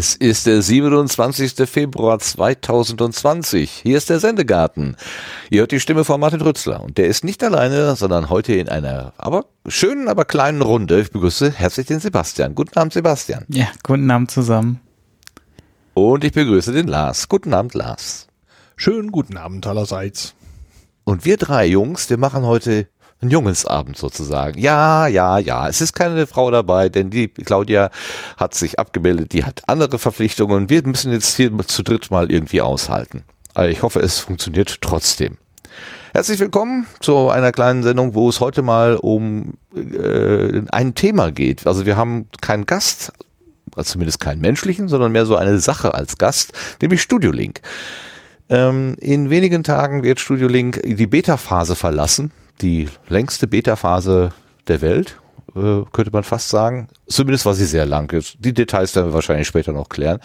Es ist der 27. Februar 2020. Hier ist der Sendegarten. Ihr hört die Stimme von Martin Rützler und der ist nicht alleine, sondern heute in einer aber schönen, aber kleinen Runde. Ich begrüße herzlich den Sebastian. Guten Abend, Sebastian. Ja, guten Abend zusammen. Und ich begrüße den Lars. Guten Abend, Lars. Schönen guten Abend allerseits. Und wir drei Jungs, wir machen heute ein Jungsabend sozusagen. Ja, ja, ja. Es ist keine Frau dabei, denn die Claudia hat sich abgemeldet, die hat andere Verpflichtungen wir müssen jetzt hier zu dritt mal irgendwie aushalten. Aber ich hoffe, es funktioniert trotzdem. Herzlich willkommen zu einer kleinen Sendung, wo es heute mal um äh, ein Thema geht. Also wir haben keinen Gast, also zumindest keinen menschlichen, sondern mehr so eine Sache als Gast, nämlich Studio Link. Ähm, in wenigen Tagen wird Studio Link die Beta-Phase verlassen die längste Beta-Phase der Welt, äh, könnte man fast sagen. Zumindest war sie sehr lang. Die Details werden wir wahrscheinlich später noch klären.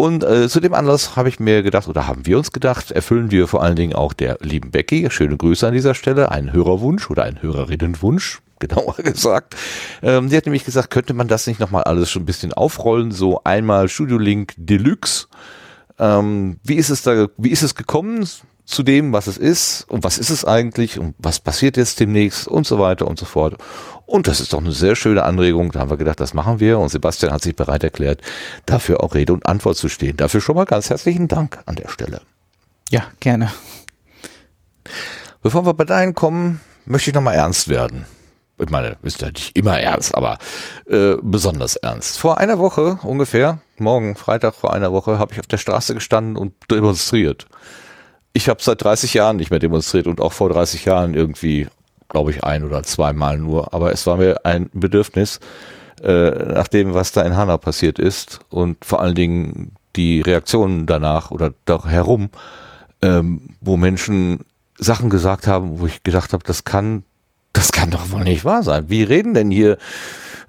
Und äh, zu dem Anlass habe ich mir gedacht, oder haben wir uns gedacht, erfüllen wir vor allen Dingen auch der lieben Becky, schöne Grüße an dieser Stelle, einen Hörerwunsch oder einen Hörerinnenwunsch, genauer gesagt. Ähm, die hat nämlich gesagt, könnte man das nicht nochmal alles schon ein bisschen aufrollen, so einmal Studio Link Deluxe. Ähm, wie ist es da, wie ist es gekommen? Zu dem, was es ist und was ist es eigentlich und was passiert jetzt demnächst und so weiter und so fort. Und das ist doch eine sehr schöne Anregung. Da haben wir gedacht, das machen wir. Und Sebastian hat sich bereit erklärt, dafür auch Rede und Antwort zu stehen. Dafür schon mal ganz herzlichen Dank an der Stelle. Ja, gerne. Bevor wir bei deinen kommen, möchte ich nochmal ernst werden. Ich meine, ist ja nicht immer ernst, aber äh, besonders ernst. Vor einer Woche ungefähr, morgen, Freitag vor einer Woche, habe ich auf der Straße gestanden und demonstriert ich habe seit 30 Jahren nicht mehr demonstriert und auch vor 30 Jahren irgendwie, glaube ich, ein oder zweimal nur. Aber es war mir ein Bedürfnis, äh, nach dem, was da in Hanau passiert ist und vor allen Dingen die Reaktionen danach oder doch herum, ähm, wo Menschen Sachen gesagt haben, wo ich gedacht habe, das kann, das kann doch wohl nicht wahr sein. Wie reden denn hier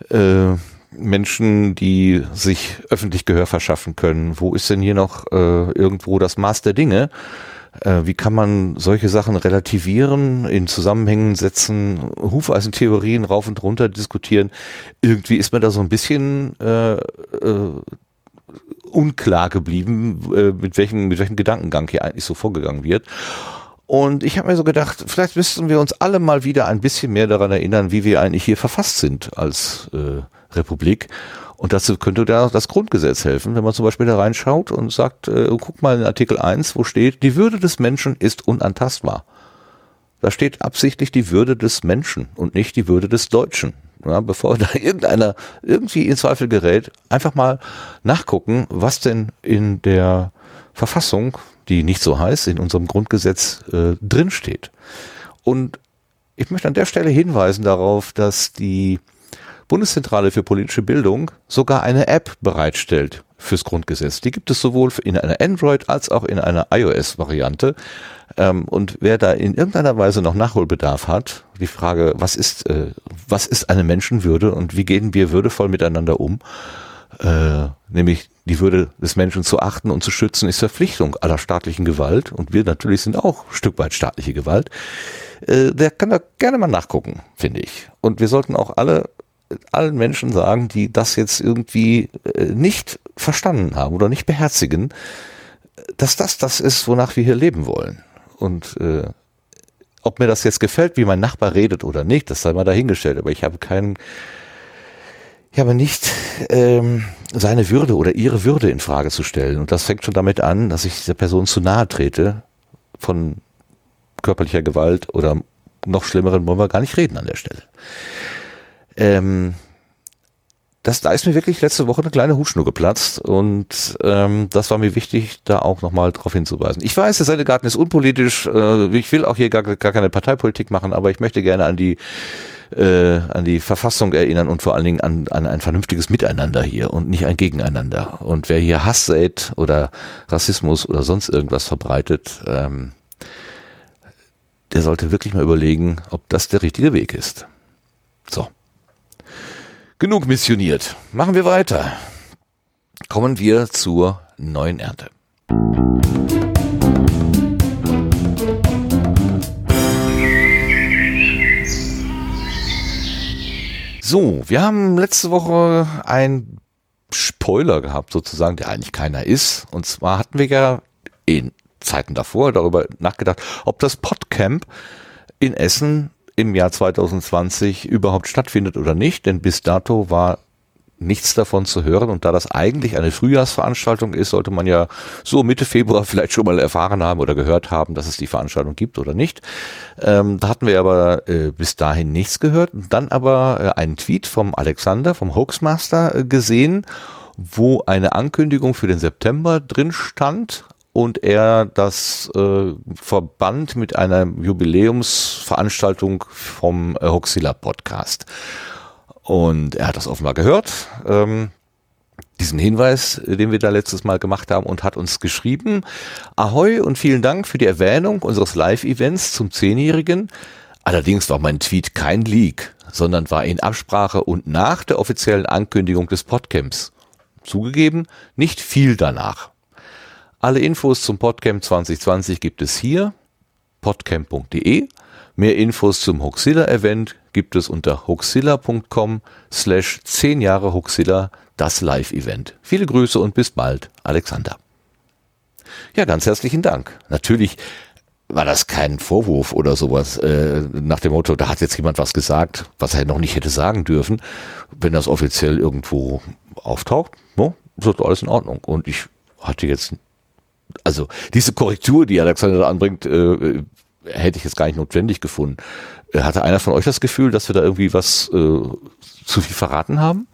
äh, Menschen, die sich öffentlich Gehör verschaffen können? Wo ist denn hier noch äh, irgendwo das Maß der Dinge? Äh, wie kann man solche Sachen relativieren, in Zusammenhängen setzen, Hufeisentheorien rauf und runter diskutieren? Irgendwie ist mir da so ein bisschen äh, äh, unklar geblieben, äh, mit welchem mit welchem Gedankengang hier eigentlich so vorgegangen wird. Und ich habe mir so gedacht, vielleicht müssten wir uns alle mal wieder ein bisschen mehr daran erinnern, wie wir eigentlich hier verfasst sind als äh, Republik und dazu könnte da das Grundgesetz helfen, wenn man zum Beispiel da reinschaut und sagt, äh, guck mal in Artikel 1, wo steht, die Würde des Menschen ist unantastbar. Da steht absichtlich die Würde des Menschen und nicht die Würde des Deutschen. Ja, bevor da irgendeiner irgendwie in Zweifel gerät, einfach mal nachgucken, was denn in der Verfassung, die nicht so heißt, in unserem Grundgesetz äh, drin steht. Und ich möchte an der Stelle hinweisen darauf, dass die Bundeszentrale für politische Bildung sogar eine App bereitstellt fürs Grundgesetz. Die gibt es sowohl in einer Android als auch in einer iOS-Variante. Ähm, und wer da in irgendeiner Weise noch Nachholbedarf hat, die Frage, was ist, äh, was ist eine Menschenwürde und wie gehen wir würdevoll miteinander um, äh, nämlich die Würde des Menschen zu achten und zu schützen, ist Verpflichtung aller staatlichen Gewalt. Und wir natürlich sind auch ein Stück weit staatliche Gewalt. Äh, der kann da gerne mal nachgucken, finde ich. Und wir sollten auch alle allen Menschen sagen, die das jetzt irgendwie äh, nicht verstanden haben oder nicht beherzigen, dass das das ist, wonach wir hier leben wollen. Und äh, ob mir das jetzt gefällt, wie mein Nachbar redet oder nicht, das sei mal dahingestellt. Aber ich habe keinen, ich habe nicht ähm, seine Würde oder ihre Würde in Frage zu stellen. Und das fängt schon damit an, dass ich dieser Person zu nahe trete von körperlicher Gewalt oder noch schlimmeren wollen wir gar nicht reden an der Stelle. Ähm, das, da ist mir wirklich letzte Woche eine kleine Hutschnur geplatzt und ähm, das war mir wichtig, da auch nochmal darauf hinzuweisen. Ich weiß, der Sendegarten ist unpolitisch, äh, ich will auch hier gar, gar keine Parteipolitik machen, aber ich möchte gerne an die äh, an die Verfassung erinnern und vor allen Dingen an, an ein vernünftiges Miteinander hier und nicht ein Gegeneinander. Und wer hier Hass sät oder Rassismus oder sonst irgendwas verbreitet, ähm, der sollte wirklich mal überlegen, ob das der richtige Weg ist. So. Genug missioniert. Machen wir weiter. Kommen wir zur neuen Ernte. So, wir haben letzte Woche ein Spoiler gehabt, sozusagen, der eigentlich keiner ist. Und zwar hatten wir ja in Zeiten davor darüber nachgedacht, ob das Podcamp in Essen im Jahr 2020 überhaupt stattfindet oder nicht, denn bis dato war nichts davon zu hören. Und da das eigentlich eine Frühjahrsveranstaltung ist, sollte man ja so Mitte Februar vielleicht schon mal erfahren haben oder gehört haben, dass es die Veranstaltung gibt oder nicht. Ähm, da hatten wir aber äh, bis dahin nichts gehört. Dann aber äh, einen Tweet vom Alexander, vom Hoaxmaster äh, gesehen, wo eine Ankündigung für den September drin stand und er das äh, verband mit einer Jubiläumsveranstaltung vom äh, Hoxilla Podcast. Und er hat das offenbar gehört, ähm, diesen Hinweis, den wir da letztes Mal gemacht haben und hat uns geschrieben, Ahoi und vielen Dank für die Erwähnung unseres Live-Events zum Zehnjährigen. Allerdings war mein Tweet kein Leak, sondern war in Absprache und nach der offiziellen Ankündigung des Podcamps. Zugegeben, nicht viel danach. Alle Infos zum Podcamp 2020 gibt es hier, podcamp.de. Mehr Infos zum Hoxilla Event gibt es unter hoxilla.com slash 10 Jahre Hoxilla, das Live-Event. Viele Grüße und bis bald, Alexander. Ja, ganz herzlichen Dank. Natürlich war das kein Vorwurf oder sowas äh, nach dem Motto, da hat jetzt jemand was gesagt, was er noch nicht hätte sagen dürfen. Wenn das offiziell irgendwo auftaucht, no, ist das alles in Ordnung. Und ich hatte jetzt, also diese Korrektur, die Alexander da anbringt, äh, hätte ich jetzt gar nicht notwendig gefunden. Äh, hatte einer von euch das Gefühl, dass wir da irgendwie was äh, zu viel verraten haben?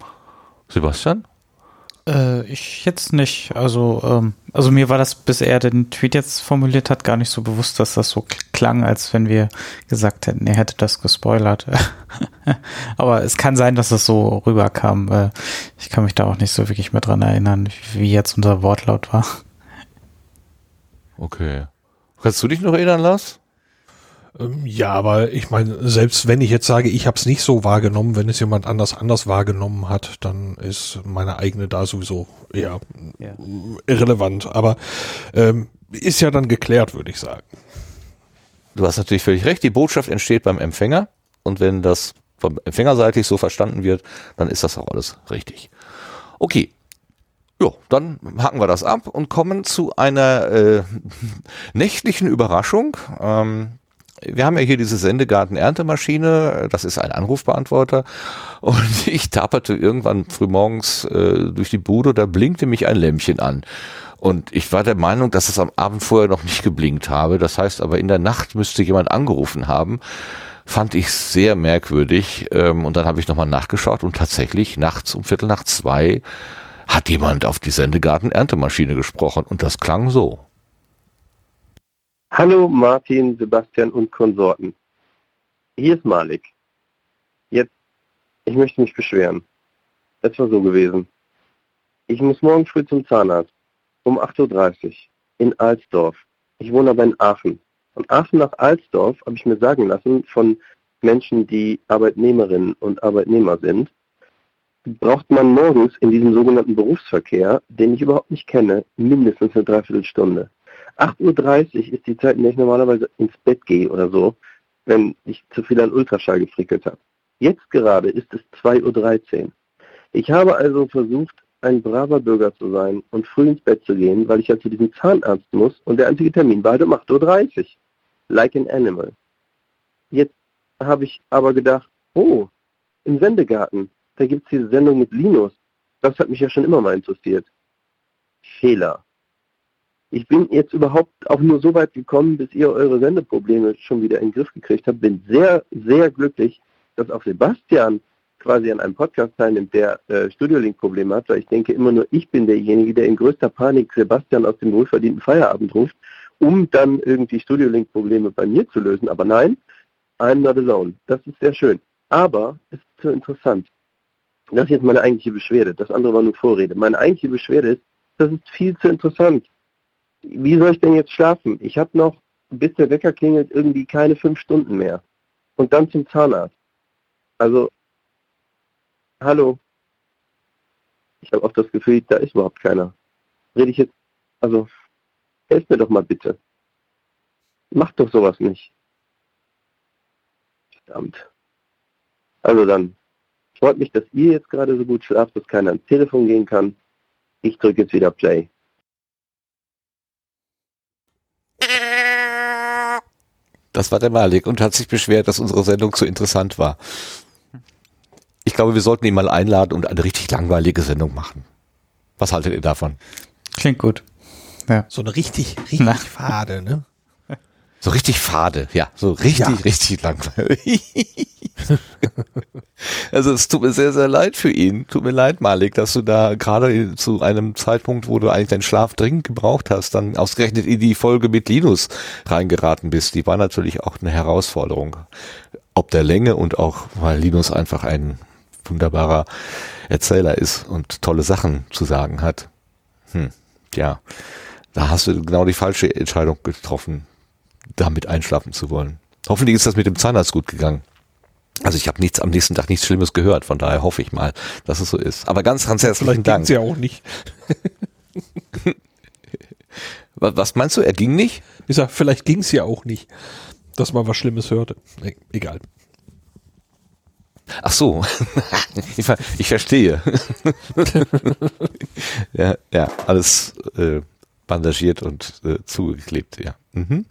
Sebastian? Äh, ich jetzt nicht. Also, ähm, also mir war das, bis er den Tweet jetzt formuliert hat, gar nicht so bewusst, dass das so klang, als wenn wir gesagt hätten, er hätte das gespoilert. Aber es kann sein, dass es so rüberkam. Äh, ich kann mich da auch nicht so wirklich mehr dran erinnern, wie jetzt unser Wortlaut war. Okay. Kannst du dich noch erinnern, Lars? Ähm, ja, aber ich meine, selbst wenn ich jetzt sage, ich habe es nicht so wahrgenommen, wenn es jemand anders anders wahrgenommen hat, dann ist meine eigene da sowieso eher ja. irrelevant. Aber ähm, ist ja dann geklärt, würde ich sagen. Du hast natürlich völlig recht. Die Botschaft entsteht beim Empfänger und wenn das vom Empfängerseitig so verstanden wird, dann ist das auch alles richtig. Okay, ja, dann hacken wir das ab und kommen zu einer äh, nächtlichen Überraschung. Ähm, wir haben ja hier diese Sendegarten-Erntemaschine, das ist ein Anrufbeantworter. Und ich tapperte irgendwann frühmorgens äh, durch die Bude, da blinkte mich ein Lämpchen an. Und ich war der Meinung, dass es am Abend vorher noch nicht geblinkt habe. Das heißt aber, in der Nacht müsste jemand angerufen haben. Fand ich sehr merkwürdig. Ähm, und dann habe ich nochmal nachgeschaut und tatsächlich nachts um Viertel nach zwei hat jemand auf die Sendegarten-Erntemaschine gesprochen. Und das klang so. Hallo Martin, Sebastian und Konsorten. Hier ist Malik. Jetzt, ich möchte mich beschweren. Es war so gewesen. Ich muss morgen früh zum Zahnarzt. Um 8.30 Uhr. In Alsdorf. Ich wohne aber in Aachen. Von Aachen nach Alsdorf habe ich mir sagen lassen von Menschen, die Arbeitnehmerinnen und Arbeitnehmer sind, braucht man morgens in diesem sogenannten Berufsverkehr, den ich überhaupt nicht kenne, mindestens eine Dreiviertelstunde. 8.30 Uhr ist die Zeit, in der ich normalerweise ins Bett gehe oder so, wenn ich zu viel an Ultraschall gefrickelt habe. Jetzt gerade ist es 2.13 Uhr. Ich habe also versucht, ein braver Bürger zu sein und früh ins Bett zu gehen, weil ich ja zu diesem Zahnarzt muss und der einzige Termin war um 8.30 Uhr. Like an animal. Jetzt habe ich aber gedacht, oh, im Sendegarten, da gibt es diese Sendung mit Linus. Das hat mich ja schon immer mal interessiert. Fehler. Ich bin jetzt überhaupt auch nur so weit gekommen, bis ihr eure Sendeprobleme schon wieder in den Griff gekriegt habt. Bin sehr, sehr glücklich, dass auch Sebastian quasi an einem Podcast teilnimmt, der äh, Studiolink-Probleme hat, weil ich denke immer nur, ich bin derjenige, der in größter Panik Sebastian aus dem wohlverdienten Feierabend ruft, um dann irgendwie Studiolink-Probleme bei mir zu lösen. Aber nein, I'm not alone. Das ist sehr schön. Aber es ist so interessant. Das ist jetzt meine eigentliche Beschwerde. Das andere war nur Vorrede. Meine eigentliche Beschwerde ist, das ist viel zu interessant wie soll ich denn jetzt schlafen? Ich habe noch, bis der Wecker klingelt, irgendwie keine fünf Stunden mehr. Und dann zum Zahnarzt. Also, hallo. Ich habe auch das Gefühl, da ist überhaupt keiner. Rede ich jetzt, also, helft mir doch mal bitte. Macht doch sowas nicht. Verdammt. Also dann, Freut mich, dass ihr jetzt gerade so gut schlaft, dass keiner ans Telefon gehen kann. Ich drücke jetzt wieder Play. Das war der Malik und hat sich beschwert, dass unsere Sendung zu interessant war. Ich glaube, wir sollten ihn mal einladen und eine richtig langweilige Sendung machen. Was haltet ihr davon? Klingt gut. Ja. So eine richtig, richtig Na. fade, ne? So richtig fade, ja, so richtig, ja. richtig langweilig. also es tut mir sehr, sehr leid für ihn. Tut mir leid, Malik, dass du da gerade zu einem Zeitpunkt, wo du eigentlich deinen Schlaf dringend gebraucht hast, dann ausgerechnet in die Folge mit Linus reingeraten bist. Die war natürlich auch eine Herausforderung. Ob der Länge und auch, weil Linus einfach ein wunderbarer Erzähler ist und tolle Sachen zu sagen hat. Hm, ja, da hast du genau die falsche Entscheidung getroffen damit einschlafen zu wollen. Hoffentlich ist das mit dem Zahnarzt gut gegangen. Also ich habe nichts am nächsten Tag nichts Schlimmes gehört, von daher hoffe ich mal, dass es so ist. Aber ganz, ganz herzlichen Vielleicht Dank. Vielleicht ja auch nicht. was meinst du? Er ging nicht? Ich sag, vielleicht ging es ja auch nicht, dass man was Schlimmes hörte. E egal. Ach so, ich, ich verstehe. ja, ja, alles äh, bandagiert und äh, zugeklebt, ja. Mhm.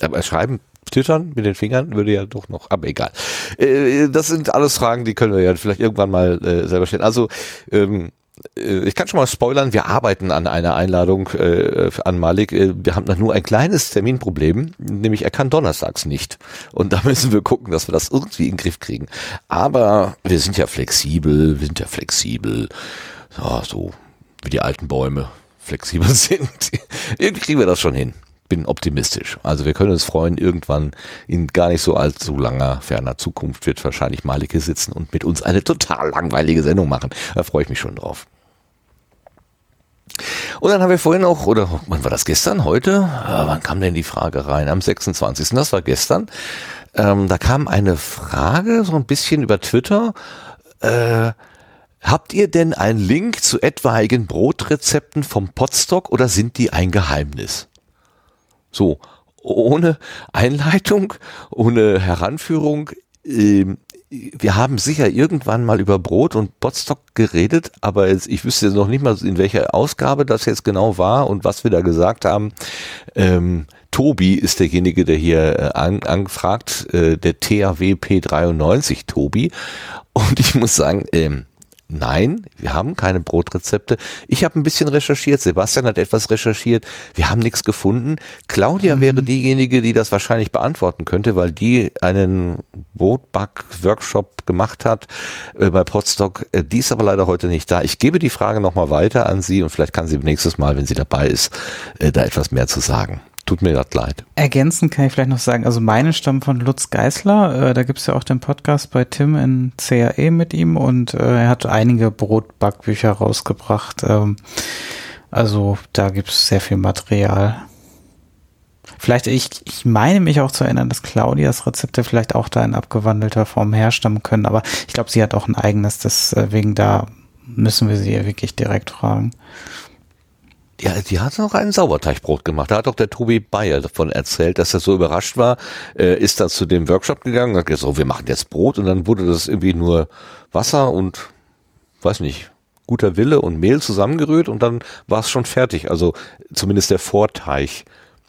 Aber schreiben, twittern mit den Fingern würde ja doch noch, aber egal. Äh, das sind alles Fragen, die können wir ja vielleicht irgendwann mal äh, selber stellen. Also, ähm, äh, ich kann schon mal spoilern, wir arbeiten an einer Einladung äh, an Malik. Äh, wir haben noch nur ein kleines Terminproblem, nämlich er kann donnerstags nicht. Und da müssen wir gucken, dass wir das irgendwie in den Griff kriegen. Aber wir sind ja flexibel, wir sind ja flexibel. Ja, so wie die alten Bäume flexibel sind. irgendwie kriegen wir das schon hin bin optimistisch. Also wir können uns freuen, irgendwann in gar nicht so allzu langer, ferner Zukunft wird wahrscheinlich Malike sitzen und mit uns eine total langweilige Sendung machen. Da freue ich mich schon drauf. Und dann haben wir vorhin auch, oder wann war das gestern? Heute? Äh, wann kam denn die Frage rein? Am 26. Das war gestern. Ähm, da kam eine Frage, so ein bisschen über Twitter. Äh, habt ihr denn einen Link zu etwaigen Brotrezepten vom Potstock oder sind die ein Geheimnis? So, ohne Einleitung, ohne Heranführung. Ähm, wir haben sicher irgendwann mal über Brot und Botstock geredet, aber jetzt, ich wüsste jetzt noch nicht mal, in welcher Ausgabe das jetzt genau war und was wir da gesagt haben. Ähm, Tobi ist derjenige, der hier äh, an, angefragt, äh, der THW P93 Tobi. Und ich muss sagen, ähm, Nein, wir haben keine Brotrezepte. Ich habe ein bisschen recherchiert, Sebastian hat etwas recherchiert, wir haben nichts gefunden. Claudia mhm. wäre diejenige, die das wahrscheinlich beantworten könnte, weil die einen Brotback-Workshop gemacht hat äh, bei Potstock. Äh, die ist aber leider heute nicht da. Ich gebe die Frage nochmal weiter an sie und vielleicht kann sie nächstes Mal, wenn sie dabei ist, äh, da etwas mehr zu sagen. Tut mir das leid. Ergänzend kann ich vielleicht noch sagen, also meine stammen von Lutz Geisler. Äh, da gibt's ja auch den Podcast bei Tim in CAE mit ihm und äh, er hat einige Brotbackbücher rausgebracht. Ähm, also da gibt's sehr viel Material. Vielleicht, ich, ich meine mich auch zu erinnern, dass Claudias Rezepte vielleicht auch da in abgewandelter Form herstammen können, aber ich glaube, sie hat auch ein eigenes, deswegen da müssen wir sie ja wirklich direkt fragen. Ja, die hat noch ein Sauerteigbrot gemacht. Da hat doch der Tobi Bayer davon erzählt, dass er so überrascht war, äh, ist dann zu dem Workshop gegangen hat gesagt, so, wir machen jetzt Brot und dann wurde das irgendwie nur Wasser und, weiß nicht, guter Wille und Mehl zusammengerührt und dann war es schon fertig. Also zumindest der Vorteig.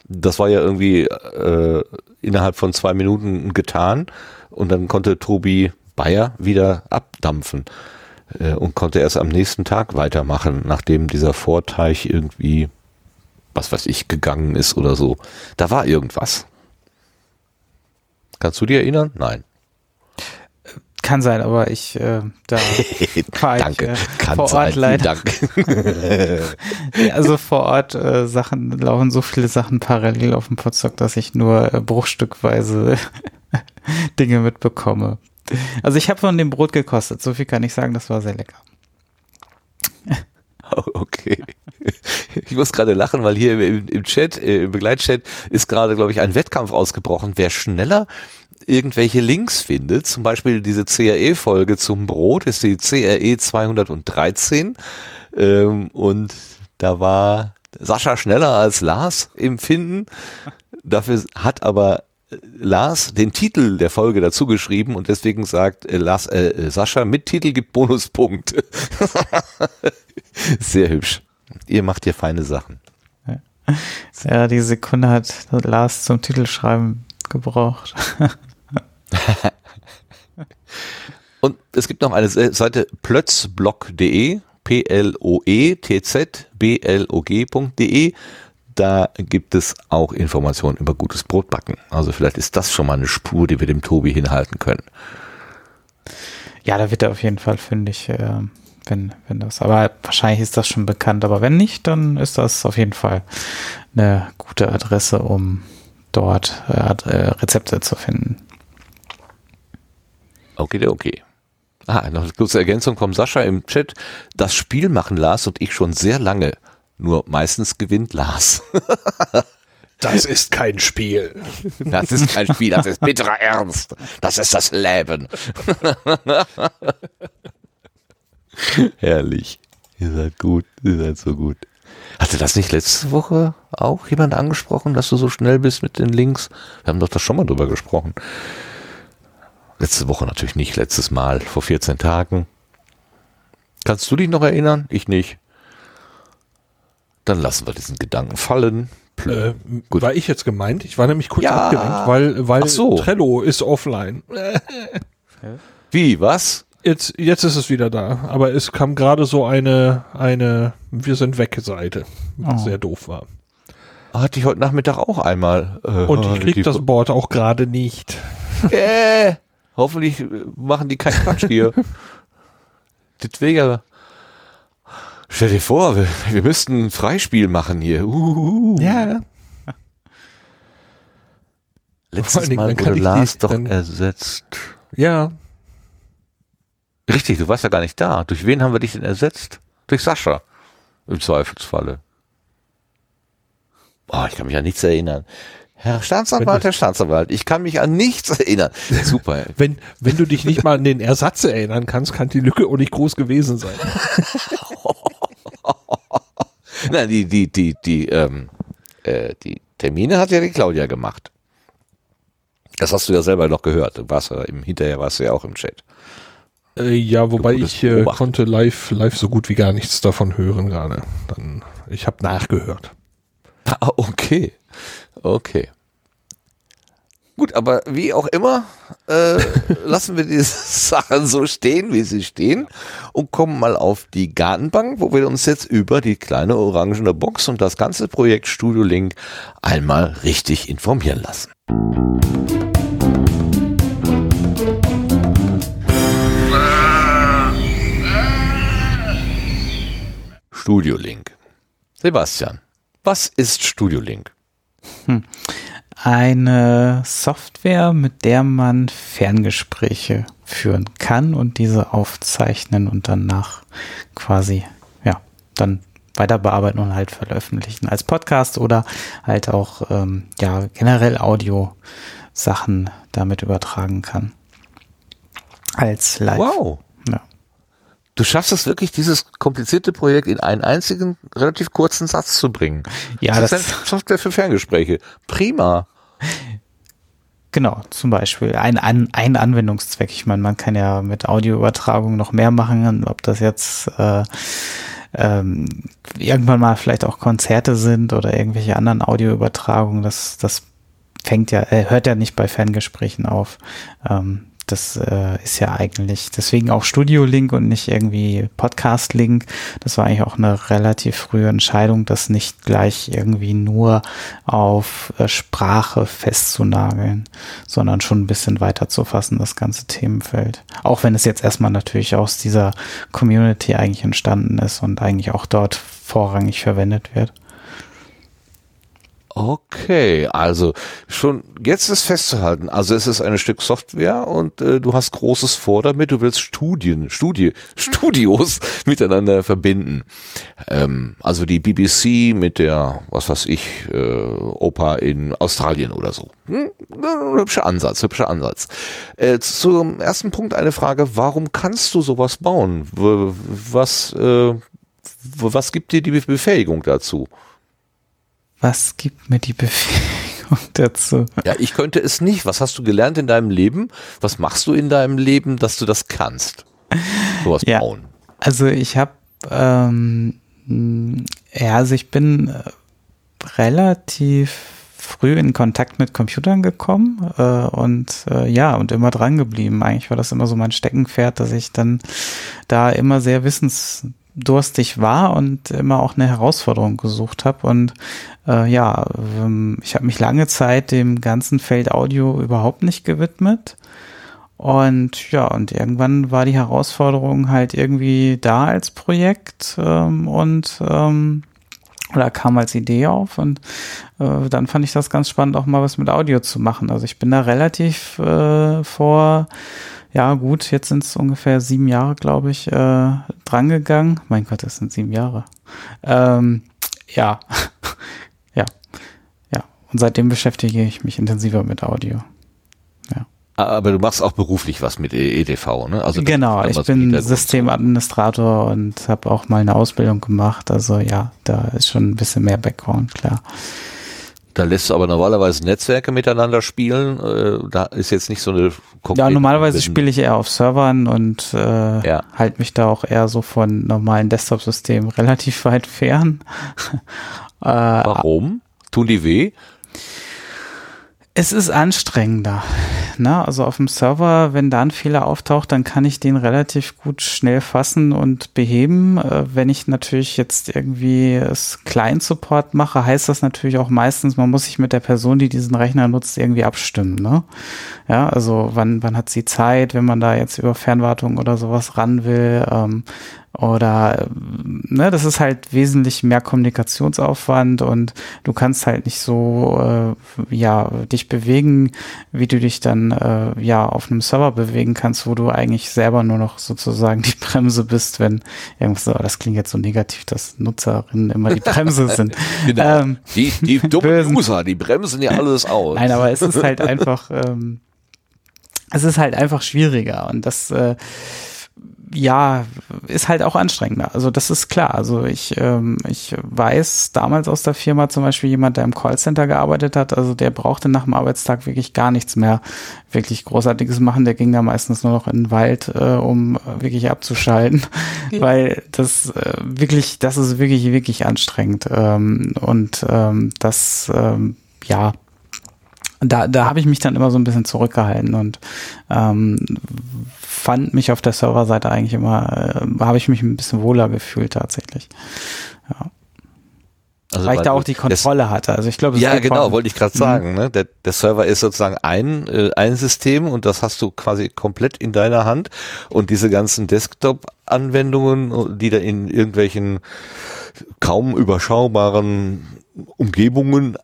Das war ja irgendwie äh, innerhalb von zwei Minuten getan und dann konnte Tobi Bayer wieder abdampfen äh, und konnte erst am nächsten Tag weitermachen, nachdem dieser Vorteig irgendwie, was weiß ich, gegangen ist oder so. Da war irgendwas. Kannst du dir erinnern? Nein. Kann sein, aber ich äh, da Danke. Ich, äh, Kann vor sein. Ort leider. Danke. also vor Ort äh, Sachen laufen so viele Sachen parallel auf dem Potsdok, dass ich nur äh, bruchstückweise Dinge mitbekomme. Also ich habe von dem Brot gekostet, so viel kann ich sagen, das war sehr lecker. Okay. Ich muss gerade lachen, weil hier im, im Chat, äh, im Begleitchat ist gerade, glaube ich, ein Wettkampf ausgebrochen. Wer schneller irgendwelche Links findet, zum Beispiel diese CRE-Folge zum Brot, ist die CRE 213. Ähm, und da war Sascha schneller als Lars im Finden. Dafür hat aber Lars den Titel der Folge dazu geschrieben und deswegen sagt äh, Lars, äh, Sascha, mit Titel gibt Bonuspunkt. Sehr hübsch. Ihr macht hier feine Sachen. Ja, die Sekunde hat Lars zum Titelschreiben gebraucht. und es gibt noch eine Seite plötzblog.de, P-L-O-E-T-Z-B-L-O-G.de da gibt es auch Informationen über gutes Brotbacken. Also vielleicht ist das schon mal eine Spur, die wir dem Tobi hinhalten können. Ja, da wird er auf jeden Fall fündig, äh, wenn, wenn das, aber wahrscheinlich ist das schon bekannt, aber wenn nicht, dann ist das auf jeden Fall eine gute Adresse, um dort äh, äh Rezepte zu finden. Okay, okay. Ah, noch eine kurze Ergänzung vom Sascha im Chat. Das Spiel machen Lars und ich schon sehr lange. Nur meistens gewinnt Lars. Das ist kein Spiel. Das ist kein Spiel, das ist bitterer Ernst. Das ist das Leben. Herrlich. Ihr seid gut, ihr seid so gut. Hatte das nicht letzte Woche auch jemand angesprochen, dass du so schnell bist mit den Links? Wir haben doch da schon mal drüber gesprochen. Letzte Woche natürlich nicht, letztes Mal, vor 14 Tagen. Kannst du dich noch erinnern? Ich nicht. Dann lassen wir diesen Gedanken fallen. Äh, Gut. War ich jetzt gemeint? Ich war nämlich kurz ja. abgelenkt, weil, weil so. Trello ist offline. Wie, was? Jetzt, jetzt ist es wieder da. Aber es kam gerade so eine, eine Wir sind weg Seite, was oh. sehr doof war. Hatte ich heute Nachmittag auch einmal. Äh, Und ich krieg das Board auch gerade nicht. Äh, hoffentlich machen die keinen Quatsch hier. Deswegen Stell dir vor, wir, wir müssten ein Freispiel machen hier. Uh, ja. Letztes Mal wurde Lars doch ersetzt. Ja. Richtig, du warst ja gar nicht da. Durch wen haben wir dich denn ersetzt? Durch Sascha. Im Zweifelsfalle. Oh, ich kann mich an nichts erinnern. Herr Staatsanwalt, Herr Staatsanwalt, ich kann mich an nichts erinnern. Super. wenn, wenn du dich nicht mal an den Ersatz erinnern kannst, kann die Lücke auch nicht groß gewesen sein. Nein, die, die, die, die, ähm, äh, die Termine hat ja die Claudia gemacht. Das hast du ja selber noch gehört. Du warst ja im, hinterher warst du ja auch im Chat. Äh, ja, wobei ich äh, konnte live, live so gut wie gar nichts davon hören gerade. Dann, ich habe nachgehört. Ah, okay. Okay. Gut, aber wie auch immer, äh, lassen wir diese Sachen so stehen, wie sie stehen und kommen mal auf die Gartenbank, wo wir uns jetzt über die kleine orangene Box und das ganze Projekt Studio Link einmal richtig informieren lassen. Studio Link. Sebastian, was ist Studio Link? Hm eine Software, mit der man Ferngespräche führen kann und diese aufzeichnen und danach quasi, ja, dann weiter bearbeiten und halt veröffentlichen als Podcast oder halt auch, ähm, ja, generell Audio-Sachen damit übertragen kann. Als Live. Wow. Du schaffst es wirklich, dieses komplizierte Projekt in einen einzigen, relativ kurzen Satz zu bringen. Ja, das, das ist eine Software für Ferngespräche. Prima. Genau, zum Beispiel ein, ein, ein Anwendungszweck. Ich meine, man kann ja mit Audioübertragung noch mehr machen, ob das jetzt äh, ähm, irgendwann mal vielleicht auch Konzerte sind oder irgendwelche anderen Audioübertragungen. Das, das fängt ja, äh, hört ja nicht bei Ferngesprächen auf. Ähm, das äh, ist ja eigentlich deswegen auch Studio-Link und nicht irgendwie Podcast-Link. Das war eigentlich auch eine relativ frühe Entscheidung, das nicht gleich irgendwie nur auf äh, Sprache festzunageln, sondern schon ein bisschen weiter zu fassen, das ganze Themenfeld. Auch wenn es jetzt erstmal natürlich aus dieser Community eigentlich entstanden ist und eigentlich auch dort vorrangig verwendet wird. Okay, also schon jetzt ist festzuhalten, also es ist ein Stück Software und äh, du hast Großes vor damit, du willst Studien, Studie, Studios miteinander verbinden. Ähm, also die BBC mit der, was weiß ich, äh, Oper in Australien oder so. Hm? Hübscher Ansatz, hübscher Ansatz. Äh, zum ersten Punkt eine Frage, warum kannst du sowas bauen? Was, äh, was gibt dir die Befähigung dazu? Was gibt mir die Befähigung? dazu. Ja, ich könnte es nicht. Was hast du gelernt in deinem Leben? Was machst du in deinem Leben, dass du das kannst? Sowas Ja. bauen. Also ich habe, ähm, ja, also ich bin äh, relativ früh in Kontakt mit Computern gekommen äh, und äh, ja, und immer dran geblieben. Eigentlich war das immer so mein Steckenpferd, dass ich dann da immer sehr wissensdurstig war und immer auch eine Herausforderung gesucht habe. Und äh, ja, ähm, ich habe mich lange Zeit dem ganzen Feld Audio überhaupt nicht gewidmet. Und ja, und irgendwann war die Herausforderung halt irgendwie da als Projekt ähm, und ähm, oder kam als Idee auf und äh, dann fand ich das ganz spannend, auch mal was mit Audio zu machen. Also ich bin da relativ äh, vor, ja gut, jetzt sind es ungefähr sieben Jahre, glaube ich, äh, drangegangen. Mein Gott, das sind sieben Jahre. Ähm, ja, ja, ja. Und seitdem beschäftige ich mich intensiver mit Audio. Aber du machst auch beruflich was mit E- EDV, ne? Also genau, ich bin. Systemadministrator und habe auch mal eine Ausbildung gemacht. Also ja, da ist schon ein bisschen mehr Background, klar. Da lässt du aber normalerweise Netzwerke miteinander spielen. Äh, da ist jetzt nicht so eine Ja, normalerweise spiele ich eher auf Servern und äh, Ja. halte mich da auch eher so von normalen Desktop-Systemen relativ weit fern. äh, Warum? Tun die weh? Es ist anstrengender. Ne? Also auf dem Server, wenn da ein Fehler auftaucht, dann kann ich den relativ gut schnell fassen und beheben. Äh, wenn ich natürlich jetzt irgendwie Client-Support mache, heißt das natürlich auch meistens, man muss sich mit der Person, die diesen Rechner nutzt, irgendwie abstimmen. Ne? Ja, also wann, wann hat sie Zeit, wenn man da jetzt über Fernwartung oder sowas ran will. Ähm, oder ne, das ist halt wesentlich mehr Kommunikationsaufwand und du kannst halt nicht so äh, ja dich bewegen, wie du dich dann äh, ja auf einem Server bewegen kannst, wo du eigentlich selber nur noch sozusagen die Bremse bist, wenn irgendwas, oh, das klingt jetzt so negativ, dass Nutzerinnen immer die Bremse sind. Genau. Ähm, die die dummen User, die bremsen ja alles aus. Nein, aber es ist halt einfach, ähm, es ist halt einfach schwieriger und das, äh, ja, ist halt auch anstrengender. Also das ist klar. Also ich, ähm, ich weiß damals aus der Firma zum Beispiel jemand, der im Callcenter gearbeitet hat, also der brauchte nach dem Arbeitstag wirklich gar nichts mehr wirklich Großartiges machen. Der ging da meistens nur noch in den Wald, äh, um wirklich abzuschalten, weil das äh, wirklich, das ist wirklich, wirklich anstrengend. Ähm, und ähm, das, ähm, ja, da, da habe ich mich dann immer so ein bisschen zurückgehalten und ähm, fand mich auf der Serverseite eigentlich immer, äh, habe ich mich ein bisschen wohler gefühlt tatsächlich. Also, weil ich da auch die Kontrolle hatte. Also ich glaube, Ja, genau, wollte ich gerade Mhm. sagen. Ne? Der, der Server ist sozusagen ein, äh, ein System und das hast du quasi komplett in deiner Hand. Und diese ganzen Desktop-Anwendungen, die da in irgendwelchen kaum überschaubaren Umgebungen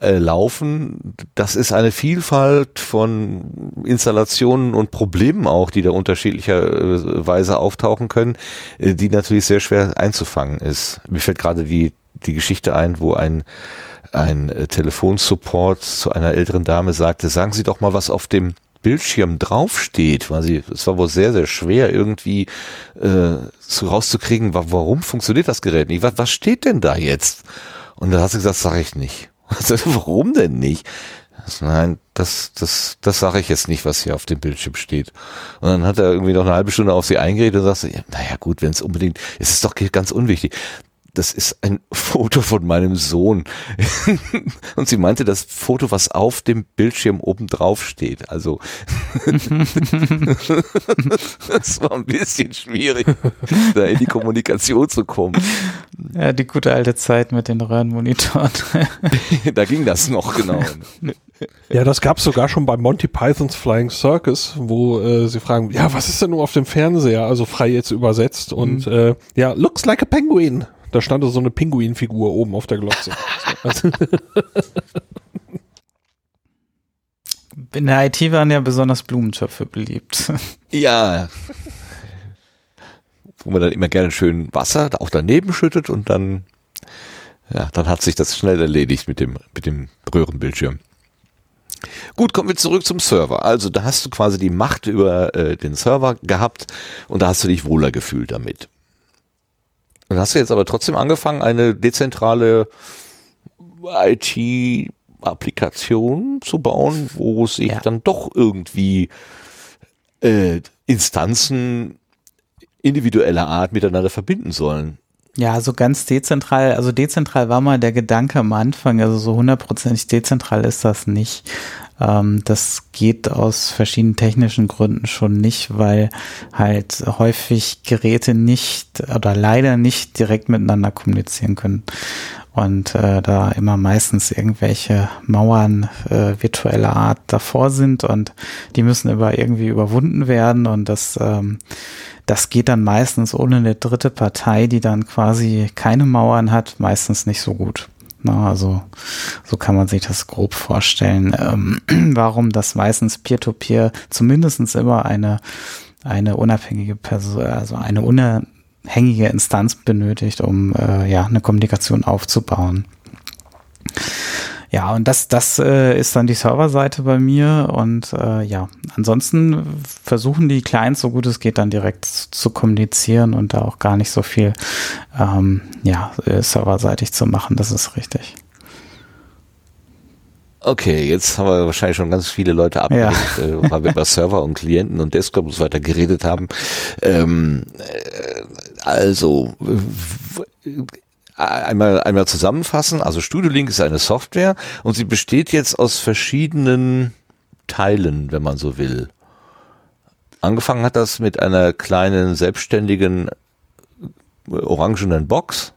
äh, laufen, das ist eine Vielfalt von Installationen und Problemen auch, die da unterschiedlicherweise auftauchen können, äh, die natürlich sehr schwer einzufangen ist. Mir fällt gerade die, die Geschichte ein, wo ein ein äh, Telefonsupport zu einer älteren Dame sagte, sagen Sie doch mal, was auf dem Bildschirm draufsteht, weil sie, es war wohl sehr, sehr schwer irgendwie äh, so rauszukriegen, wa warum funktioniert das Gerät nicht? Was, was steht denn da jetzt? Und da hat sie gesagt, sage ich nicht. warum denn nicht? Nein, das, das, das sage ich jetzt nicht, was hier auf dem Bildschirm steht. Und dann hat er irgendwie noch eine halbe Stunde auf sie eingeredet und sagte, ja, naja gut, wenn es unbedingt, es ist doch ganz unwichtig. Das ist ein Foto von meinem Sohn. und sie meinte das Foto, was auf dem Bildschirm oben drauf steht. Also das war ein bisschen schwierig, da in die Kommunikation zu kommen. Ja, die gute alte Zeit mit den Röhrenmonitoren. da ging das noch genau. Ja, das gab's sogar schon bei Monty Pythons Flying Circus, wo äh, sie fragen, ja, was ist denn nur auf dem Fernseher? Also frei jetzt übersetzt. Und äh, ja, looks like a penguin. Da stand so eine Pinguinfigur oben auf der Glotze. In der IT waren ja besonders Blumentöpfe beliebt. Ja. Wo man dann immer gerne schön Wasser auch daneben schüttet und dann, ja, dann hat sich das schnell erledigt mit dem, mit dem Röhrenbildschirm. Gut, kommen wir zurück zum Server. Also da hast du quasi die Macht über äh, den Server gehabt und da hast du dich wohler gefühlt damit. Dann hast du jetzt aber trotzdem angefangen, eine dezentrale IT Web-Applikationen zu bauen, wo sich ja. dann doch irgendwie äh, Instanzen individueller Art miteinander verbinden sollen. Ja, so ganz dezentral, also dezentral war mal der Gedanke am Anfang, also so hundertprozentig dezentral ist das nicht. Ähm, das geht aus verschiedenen technischen Gründen schon nicht, weil halt häufig Geräte nicht oder leider nicht direkt miteinander kommunizieren können und äh, da immer meistens irgendwelche Mauern äh, virtueller Art davor sind und die müssen aber irgendwie überwunden werden und das ähm, das geht dann meistens ohne eine dritte Partei, die dann quasi keine Mauern hat, meistens nicht so gut. Na, also so kann man sich das grob vorstellen, ähm, warum das meistens Peer-to-Peer -Peer zumindestens immer eine eine unabhängige Person, also eine unabhängige hängige Instanz benötigt, um äh, ja eine Kommunikation aufzubauen. Ja, und das, das äh, ist dann die Serverseite bei mir und äh, ja, ansonsten versuchen die Clients so gut es geht dann direkt zu kommunizieren und da auch gar nicht so viel ähm, ja, äh, serverseitig zu machen, das ist richtig. Okay, jetzt haben wir wahrscheinlich schon ganz viele Leute abgelenkt, ja. äh, weil wir über Server und Klienten und Desktop und so weiter geredet haben. Ähm, äh, also einmal einmal zusammenfassen. Also StudioLink ist eine Software und sie besteht jetzt aus verschiedenen Teilen, wenn man so will. Angefangen hat das mit einer kleinen selbstständigen orangenen Box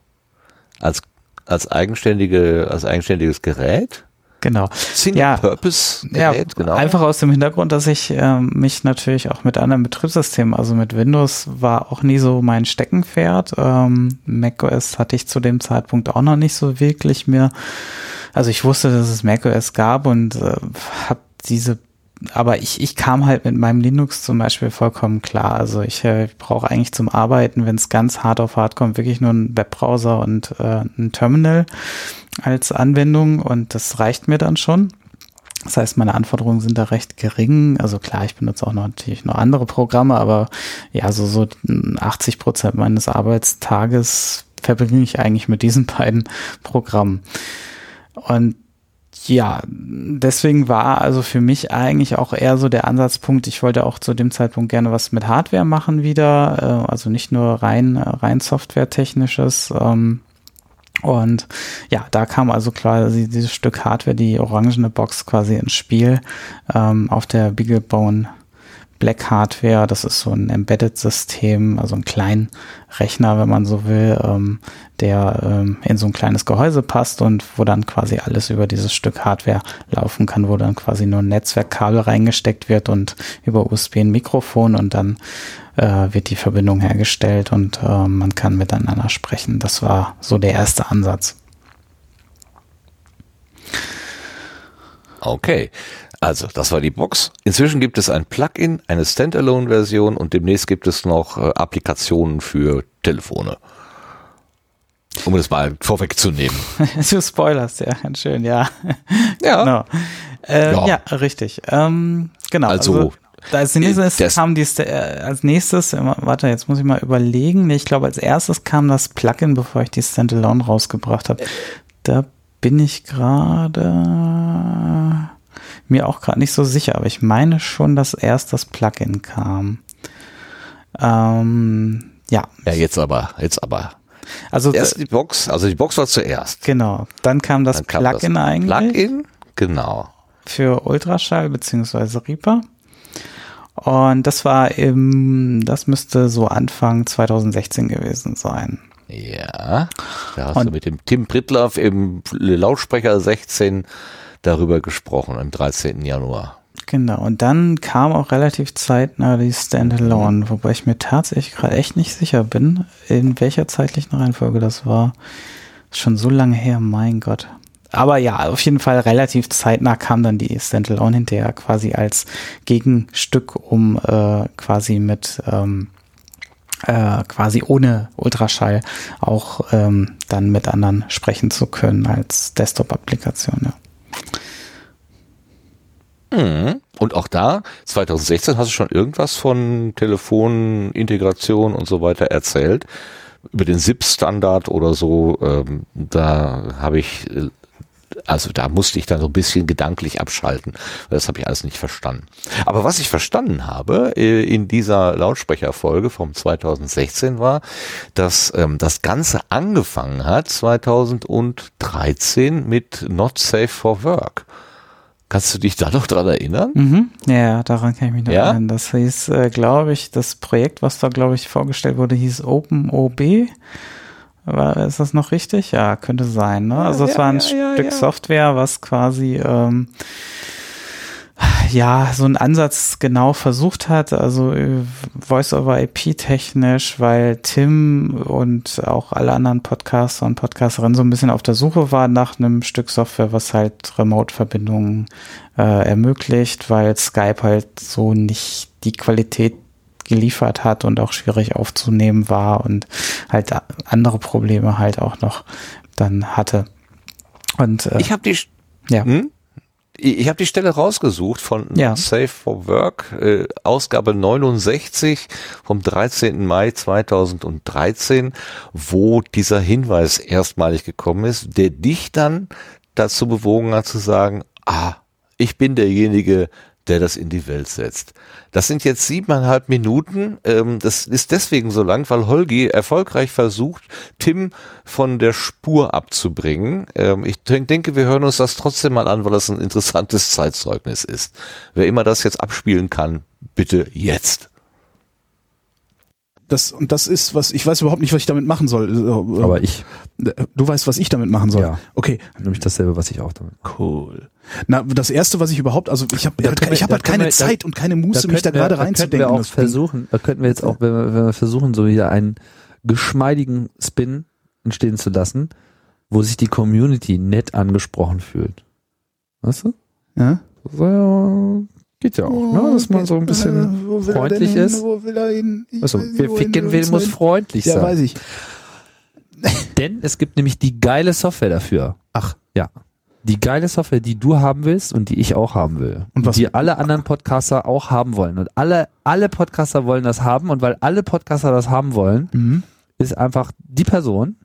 als als eigenständige als eigenständiges Gerät Genau. Single ja, Purpose Gerät, ja, genau. Einfach aus dem Hintergrund, dass ich äh, mich natürlich auch mit anderen Betriebssystemen, also mit Windows war auch nie so mein Steckenpferd. Ähm, macOS hatte ich zu dem Zeitpunkt auch noch nicht so wirklich mehr. Also ich wusste, dass es macOS gab und äh, habe diese aber ich, ich kam halt mit meinem Linux zum Beispiel vollkommen klar. Also ich, äh, ich brauche eigentlich zum Arbeiten, wenn es ganz hart auf hart kommt, wirklich nur einen Webbrowser und äh, ein Terminal als Anwendung und das reicht mir dann schon. Das heißt, meine Anforderungen sind da recht gering. Also klar, ich benutze auch noch natürlich noch andere Programme, aber ja, so, so 80 Prozent meines Arbeitstages verbringe ich eigentlich mit diesen beiden Programmen. Und ja, deswegen war also für mich eigentlich auch eher so der Ansatzpunkt, ich wollte auch zu dem Zeitpunkt gerne was mit Hardware machen wieder, äh, also nicht nur rein, rein Software-technisches. Ähm, und ja, da kam also quasi dieses Stück Hardware, die orangene Box quasi ins Spiel ähm, auf der BeagleBone Black Hardware. Das ist so ein Embedded-System, also ein kleinen Rechner, wenn man so will, ähm, der ähm, in so ein kleines Gehäuse passt und wo dann quasi alles über dieses Stück Hardware laufen kann, wo dann quasi nur ein Netzwerkkabel reingesteckt wird und über USB ein Mikrofon und dann äh, wird die Verbindung hergestellt und äh, man kann miteinander sprechen. Das war so der erste Ansatz. Okay, also das war die Box. Inzwischen gibt es ein Plugin, eine Standalone-Version und demnächst gibt es noch äh, Applikationen für Telefone. Um das mal vorwegzunehmen. du spoilerst, ja, ganz schön, ja. Ja. Genau. Äh, ja. ja. richtig. Ähm, genau. Also, also als nächstes kam die, äh, als nächstes, warte, jetzt muss ich mal überlegen. Ich glaube, als erstes kam das Plugin, bevor ich die Standalone rausgebracht habe. Da bin ich gerade mir auch gerade nicht so sicher, aber ich meine schon, dass erst das Plugin kam. Ähm, ja. Ja, jetzt aber, jetzt aber. Also erst die Box, also die Box war zuerst. Genau. Dann kam das Plugin eigentlich. Plugin, genau. Für Ultraschall beziehungsweise Reaper. Und das war im, das müsste so Anfang 2016 gewesen sein. Ja, da hast Und du mit dem Tim Prittlaff im Lautsprecher 16 darüber gesprochen, am 13. Januar. Genau, und dann kam auch relativ zeitnah die Standalone, wobei ich mir tatsächlich gerade echt nicht sicher bin, in welcher zeitlichen Reihenfolge das war. Schon so lange her, mein Gott aber ja, auf jeden Fall relativ zeitnah kam dann die Standalone hinterher quasi als Gegenstück, um äh, quasi mit ähm, äh, quasi ohne Ultraschall auch ähm, dann mit anderen sprechen zu können als Desktop-Applikation. Ja. Mhm. Und auch da, 2016 hast du schon irgendwas von Telefonintegration und so weiter erzählt. Über den SIP-Standard oder so, ähm, da habe ich äh, also da musste ich dann so ein bisschen gedanklich abschalten. Das habe ich alles nicht verstanden. Aber was ich verstanden habe äh, in dieser Lautsprecherfolge vom 2016 war, dass ähm, das Ganze angefangen hat 2013 mit Not Safe for Work. Kannst du dich da noch dran erinnern? Mhm. Ja, daran kann ich mich noch Ja? erinnern. Das hieß, äh, glaube ich, das Projekt, was da, glaube ich, vorgestellt wurde, hieß OpenOB. War, ist das noch richtig? Ja, könnte sein. Ne? also es ja, war ein ja, ja, Stück ja. Software, was quasi ähm, ja so einen Ansatz genau versucht hat, also äh, Voice-over-IP technisch, weil Tim und auch alle anderen Podcaster und Podcasterinnen so ein bisschen auf der Suche waren nach einem Stück Software, was halt Remote-Verbindungen äh, ermöglicht, weil Skype halt so nicht die Qualität geliefert hat und auch schwierig aufzunehmen war und halt andere Probleme halt auch noch dann hatte. Und äh, Ich habe die ja. Hm? Ich habe die Stelle rausgesucht von Ja. Safe for Work, äh, Ausgabe 69 vom 13. Mai 2013, wo dieser Hinweis erstmalig gekommen ist, der dich dann dazu bewogen hat zu sagen, ah, ich bin derjenige, der das in die Welt setzt. Das sind jetzt siebeneinhalb Minuten. Ähm, das ist deswegen so lang, weil Holgi erfolgreich versucht, Tim von der Spur abzubringen. Ähm, ich denk- denke, wir hören uns das trotzdem mal an, weil das ein interessantes Zeitzeugnis ist. Wer immer das jetzt abspielen kann, bitte jetzt. Das, und das ist, was, ich weiß überhaupt nicht, was ich damit machen soll. Äh, Aber ich, Du weißt, was ich damit machen soll. Ja. Okay, nämlich dasselbe, was ich auch damit. cool. Na, das erste, was ich überhaupt, also ich habe Da wir- ich hab da halt keine wir- da- Zeit und keine Muße, mich da gerade da könnten reinzudenken. wir auch versuchen, da könnten wir jetzt auch, wenn wir, wenn wir versuchen, so wieder einen geschmeidigen Spin entstehen zu lassen, wo sich die Community nett angesprochen fühlt. Weißt du? Ja? So, geht ja auch, ne? Dass man so ein bisschen Äh, wo will er freundlich denn hin? ist. Wo will er hin? Ich Also, wer wohin ficken will, muss hin. freundlich Ja, sein. weiß ich. Denn es gibt nämlich die geile Software dafür. Ach. Ja. Die geile Software, die du haben willst und die ich auch haben will. Und was- Die alle anderen Podcaster auch haben wollen. Und alle, alle Podcaster wollen das haben. Und weil alle Podcaster das haben wollen, Mhm. ist einfach die Person,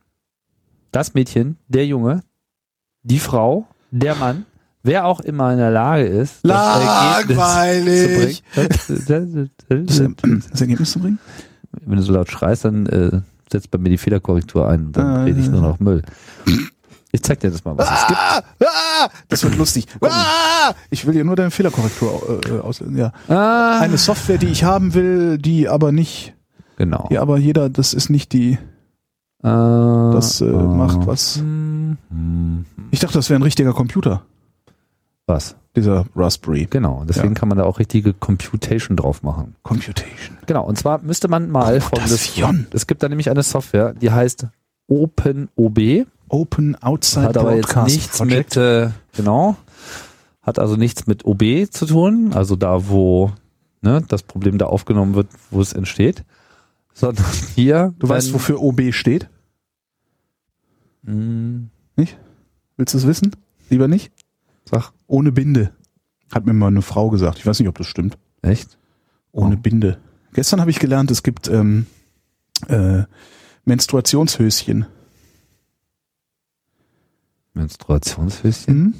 das Mädchen, der Junge, die Frau, der Mann, wer auch immer in der Lage ist, Langweilig. das Ergebnis zu bringen. das Ergebnis zu bringen? Wenn du so laut schreist, dann äh, setzt bei mir die Fehlerkorrektur ein. Dann Äh. rede ich nur noch Müll. Ich zeig dir das mal, was es gibt. Ah, ah, das wird lustig. Ah, ich will dir nur deine Fehlerkorrektur äh, auslösen. Ja. Ah, Eine Software, die ich haben will, die aber nicht, genau. ja, aber jeder, das ist nicht die, das äh, macht was. ich dachte, das wäre ein richtiger Computer, Was? dieser Raspberry Genau. Deswegen Ja. kann man da auch richtige Computation drauf machen. Computation. Genau. Und zwar müsste man mal. Computation. Es gibt da nämlich eine Software, die heißt OpenOB. Open Outside Hat aber jetzt nichts Project. mit, äh, genau, hat also nichts mit OB zu tun, also da, wo ne, das Problem da aufgenommen wird, wo es entsteht, sondern hier. Du weißt, wofür OB steht? Hm, Willst du es wissen? Lieber nicht? Sag, Ohne Binde. Hat mir mal eine Frau gesagt. Ich weiß nicht, ob das stimmt. echt? Ohne Oh. Binde. Gestern habe ich gelernt, es gibt ähm, äh, Menstruationshöschen. Menstruationshöschen? Mhm.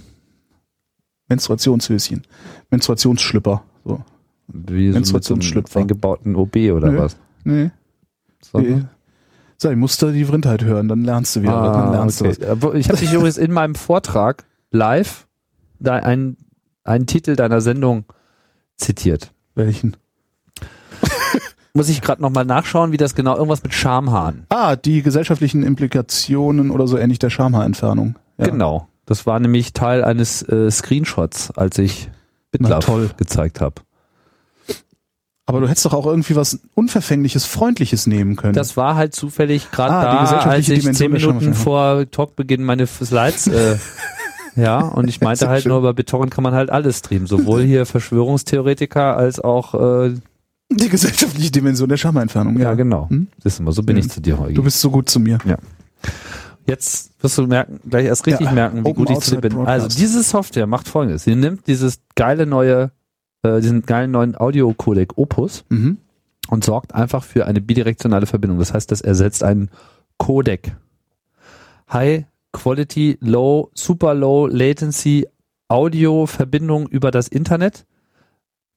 Menstruationshöschen. Menstruationsschlüpper. So. Wie so mit so Menstruationsschlüpfer. eingebauten OB oder Nö. was? Nee. Sondern- So, ich musste die Vrindheit hören, dann lernst du wieder. dann Ah, lernst du okay. Aber Ich habe dich übrigens in meinem Vortrag live einen, einen Titel deiner Sendung zitiert. Welchen? Muss ich gerade nochmal nachschauen, wie das genau, irgendwas mit Schamhahn. Ah, die gesellschaftlichen Implikationen oder so ähnlich der Schamhaarentfernung. Ja. Genau. Das war nämlich Teil eines äh, Screenshots, als ich Na, BitLove toll. gezeigt habe. Aber du hättest doch auch irgendwie was Unverfängliches, Freundliches nehmen können. Das war halt zufällig gerade Ah, da, als ich Dimension zehn Minuten vor Talkbeginn meine Slides äh, ja, und ich meinte halt schön. nur, bei BitTorrent kann man halt alles streamen. Sowohl hier Verschwörungstheoretiker als auch äh, die gesellschaftliche Dimension der Schamhaarentfernung. ja, Ja, genau. Hm? Du mal, so bin Hm. ich zu dir heute. Du bist so gut zu mir. Jetzt wirst du merken, gleich erst richtig Ja, merken, wie Open gut ich zu dir bin. Broadcast. Also diese Software macht folgendes. Sie nimmt dieses geile neue, äh, diesen geilen neuen Audio-Codec Opus Mhm. und sorgt einfach für eine bidirektionale Verbindung. Das heißt, das ersetzt einen Codec. High Quality Low, Super Low Latency Audio-Verbindung über das Internet.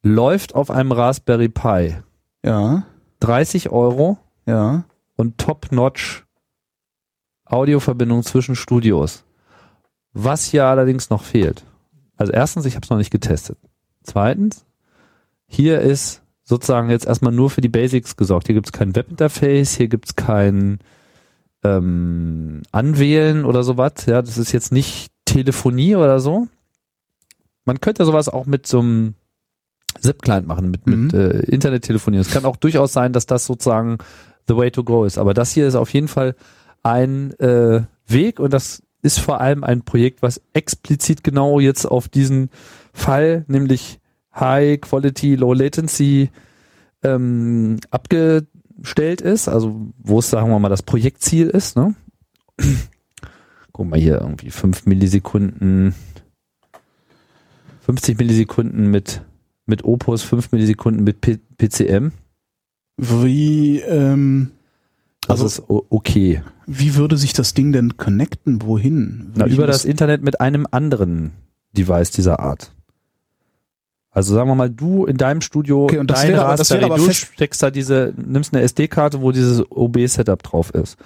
Läuft auf einem Raspberry Pi. Ja, 30 Euro ja. und Top-Notch Audioverbindung zwischen Studios. Was hier allerdings noch fehlt. Also erstens, ich habe es noch nicht getestet. Zweitens, hier ist sozusagen jetzt erstmal nur für die Basics gesorgt. Hier gibt es kein Webinterface, hier gibt es kein ähm, Anwählen oder sowas. Ja, das ist jetzt nicht Telefonie oder so. Man könnte sowas auch mit so einem ZIP-Client machen, mit, mit Mhm. äh, Internettelefonie. Es kann auch durchaus sein, dass das sozusagen the way to go ist. Aber das hier ist auf jeden Fall ein äh, Weg und das ist vor allem ein Projekt, was explizit genau jetzt auf diesen Fall, nämlich High Quality, Low Latency ähm, abgestellt ist, also wo es, sagen wir mal, das Projektziel ist. Ne? Guck mal hier, irgendwie 5 Millisekunden, 50 Millisekunden mit, mit Opus, 5 Millisekunden mit P PCM. Wie, ähm, Das Also- ist okay. wie würde sich das Ding denn connecten? Wohin? Na, Würde über das Internet mit einem anderen Device dieser Art. Also sagen wir mal, du in deinem Studio, Okay, und das dein wäre aber- das wäre Raspberry, aber du steckst da diese, nimmst eine SD-Karte, wo dieses OB-Setup drauf ist.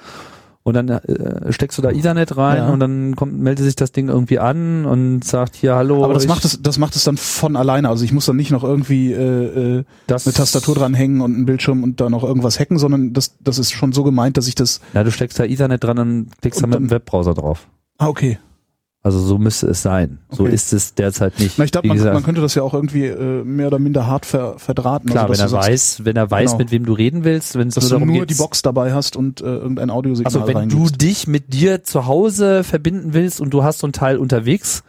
Und dann äh, steckst du da Ethernet rein Ja. und dann kommt, meldet sich das Ding irgendwie an und sagt hier, hallo. aber das macht es, das macht es dann von alleine. Also ich muss dann nicht noch irgendwie äh, äh, das, eine Tastatur dranhängen und einen Bildschirm und da noch irgendwas hacken, sondern das, das ist schon so gemeint, dass ich das. Na, du steckst da Ethernet dran und klickst Und dann mit dem dann- Webbrowser drauf. Ah, okay. Also so müsste es sein. So Okay. ist es derzeit nicht. Na, ich glaube, man, man könnte das ja auch irgendwie äh, mehr oder minder hart ver, verdrahten. klar, also, wenn er du sagst, weiß, wenn er weiß, Genau. mit wem du reden willst, wenn es nur du darum nur geht, die Box dabei hast und äh, irgendein Audiosignal Also wenn du reingibst. dich mit dir zu Hause verbinden willst und du hast so ein Teil unterwegs,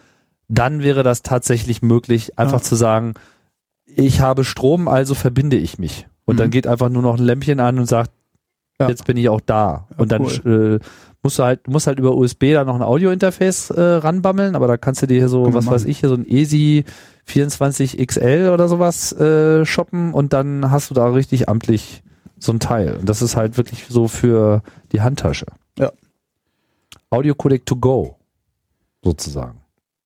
dann wäre das tatsächlich möglich, einfach Ah. zu sagen, ich habe Strom, also verbinde ich mich. Und Mhm. dann geht einfach nur noch ein Lämpchen an und sagt, Ja. jetzt bin ich auch da. Ja, und dann äh, musst du halt, du musst halt über USB da noch ein Audio-Interface äh, ranbammeln, aber da kannst du dir hier so, wir was weiß ich, hier so ein ESI 24 XL oder sowas äh, shoppen und dann hast du da richtig amtlich so ein Teil. Und das ist halt wirklich so für die Handtasche. Ja. Audio Codec to go, sozusagen.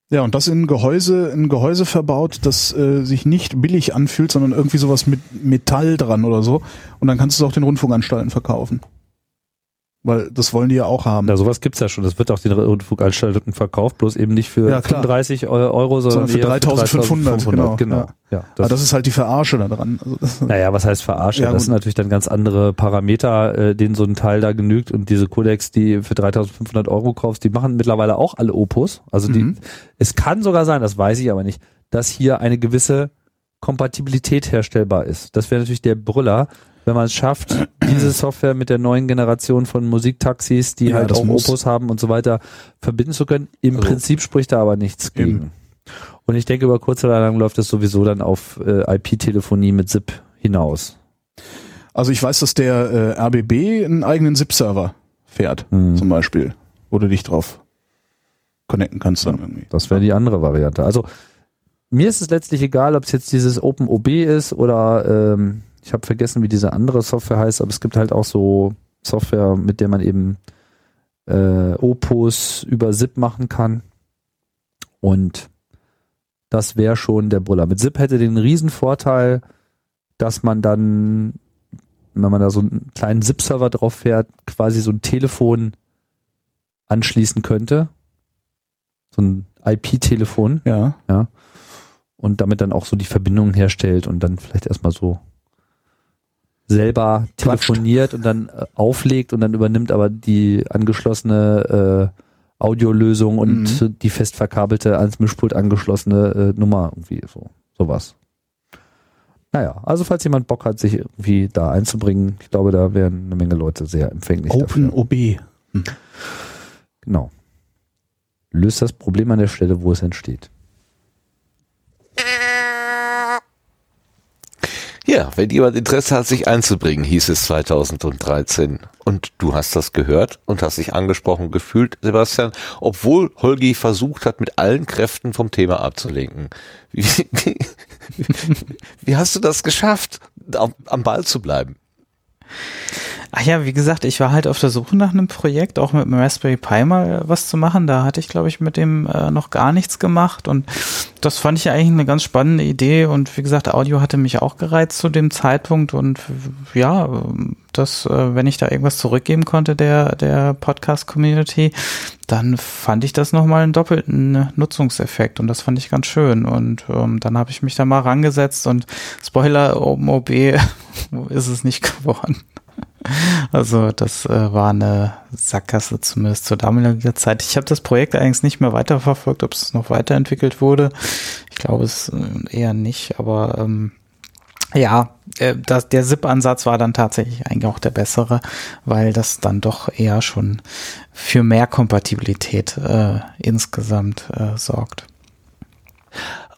Ja, und das in Gehäuse, in ein Gehäuse verbaut, das äh, sich nicht billig anfühlt, sondern irgendwie sowas mit Metall dran oder so. Und dann kannst du es auch den Rundfunkanstalten verkaufen. Weil das wollen die ja auch haben. Na, sowas gibt's ja schon. Das wird auch den Rundfunkanstalten verkauft, bloß eben nicht für Ja, klar. 35 Euro, sondern, Sondern für eher 3500, genau, genau. ja. Ja, Aber das ist halt die Verarsche da dran. Also das, Naja, was heißt verarsche? Ja, das sind natürlich dann ganz andere Parameter, äh, denen so ein Teil da genügt. Und diese Codecs, die für 3500 Euro kaufst, die machen mittlerweile auch alle Opus. Also die, Mhm. es kann sogar sein, das weiß ich aber nicht, dass hier eine gewisse Kompatibilität herstellbar ist. Das wäre natürlich der Brüller, wenn man es schafft, diese Software mit der neuen Generation von Musiktaxis, die Ja, halt das auch muss. Opus haben und so weiter, verbinden zu können. Im Also- Prinzip spricht da aber nichts Eben. gegen. Und ich denke, über kurz oder lang läuft es sowieso dann auf äh, IP-Telefonie mit SIP hinaus. also ich weiß, dass der äh, RBB einen eigenen SIP-Server fährt, Mhm. zum Beispiel, wo du dich drauf connecten kannst dann irgendwie. Das wäre die andere Variante. Also mir ist es letztlich egal, ob es jetzt dieses OpenOB ist oder ähm, ich habe vergessen, wie diese andere Software heißt, aber es gibt halt auch so Software, mit der man eben äh, Opus über SIP machen kann. Und das wäre schon der Brüller. Mit SIP hätte den riesen Vorteil, dass man dann, wenn man da so einen kleinen SIP-Server drauf fährt, quasi so ein Telefon anschließen könnte. So ein IP-Telefon Ja. und damit dann auch so die Verbindungen herstellt und dann vielleicht erstmal so selber Quatscht. telefoniert und dann äh, auflegt und dann übernimmt aber die angeschlossene äh, Audiolösung und Mhm. die fest verkabelte ans Mischpult angeschlossene äh, Nummer irgendwie so sowas. Naja, also falls jemand Bock hat, sich irgendwie da einzubringen, ich glaube, da wären eine Menge Leute sehr empfänglich dafür. OpenOB. Genau. Löst das Problem an der Stelle, wo es entsteht. Ja, wenn jemand Interesse hat, sich einzubringen, hieß es 2013. Und du hast das gehört und hast dich angesprochen gefühlt, Sebastian, obwohl Holgi versucht hat, mit allen Kräften vom Thema abzulenken. Wie, wie, wie hast du das geschafft, am, am Ball zu bleiben? Ach ja, wie gesagt, ich war halt auf der Suche nach einem Projekt, auch mit dem Raspberry Pi mal was zu machen. Da hatte ich, glaube ich, mit dem äh, noch gar nichts gemacht. Und das fand ich eigentlich eine ganz spannende Idee. Und wie gesagt, Audio hatte mich auch gereizt zu dem Zeitpunkt. Und ja, das, äh, wenn ich da irgendwas zurückgeben konnte der, der Podcast-Community, dann fand ich das nochmal einen doppelten Nutzungseffekt. Und das fand ich ganz schön. Und ähm, dann habe ich mich da mal rangesetzt. Und Spoiler, OpenOB ist es nicht geworden. Also das äh, war eine Sackgasse zumindest zur damaligen Zeit. Ich habe das Projekt eigentlich nicht mehr weiterverfolgt, ob es noch weiterentwickelt wurde. Ich glaube es äh, eher nicht, aber ähm, ja, äh, das, der SIP-Ansatz war dann tatsächlich eigentlich auch der bessere, weil das dann doch eher schon für mehr Kompatibilität äh, insgesamt äh, sorgt.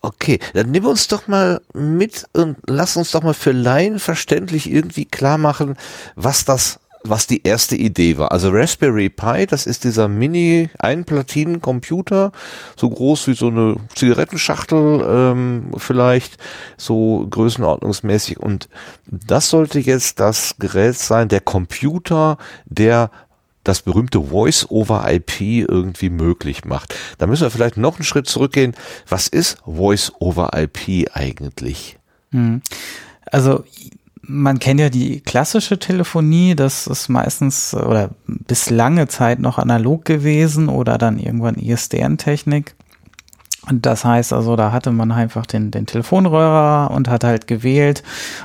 Okay, dann nimm uns doch mal mit und lass uns doch mal für Laien verständlich irgendwie klar machen, was das was die erste Idee war. Also Raspberry Pi, das ist dieser mini Einplatinen-Computer, so groß wie so eine Zigarettenschachtel ähm, vielleicht, so größenordnungsmäßig. Und das sollte jetzt das Gerät sein, der Computer, der das berühmte Voice over IP irgendwie möglich macht. Da müssen wir vielleicht noch einen Schritt zurückgehen. Was ist Voice over IP eigentlich? Hm. Also man kennt ja die klassische Telefonie, das ist meistens oder bis lange Zeit noch analog gewesen oder dann irgendwann ISDN-Technik. Das heißt also, da hatte man einfach den, den Telefonröhrer und hat halt gewählt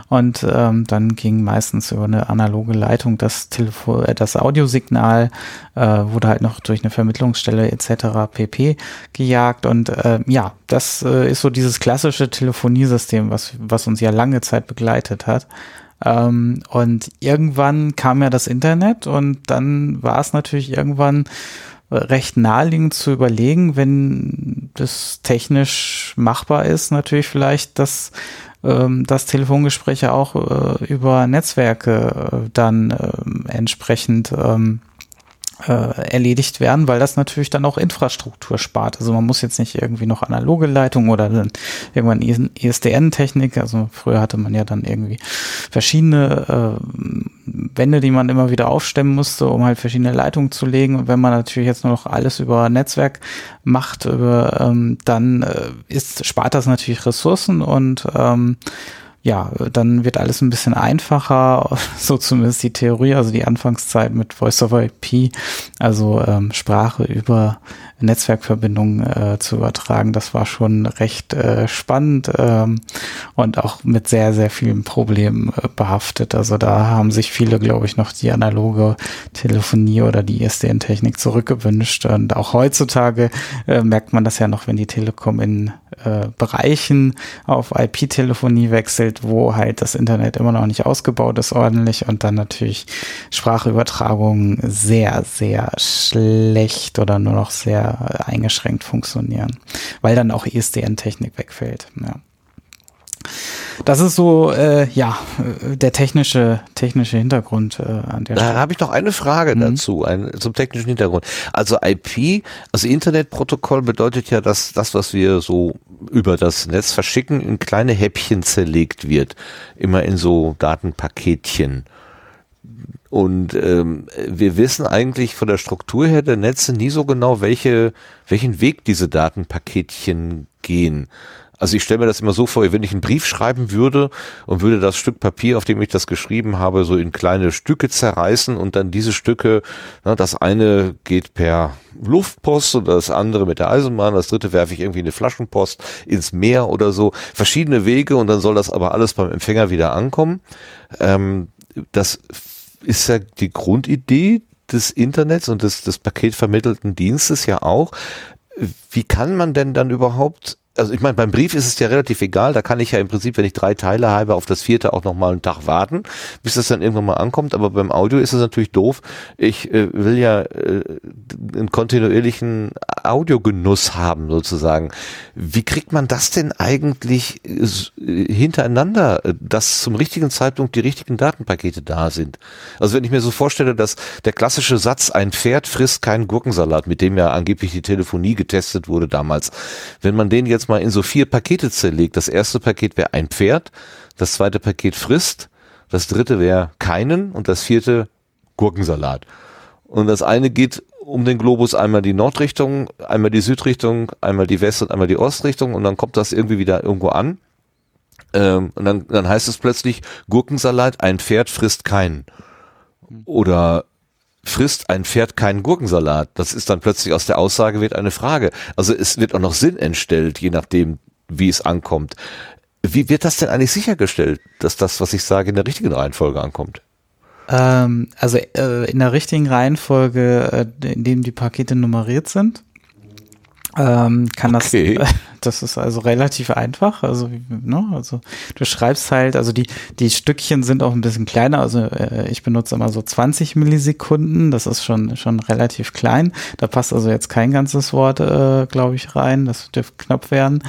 und ähm, dann ging meistens über eine analoge Leitung das Telefon, äh, das Audiosignal äh, wurde halt noch durch eine Vermittlungsstelle etc. pp. gejagt und äh, ja, das äh, ist so dieses klassische Telefoniesystem, was was uns ja lange Zeit begleitet hat. Ähm, und irgendwann kam ja das Internet und dann war es natürlich irgendwann recht naheliegend zu überlegen, wenn das technisch machbar ist, natürlich vielleicht, dass ähm, das Telefongespräche auch äh, über Netzwerke äh, dann äh, entsprechend ähm, äh, erledigt werden, weil das natürlich dann auch Infrastruktur spart. Also man muss jetzt nicht irgendwie noch analoge Leitungen oder dann irgendwann ISDN-Technik. Also früher hatte man ja dann irgendwie verschiedene äh, Wände, die man immer wieder aufstemmen musste, um halt verschiedene Leitungen zu legen. Und wenn man natürlich jetzt nur noch alles über Netzwerk macht, über, ähm, dann äh, ist, spart das natürlich Ressourcen und ähm, ja, dann wird alles ein bisschen einfacher, so zumindest die Theorie, also die Anfangszeit mit Voice over IP, also ähm, Sprache über Netzwerkverbindungen äh, zu übertragen. Das war schon recht äh, spannend ähm, und auch mit sehr, sehr vielen Problemen äh, behaftet. Also da haben sich viele, glaube ich, noch die analoge Telefonie oder die ISDN-Technik zurückgewünscht. Und auch heutzutage äh, merkt man das ja noch, wenn die Telekom in äh, Bereichen auf IP-Telefonie wechselt, wo halt das Internet immer noch nicht ausgebaut ist ordentlich und dann natürlich Sprachübertragungen sehr, sehr schlecht oder nur noch sehr eingeschränkt funktionieren, weil dann auch ISDN-Technik wegfällt. Ja. Das ist so, äh, ja, der technische, technische Hintergrund äh, an der. Da habe ich noch eine Frage mhm. dazu, ein, zum technischen Hintergrund. Also IP, also Internetprotokoll bedeutet ja, dass das, was wir so über das Netz verschicken, in kleine Häppchen zerlegt wird. Immer in so Datenpaketchen. Und ähm, wir wissen eigentlich von der Struktur her der Netze nie so genau, welche, welchen Weg diese Datenpaketchen gehen. Also ich stelle mir das immer so vor, wenn ich einen Brief schreiben würde und würde das Stück Papier, auf dem ich das geschrieben habe, so in kleine Stücke zerreißen und dann diese Stücke, na, das eine geht per Luftpost und das andere mit der Eisenbahn, das dritte werfe ich irgendwie eine Flaschenpost ins Meer oder so. Verschiedene Wege und dann soll das aber alles beim Empfänger wieder ankommen. Ähm, das ist ja die Grundidee des Internets und des, des paketvermittelten Dienstes ja auch. Wie kann man denn dann überhaupt also ich meine, beim Brief ist es ja relativ egal, da kann ich ja im Prinzip, wenn ich drei Teile habe, auf das vierte auch nochmal einen Tag warten, bis das dann irgendwann mal ankommt, aber beim Audio ist es natürlich doof. Ich äh, will ja äh, einen kontinuierlichen Audiogenuss haben, sozusagen. Wie kriegt man das denn eigentlich äh, hintereinander, dass zum richtigen Zeitpunkt die richtigen Datenpakete da sind? Also wenn ich mir so vorstelle, dass der klassische Satz, ein Pferd frisst keinen Gurkensalat, mit dem ja angeblich die Telefonie getestet wurde damals, wenn man den jetzt jetzt mal in so vier Pakete zerlegt. Das erste Paket wäre ein Pferd, das zweite Paket frisst, das dritte wäre keinen und das vierte Gurkensalat. Und das eine geht um den Globus einmal die Nordrichtung, einmal die Südrichtung, einmal die West- und einmal die Ostrichtung und dann kommt das irgendwie wieder irgendwo an. Ähm, und dann, dann heißt es plötzlich, Gurkensalat, ein Pferd frisst keinen. Oder frisst ein Pferd keinen Gurkensalat. Das ist dann plötzlich aus der Aussage wird eine Frage. Also es wird auch noch Sinn entstellt, je nachdem, wie es ankommt. Wie wird das denn eigentlich sichergestellt, dass das, was ich sage, in der richtigen Reihenfolge ankommt? Ähm, also äh, in der richtigen Reihenfolge, äh, in dem die Pakete nummeriert sind, ähm, kann Okay. das, das ist also relativ einfach. Also, ne, also du schreibst halt, also die, die Stückchen sind auch ein bisschen kleiner. Also äh, ich benutze immer so 20 Millisekunden. Das ist schon, schon relativ klein. Da passt also jetzt kein ganzes Wort, äh, glaube ich, rein. Das dürfte knapp werden.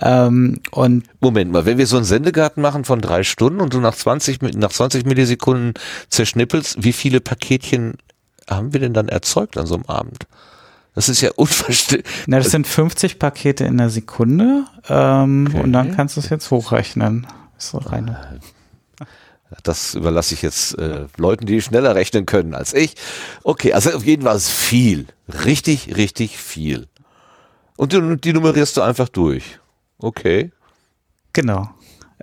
Ähm, und Moment mal, wenn wir so einen Sendegarten machen von drei Stunden und du nach 20, Mi- nach 20 Millisekunden zerschnippelst, wie viele Paketchen haben wir denn dann erzeugt an so einem Abend? Das ist ja unverständlich. na, das sind 50 Pakete in der Sekunde. Ähm, Okay. Und dann kannst du es jetzt hochrechnen. Ist so rein. Das überlasse ich jetzt äh, Leuten, die schneller rechnen können als ich. Okay, also auf jeden Fall ist viel. Richtig, richtig viel. Und die, die nummerierst du einfach durch. Okay. Genau.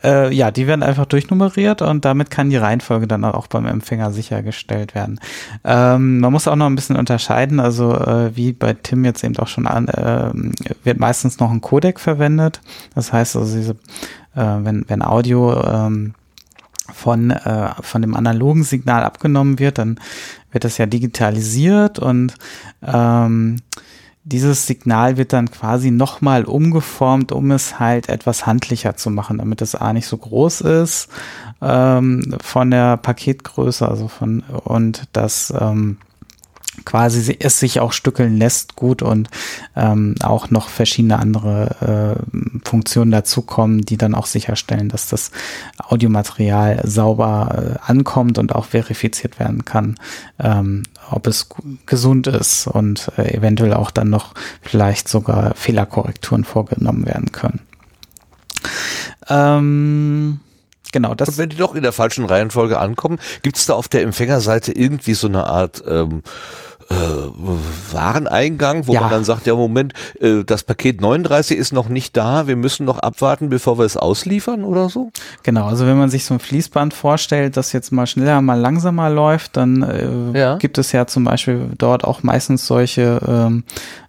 Äh, ja, die werden einfach durchnummeriert und damit kann die Reihenfolge dann auch beim Empfänger sichergestellt werden. Ähm, man muss auch noch ein bisschen unterscheiden, also äh, wie bei Tim jetzt eben auch schon an, äh, wird meistens noch ein Codec verwendet. Das heißt also diese, äh, wenn, wenn Audio ähm, von, äh, von dem analogen Signal abgenommen wird, dann wird das ja digitalisiert und ähm, dieses Signal wird dann quasi nochmal umgeformt, um es halt etwas handlicher zu machen, damit es A nicht so groß ist ähm, von der Paketgröße, also von und das ähm, quasi si- es sich auch stückeln lässt gut und ähm, auch noch verschiedene andere äh, Funktionen dazukommen, die dann auch sicherstellen, dass das Audiomaterial sauber äh, ankommt und auch verifiziert werden kann, ähm, ob es gesund ist und äh, eventuell auch dann noch vielleicht sogar Fehlerkorrekturen vorgenommen werden können. Ähm, genau, das Und wenn die doch in der falschen Reihenfolge ankommen, gibt es da auf der Empfängerseite irgendwie so eine Art ähm, äh, Wareneingang, wo Ja. man dann sagt, ja Moment, äh, das Paket 39 ist noch nicht da, wir müssen noch abwarten, bevor wir es ausliefern oder so? Genau, also wenn man sich so ein Fließband vorstellt, das jetzt mal schneller, mal langsamer läuft, dann äh, Ja. gibt es ja zum Beispiel dort auch meistens solche ähm,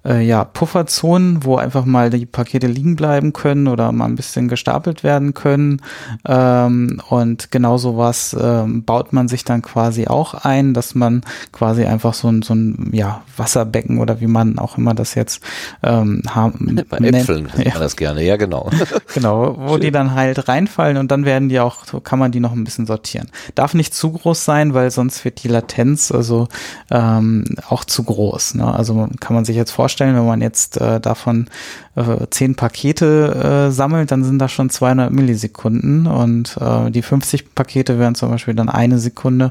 äh, ja, Pufferzonen, wo einfach mal die Pakete liegen bleiben können oder mal ein bisschen gestapelt werden können. Ähm, und genau sowas ähm, baut man sich dann quasi auch ein, dass man quasi einfach so ein, so ein ja, Wasserbecken oder wie man auch immer das jetzt ähm, haben, Bei nennt. Äpfeln Ja. ja. man das gerne, ja genau. Genau, wo die dann halt reinfallen und dann werden die auch, kann man die noch ein bisschen sortieren. Darf nicht zu groß sein, weil sonst wird die Latenz also ähm, auch zu groß. Ne? Also kann man sich jetzt vorstellen, wenn man jetzt äh, davon äh, zehn Pakete äh, sammelt, dann sind das schon 200 Millisekunden und äh, die 50 Pakete wären zum Beispiel dann eine Sekunde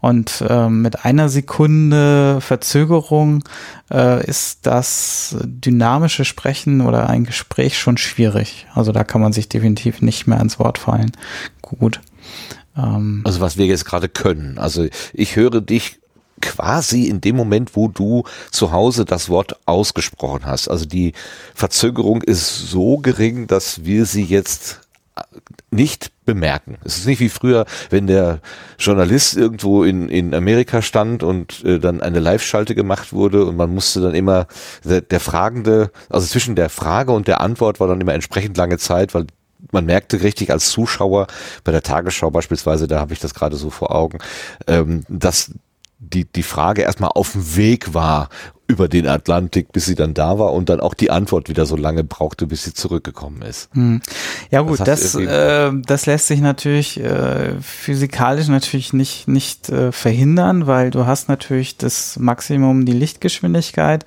und äh, mit einer Sekunde Verzögerung äh, ist das dynamische Sprechen oder ein Gespräch schon schwierig. Also da kann man sich definitiv nicht mehr ans Wort fallen. Gut. Ähm, Also was wir jetzt gerade können. Also ich höre dich quasi in dem Moment, wo du zu Hause das Wort ausgesprochen hast. Also die Verzögerung ist so gering, dass wir sie jetzt nicht bemerken. Es ist nicht wie früher, wenn der Journalist irgendwo in, in Amerika stand und äh, dann eine Live-Schalte gemacht wurde und man musste dann immer, der, der Fragende, also zwischen der Frage und der Antwort war dann immer entsprechend lange Zeit, weil man merkte richtig als Zuschauer, bei der Tagesschau beispielsweise, da habe ich das gerade so vor Augen, ähm, dass die, die Frage erstmal auf dem Weg war über den Atlantik, bis sie dann da war und dann auch die Antwort wieder so lange brauchte, bis sie zurückgekommen ist. Hm. Ja gut, das, du äh, das lässt sich natürlich äh, physikalisch natürlich nicht, nicht äh, verhindern, weil du hast natürlich das Maximum die Lichtgeschwindigkeit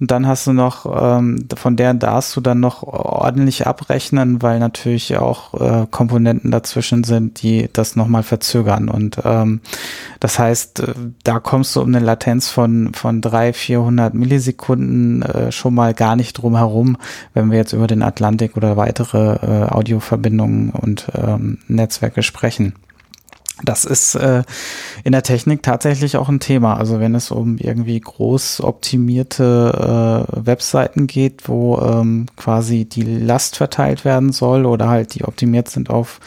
und dann hast du noch, ähm, von der darfst du dann noch ordentlich abrechnen, weil natürlich auch äh, Komponenten dazwischen sind, die das nochmal verzögern und ähm, das heißt, äh, da kommst du um eine Latenz von, von 300, 400 Millisekunden äh, schon mal gar nicht drum herum, wenn wir jetzt über den Atlantik oder weitere äh, Audioverbindungen und ähm, Netzwerke sprechen. Das ist äh, in der Technik tatsächlich auch ein Thema. Also wenn es um irgendwie groß optimierte äh, Webseiten geht, wo ähm, quasi die Last verteilt werden soll oder halt die optimiert sind auf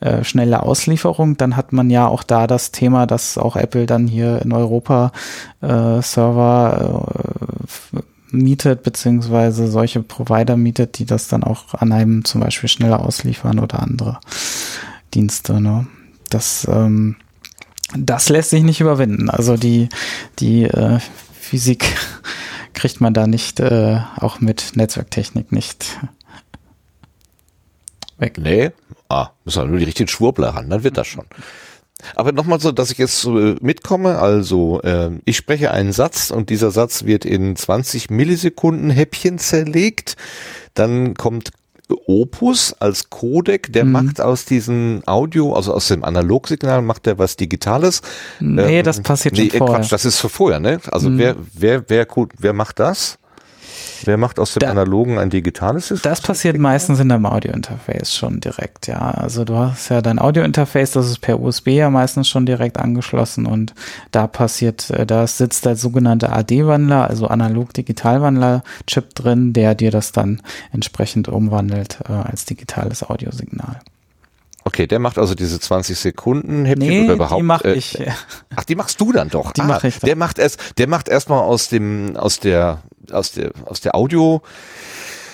äh, schnelle Auslieferung, dann hat man ja auch da das Thema, dass auch Apple dann hier in Europa äh, Server äh, mietet, beziehungsweise solche Provider mietet, die das dann auch an einem zum Beispiel schneller ausliefern oder andere Dienste. Ne? Das, ähm, das lässt sich nicht überwinden. Also die, die äh, Physik kriegt man da nicht, äh, auch mit Netzwerktechnik nicht weg. Nee, ah, müssen wir nur die richtigen Schwurbler ran, dann wird das schon. Aber nochmal so, dass ich jetzt äh, mitkomme, also äh, ich spreche einen Satz und dieser Satz wird in 20 Millisekunden Häppchen zerlegt. Dann kommt Opus als Codec, der mhm. macht aus diesem Audio, also aus dem Analogsignal, macht der was Digitales. Nee, ähm, das passiert nee, schon vorher. Quatsch, das ist für vorher, ne? Also mhm. wer, wer, wer, wer macht das? Wer macht aus dem da, analogen ein digitales System? Das passiert meistens in deinem Audio-Interface schon direkt, ja. Also du hast ja dein Audio-Interface, das ist per USB ja meistens schon direkt angeschlossen und da passiert, äh, da sitzt der sogenannte AD-Wandler, also Analog-Digital-Wandler-Chip drin, der dir das dann entsprechend umwandelt äh, als digitales Audiosignal. Okay, der macht also diese 20 Sekunden Häppchen nee, oder überhaupt. Die mach äh, ich. Ach, die machst du dann doch. Die ah, mache ich. Dann. Der macht erst, der macht erstmal aus dem, aus der aus der, aus der Audio,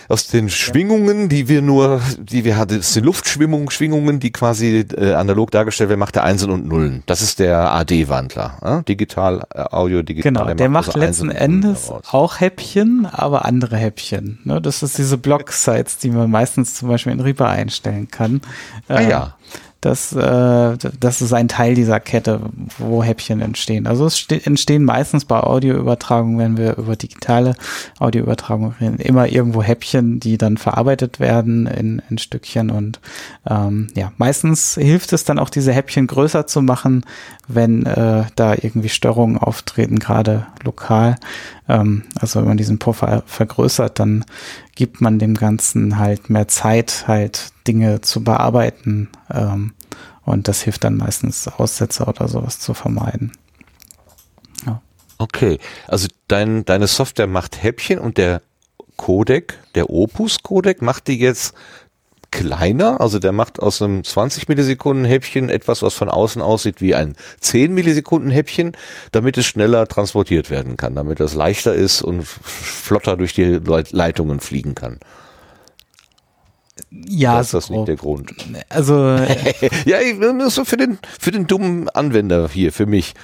aus den Schwingungen, die wir nur, die wir hatten, das sind Luftschwingungen, Schwingungen, die quasi äh, analog dargestellt werden, macht der Einsen und Nullen. Das ist der AD-Wandler, äh? digital, äh, Audio, digital. Genau, der, der macht, also letzten Endes auch Häppchen, aber andere Häppchen. Ne? Das ist diese Block-Sites, die man meistens zum Beispiel in Reaper einstellen kann. Ah ja. Das, äh, das ist ein Teil dieser Kette, wo Häppchen entstehen. Also es entstehen meistens bei Audioübertragungen, wenn wir über digitale Audioübertragung reden, immer irgendwo Häppchen, die dann verarbeitet werden in, in Stückchen und ähm, ja, meistens hilft es dann auch diese Häppchen größer zu machen, wenn äh, da irgendwie Störungen auftreten, gerade lokal. Ähm, also wenn man diesen Puffer vergrößert, dann gibt man dem Ganzen halt mehr Zeit, halt Dinge zu bearbeiten. Ähm, und das hilft dann meistens, Aussetzer oder sowas zu vermeiden. Ja. Okay, also dein, deine Software macht Häppchen und der Codec, der Opus-Codec, macht die jetzt kleiner, also der macht aus einem 20 Millisekunden Häppchen etwas, was von außen aussieht wie ein 10 Millisekunden Häppchen, damit es schneller transportiert werden kann, damit es leichter ist und flotter durch die Leitungen fliegen kann. Ja, das ist das nicht der Grund. Also ja, nur so für den für den dummen Anwender hier, für mich.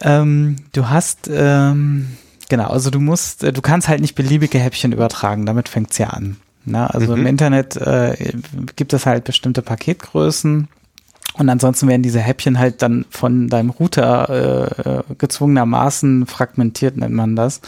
Ähm, du hast ähm, genau, also du musst, du kannst halt nicht beliebige Häppchen übertragen. Damit fängt's ja an. Na, also mhm. im Internet äh, gibt es halt bestimmte Paketgrößen und ansonsten werden diese Häppchen halt dann von deinem Router äh, äh, gezwungenermaßen fragmentiert, nennt man das.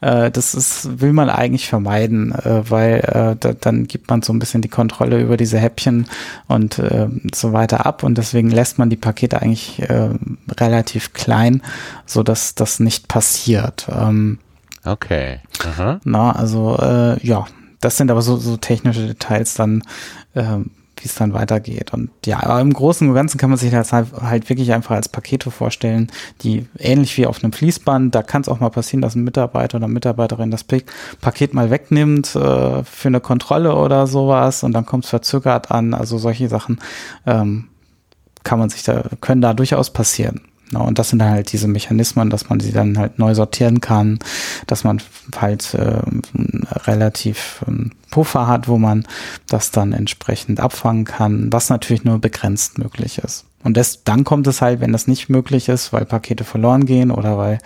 Äh, das ist, will man eigentlich vermeiden, äh, weil äh, da, dann gibt man so ein bisschen die Kontrolle über diese Häppchen und äh, so weiter ab und deswegen lässt man die Pakete eigentlich äh, relativ klein, so dass das nicht passiert. Ähm, okay. Aha. Na, also äh, ja, das sind aber so, so technische Details dann, äh, wie es dann weitergeht. Und ja, aber im Großen und Ganzen kann man sich das halt, halt wirklich einfach als Pakete vorstellen, die ähnlich wie auf einem Fließband, da kann es auch mal passieren, dass ein Mitarbeiter oder Mitarbeiterin das Paket mal wegnimmt äh, für eine Kontrolle oder sowas und dann kommt es verzögert an. Also solche Sachen ähm, kann man sich da, können da durchaus passieren. Ja, und das sind halt diese Mechanismen, dass man sie dann halt neu sortieren kann, dass man halt äh, relativ äh, Puffer hat, wo man das dann entsprechend abfangen kann, was natürlich nur begrenzt möglich ist. Und das, dann kommt es halt, wenn das nicht möglich ist, weil Pakete verloren gehen oder weil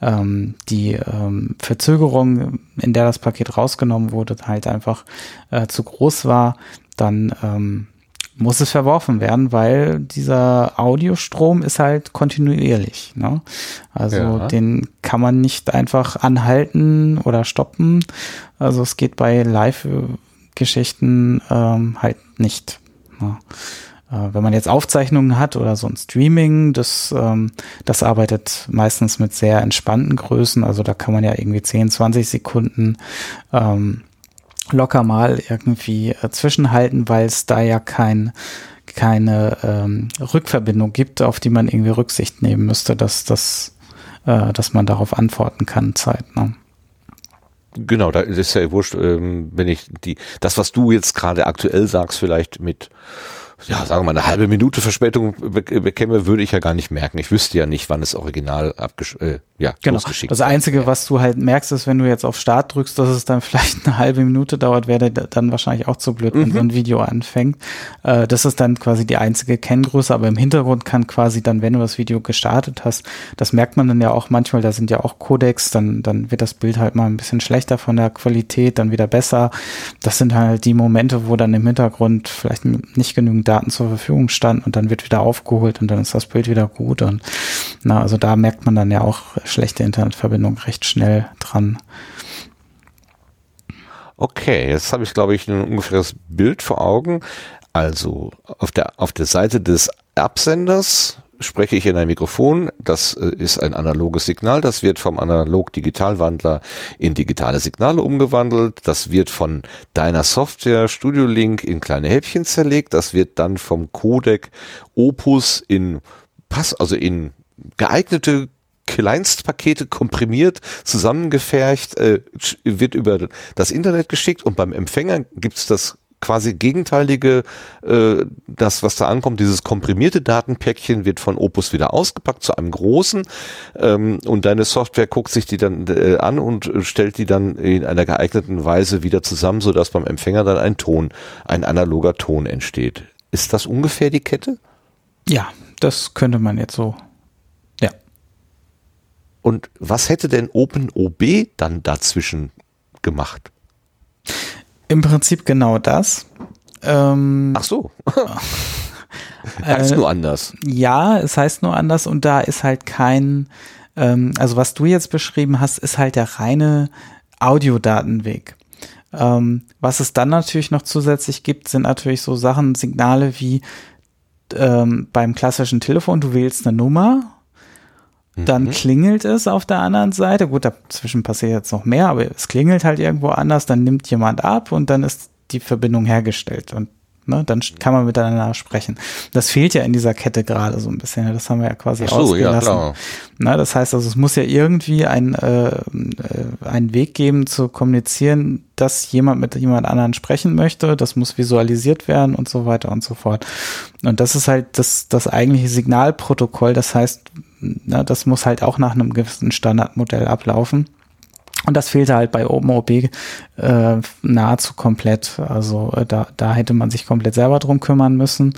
ähm, die ähm, Verzögerung, in der das Paket rausgenommen wurde, halt einfach äh, zu groß war, dann ähm, muss es verworfen werden, weil dieser Audiostrom ist halt kontinuierlich. Ne? Also ja. den kann man nicht einfach anhalten oder stoppen. Also es geht bei Live-Geschichten ähm, halt nicht. Ne? Äh, wenn man jetzt Aufzeichnungen hat oder so ein Streaming, das, ähm, das arbeitet meistens mit sehr entspannten Größen. Also da kann man ja irgendwie 10, 20 Sekunden ähm, locker mal irgendwie äh, zwischenhalten, weil es da ja kein keine ähm, Rückverbindung gibt, auf die man irgendwie Rücksicht nehmen müsste, dass, dass, äh, dass man darauf antworten kann zeitnah. Genau, da ist ja wurscht, ähm, wenn ich die, das, was du jetzt gerade aktuell sagst, vielleicht mit ja, sagen wir mal, eine halbe Minute Verspätung bekäme, würde ich ja gar nicht merken. Ich wüsste ja nicht, wann es original abgesch äh, ja, genau. Das Einzige, was du halt merkst, ist, wenn du jetzt auf Start drückst, dass es dann vielleicht eine halbe Minute dauert, wäre dann wahrscheinlich auch zu blöd, wenn mhm. so ein Video anfängt. Äh, das ist dann quasi die einzige Kenngröße, aber im Hintergrund kann quasi dann, wenn du das Video gestartet hast, das merkt man dann ja auch manchmal, da sind ja auch Codecs, dann, dann wird das Bild halt mal ein bisschen schlechter von der Qualität, dann wieder besser. Das sind halt die Momente, wo dann im Hintergrund vielleicht nicht genügend Daten zur Verfügung standen und dann wird wieder aufgeholt und dann ist das Bild wieder gut und na, also da merkt man dann ja auch schlechte Internetverbindung recht schnell dran. Okay, jetzt habe ich, glaube ich, ein ungefähres Bild vor Augen. Also auf der, auf der Seite des Absenders spreche ich in ein Mikrofon. Das äh, ist ein analoges Signal. Das wird vom Analog-Digitalwandler in digitale Signale umgewandelt. Das wird von deiner Software Studio Link in kleine Häppchen zerlegt. Das wird dann vom Codec Opus in Pass, also in geeignete Kleinstpakete komprimiert, zusammengefercht, äh, wird über das Internet geschickt und beim Empfänger gibt's das quasi gegenteilige, äh, das, was da ankommt, dieses komprimierte Datenpäckchen wird von Opus wieder ausgepackt zu einem großen ähm, und deine Software guckt sich die dann äh, an und stellt die dann in einer geeigneten Weise wieder zusammen, sodass beim Empfänger dann ein Ton, ein analoger Ton entsteht. Ist das ungefähr die Kette? Ja, das könnte man jetzt so. Und was hätte denn OpenOB dann dazwischen gemacht? Im Prinzip genau das. Ähm, Ach so. heißt äh, nur anders. Ja, es heißt nur anders und da ist halt kein, ähm, also was du jetzt beschrieben hast, ist halt der reine Audiodatenweg. Ähm, was es dann natürlich noch zusätzlich gibt, sind natürlich so Sachen, Signale wie ähm, beim klassischen Telefon, du wählst eine Nummer dann mhm. klingelt es auf der anderen Seite. Gut, dazwischen passiert jetzt noch mehr, aber es klingelt halt irgendwo anders, dann nimmt jemand ab und dann ist die Verbindung hergestellt. Und Ne? Dann kann man miteinander sprechen. Das fehlt ja in dieser Kette gerade so ein bisschen. Ne? Das haben wir ja quasi so, ausgelassen. Ja, Na, das heißt also, es muss ja irgendwie ein, äh, äh, einen Weg geben zu kommunizieren, dass jemand mit jemand anderen sprechen möchte. Das muss visualisiert werden und so weiter und so fort. Und das ist halt das, das eigentliche Signalprotokoll. Das heißt, na, das muss halt auch nach einem gewissen Standardmodell ablaufen. Und das fehlte halt bei OpenOB äh, nahezu komplett. Also äh, da, da hätte man sich komplett selber drum kümmern müssen.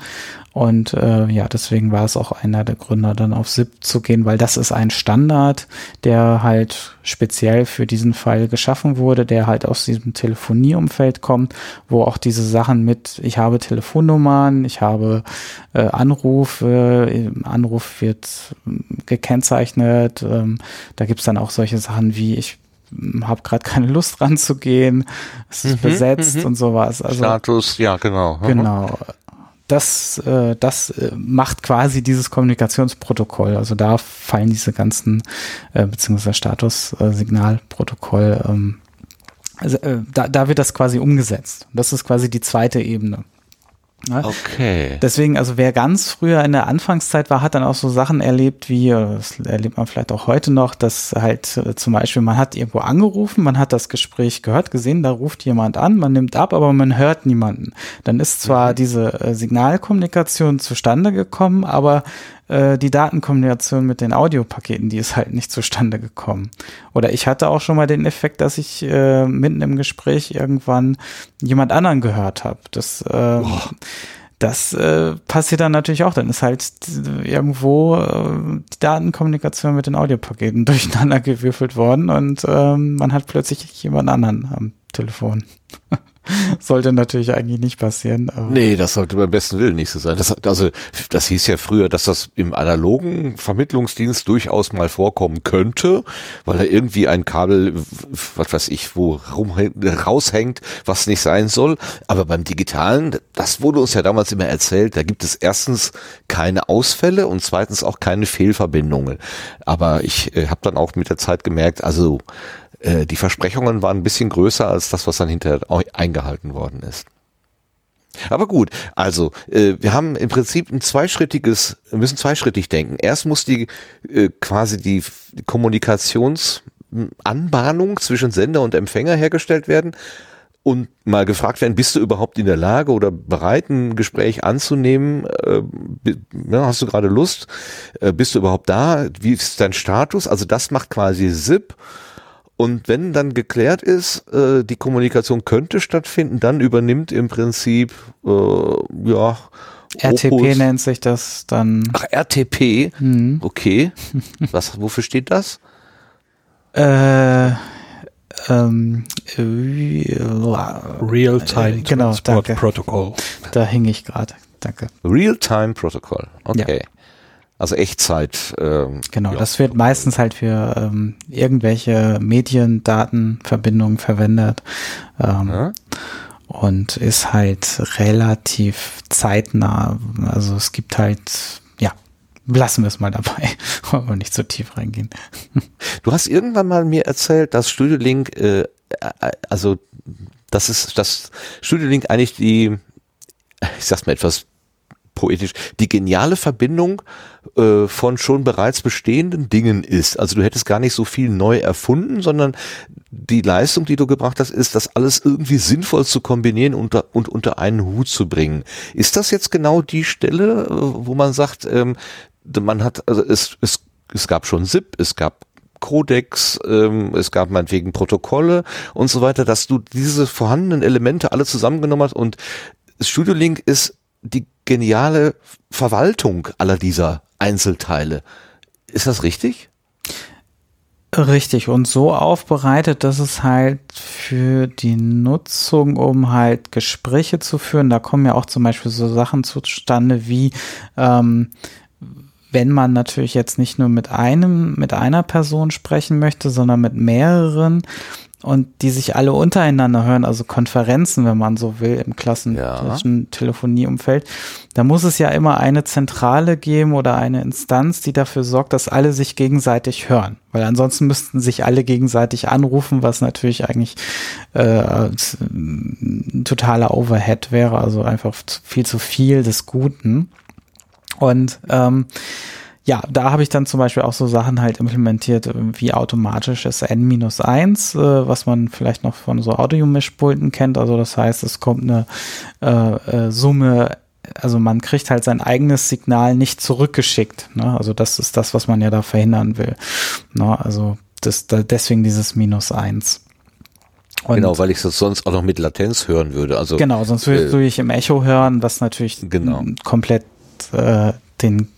Und äh, ja, deswegen war es auch einer der Gründer, dann auf SIP zu gehen, weil das ist ein Standard, der halt speziell für diesen Fall geschaffen wurde, der halt aus diesem Telefonieumfeld kommt, wo auch diese Sachen mit, ich habe Telefonnummern, ich habe äh, Anrufe, Anruf wird gekennzeichnet, ähm, da gibt's dann auch solche Sachen wie, ich habe gerade keine Lust ranzugehen, es ist mhm, besetzt mhm. und sowas. Also, Status, ja, genau. Genau. Das, äh, das äh, macht quasi dieses Kommunikationsprotokoll. Also da fallen diese ganzen, äh, beziehungsweise Status-Signalprotokoll, ähm, also, äh, da, da wird das quasi umgesetzt. Das ist quasi die zweite Ebene. Ne? Okay. Deswegen, also wer ganz früher in der Anfangszeit war, hat dann auch so Sachen erlebt, wie, das erlebt man vielleicht auch heute noch, dass halt äh, zum Beispiel man hat irgendwo angerufen, man hat das Gespräch gehört, gesehen, da ruft jemand an, man nimmt ab, aber man hört niemanden. Dann ist zwar mhm. diese äh, Signalkommunikation zustande gekommen, aber äh, die Datenkombination mit den Audiopaketen, die ist halt nicht zustande gekommen. Oder ich hatte auch schon mal den Effekt, dass ich äh, mitten im Gespräch irgendwann jemand anderen gehört habe. Das äh, das äh, passiert dann natürlich auch. Dann ist halt irgendwo äh, die Datenkommunikation mit den Audiopaketen durcheinander gewürfelt worden und ähm, man hat plötzlich jemand anderen am Telefon. sollte natürlich eigentlich nicht passieren. Aber nee, das sollte beim besten Willen nicht so sein. Das, also, das hieß ja früher, dass das im analogen Vermittlungsdienst durchaus mal vorkommen könnte, weil da irgendwie ein Kabel, was weiß ich, wo rum, raushängt, was nicht sein soll. Aber beim digitalen, das wurde uns ja damals immer erzählt, da gibt es erstens keine Ausfälle und zweitens auch keine Fehlverbindungen. Aber ich äh, habe dann auch mit der Zeit gemerkt, also äh, die Versprechungen waren ein bisschen größer als das, was dann hinterher eingehalten worden ist. Aber gut, also äh, wir haben im Prinzip ein zweischrittiges, müssen zweischrittig denken. Erst muss die äh, quasi die, Kommunikationsanbahnung zwischen Sender und Empfänger hergestellt werden und mal gefragt werden, bist du überhaupt in der Lage oder bereit, ein Gespräch anzunehmen? Äh, ja, hast du gerade Lust? Äh, bist du überhaupt da? Wie ist dein Status? Also das macht quasi SIP. Und wenn dann geklärt ist, äh, die Kommunikation könnte stattfinden, dann übernimmt im Prinzip, äh, ja, RTP Opus. nennt sich das dann. Ach, RTP, Mhm. okay. Was, wofür steht das? Äh, ähm, äh, Real-Time Äh, genau, Transport danke. Protocol. da hing ich gerade. Danke. Real-Time Protocol, okay. Also Echtzeit. Ähm, Genau, ja. das wird meistens halt für ähm, irgendwelche Mediendatenverbindungen verwendet ähm, Ja? und ist halt relativ zeitnah. Also es gibt halt, ja, lassen wir es mal dabei, wollen wir nicht so tief reingehen. Du hast irgendwann mal mir erzählt, dass Studio Link, äh, äh, also das ist, dass Studio Link eigentlich die, ich sag's mal etwas poetisch, die geniale Verbindung äh, von schon bereits bestehenden Dingen ist. Also du hättest gar nicht so viel neu erfunden, sondern die Leistung, die du gebracht hast, ist, das alles irgendwie sinnvoll zu kombinieren und, unter- und unter einen Hut zu bringen. Ist das jetzt genau die Stelle, äh, wo man sagt, ähm, man hat, also es, es, es gab schon SIP, es gab Codex, ähm, es gab meinetwegen Protokolle und so weiter, dass du diese vorhandenen Elemente alle zusammengenommen hast und Studio Link ist die geniale Verwaltung aller dieser Einzelteile. Ist das richtig? Richtig, und so aufbereitet, dass es halt für die Nutzung, um halt Gespräche zu führen, da kommen ja auch zum Beispiel so Sachen zustande wie, ähm, wenn man natürlich jetzt nicht nur mit einem, mit einer Person sprechen möchte, sondern mit mehreren und die sich alle untereinander hören, also Konferenzen, wenn man so will, im klassischen Telefonieumfeld, da muss es ja immer eine Zentrale geben oder eine Instanz, die dafür sorgt, dass alle sich gegenseitig hören. Weil ansonsten müssten sich alle gegenseitig anrufen, was natürlich eigentlich äh, ein totaler Overhead wäre, also einfach viel zu viel des Guten. Und ähm, ja, da habe ich dann zum Beispiel auch so Sachen halt implementiert, äh, wie automatisches N-1, äh, was man vielleicht noch von so Audiomischpulten kennt. Also das heißt, es kommt eine äh, äh, Summe, also man kriegt halt sein eigenes Signal nicht zurückgeschickt. Ne? Also das ist das, was man ja da verhindern will. Ne? Also das, da, deswegen dieses Minus eins. Und genau, weil ich das sonst auch noch mit Latenz hören würde. Also Genau, sonst würdest äh, du dich im Echo hören, was natürlich Genau. komplett äh, den,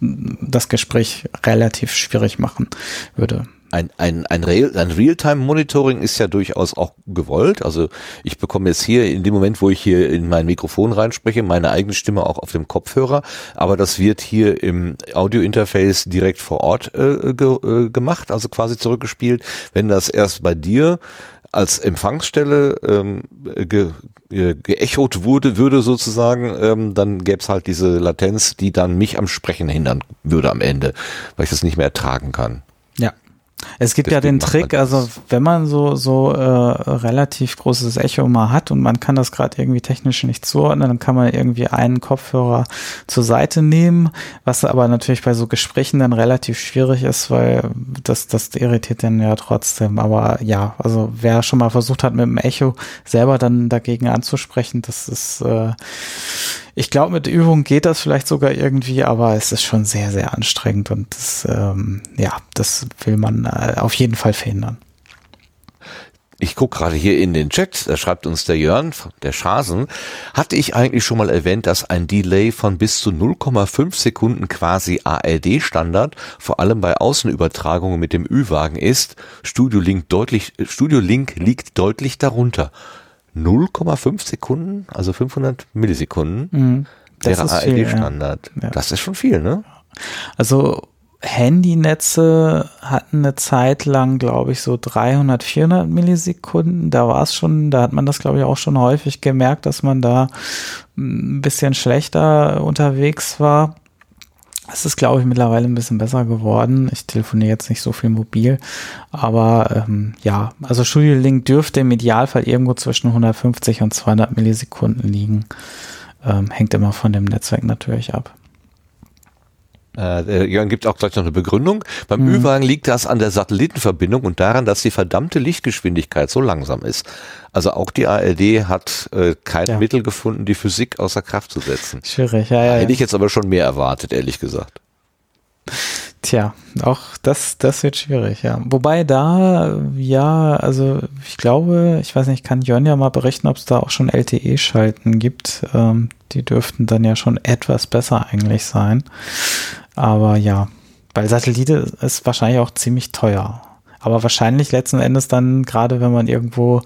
das Gespräch relativ schwierig machen würde. ein, ein, ein, Real, ein Realtime-Monitoring ist ja durchaus auch gewollt. Also ich bekomme jetzt hier in dem Moment, wo ich hier in mein Mikrofon reinspreche, meine eigene Stimme auch auf dem Kopfhörer. Aber das wird hier im Audio-Interface direkt vor Ort äh, ge, äh, gemacht, also quasi zurückgespielt. Wenn das erst bei dir als Empfangsstelle ähm, ge, äh, geechot wurde, würde sozusagen, ähm, dann gäbe es halt diese Latenz, die dann mich am Sprechen hindern würde am Ende, weil ich das nicht mehr ertragen kann. Ja. Es gibt ja Deswegen den macht man Trick, also wenn man so so äh, relativ großes Echo mal hat und man kann das gerade irgendwie technisch nicht zuordnen, dann kann man irgendwie einen Kopfhörer zur Seite nehmen, was aber natürlich bei so Gesprächen dann relativ schwierig ist, weil das das irritiert dann ja trotzdem. Aber ja, also wer schon mal versucht hat mit dem Echo selber dann dagegen anzusprechen, das ist äh, ich glaube, mit Übung geht das vielleicht sogar irgendwie, aber es ist schon sehr, sehr anstrengend und das, ähm, ja, das will man äh, auf jeden Fall verhindern. Ich gucke gerade hier in den Chat, da schreibt uns der Jörn, der Schasen. Hatte ich eigentlich schon mal erwähnt, dass ein Delay von bis zu 0,5 Sekunden quasi ARD-Standard, vor allem bei Außenübertragungen mit dem Ü-Wagen ist? Studio Link deutlich, Studio Link liegt deutlich darunter. 0,5 Sekunden, also 500 Millisekunden, Mhm. Das wäre viel, ja. ARD-Standard. Ja. Das ist schon viel, ne? Also Handynetze hatten eine Zeit lang, glaube ich, so 300, 400 Millisekunden. Da war es schon, da hat man das, glaube ich, auch schon häufig gemerkt, dass man da ein bisschen schlechter unterwegs war. Es ist, glaube ich, mittlerweile ein bisschen besser geworden. Ich telefoniere jetzt nicht so viel mobil, aber ähm, ja, also Studio Link dürfte im Idealfall irgendwo zwischen 150 und 200 Millisekunden liegen. Ähm, hängt immer von dem Netzwerk natürlich ab. Äh, Jörn gibt auch gleich noch eine Begründung. Beim mhm. Ü-Wagen liegt das an der Satellitenverbindung und daran, dass die verdammte Lichtgeschwindigkeit so langsam ist. Also auch die ARD hat äh, kein ja. Mittel gefunden, die Physik außer Kraft zu setzen. Schwierig, ja, ja. Hätte ich jetzt aber schon mehr erwartet, ehrlich gesagt. Tja, auch das, das wird schwierig, ja. Wobei da, ja, also ich glaube, ich weiß nicht, kann Jörn ja mal berichten, ob es da auch schon LTE-Schalten gibt. Ähm, die dürften dann ja schon etwas besser eigentlich sein. Aber ja, weil Satellite ist wahrscheinlich auch ziemlich teuer. Aber wahrscheinlich letzten Endes dann, gerade wenn man irgendwo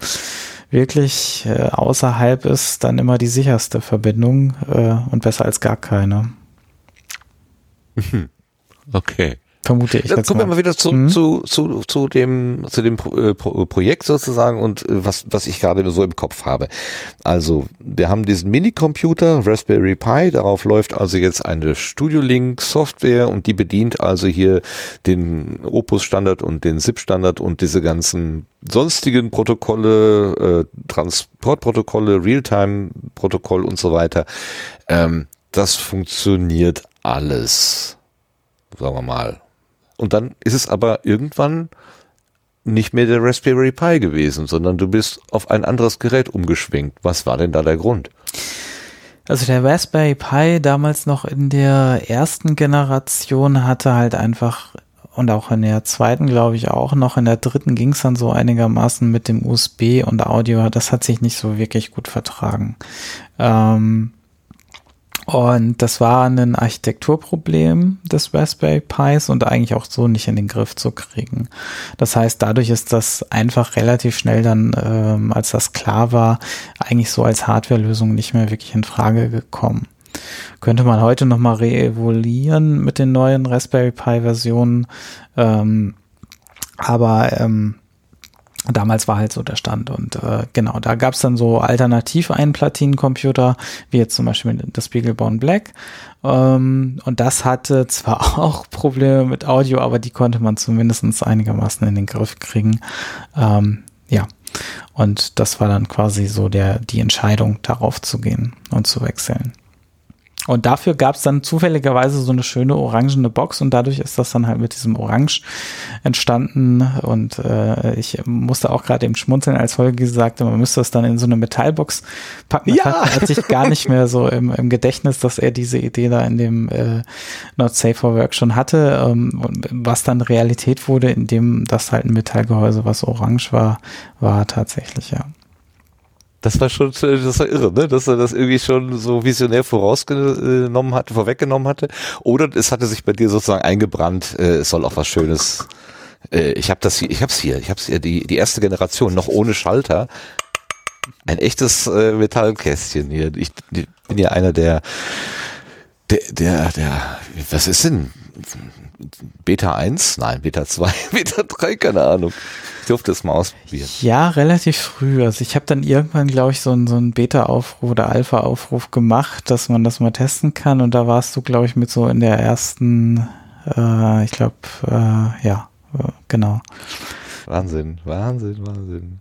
wirklich äh, außerhalb ist, dann immer die sicherste Verbindung äh, und besser als gar keine. Okay. Vermute ich. Dann kommen wir mal wieder zu, mhm. zu, zu, zu dem, zu dem Pro, äh, Pro, Projekt sozusagen und äh, was, was ich gerade so im Kopf habe. Also, wir haben diesen Minicomputer, Raspberry Pi, darauf läuft also jetzt eine Studio Link Software und die bedient also hier den Opus Standard und den SIP Standard und diese ganzen sonstigen Protokolle, äh, Transportprotokolle, Realtime Protokoll und so weiter. Ähm, das funktioniert alles sagen wir mal. Und dann ist es aber irgendwann nicht mehr der Raspberry Pi gewesen, sondern du bist auf ein anderes Gerät umgeschwenkt. Was war denn da der Grund? Also der Raspberry Pi damals noch in der ersten Generation hatte halt einfach und auch in der zweiten glaube ich auch noch, in der dritten ging es dann so einigermaßen mit dem USB und Audio, das hat sich nicht so wirklich gut vertragen. Ähm, und das war ein Architekturproblem des Raspberry Pis und eigentlich auch so nicht in den Griff zu kriegen. Das heißt, dadurch ist das einfach relativ schnell dann, ähm, als das klar war, eigentlich so als Hardwarelösung nicht mehr wirklich in Frage gekommen. Könnte man heute nochmal reevaluieren mit den neuen Raspberry Pi Versionen. Ähm, aber ähm, Damals war halt so der Stand und äh, genau, da gab es dann so alternativ einen Platinencomputer, wie jetzt zum Beispiel das Beaglebone Black. Ähm, und das hatte zwar auch Probleme mit Audio, aber die konnte man zumindest einigermaßen in den Griff kriegen. Ähm, ja, und das war dann quasi so der die Entscheidung, darauf zu gehen und zu wechseln. Und dafür gab es dann zufälligerweise so eine schöne orangene Box und dadurch ist das dann halt mit diesem Orange entstanden. Und äh, ich musste auch gerade eben schmunzeln, als Folge gesagt, man müsste das dann in so eine Metallbox packen. Das ja. hat, sich gar nicht mehr so im, im, Gedächtnis, dass er diese Idee da in dem äh, Not Safe for Work schon hatte. Ähm, was dann Realität wurde, indem das halt ein Metallgehäuse, was orange war, war tatsächlich, ja. Das war schon, das war irre, ne? dass er das irgendwie schon so visionär vorausgenommen hatte, vorweggenommen hatte. Oder es hatte sich bei dir sozusagen eingebrannt, äh, es soll auch was Schönes. Äh, ich habe das, hier, ich hab's hier, ich hab's hier, die die erste Generation noch ohne Schalter, ein echtes äh, Metallkästchen hier. Ich, ich bin ja einer der, der, der, der, was ist denn? Beta 1? Nein, Beta 2, Beta 3, keine Ahnung. Ich durfte es mal ausprobieren. Ja, relativ früh. Also ich habe dann irgendwann, glaube ich, so einen, so einen Beta-Aufruf oder Alpha-Aufruf gemacht, dass man das mal testen kann. Und da warst du, glaube ich, mit so in der ersten, äh, ich glaube, äh, ja, genau. Wahnsinn, Wahnsinn, Wahnsinn.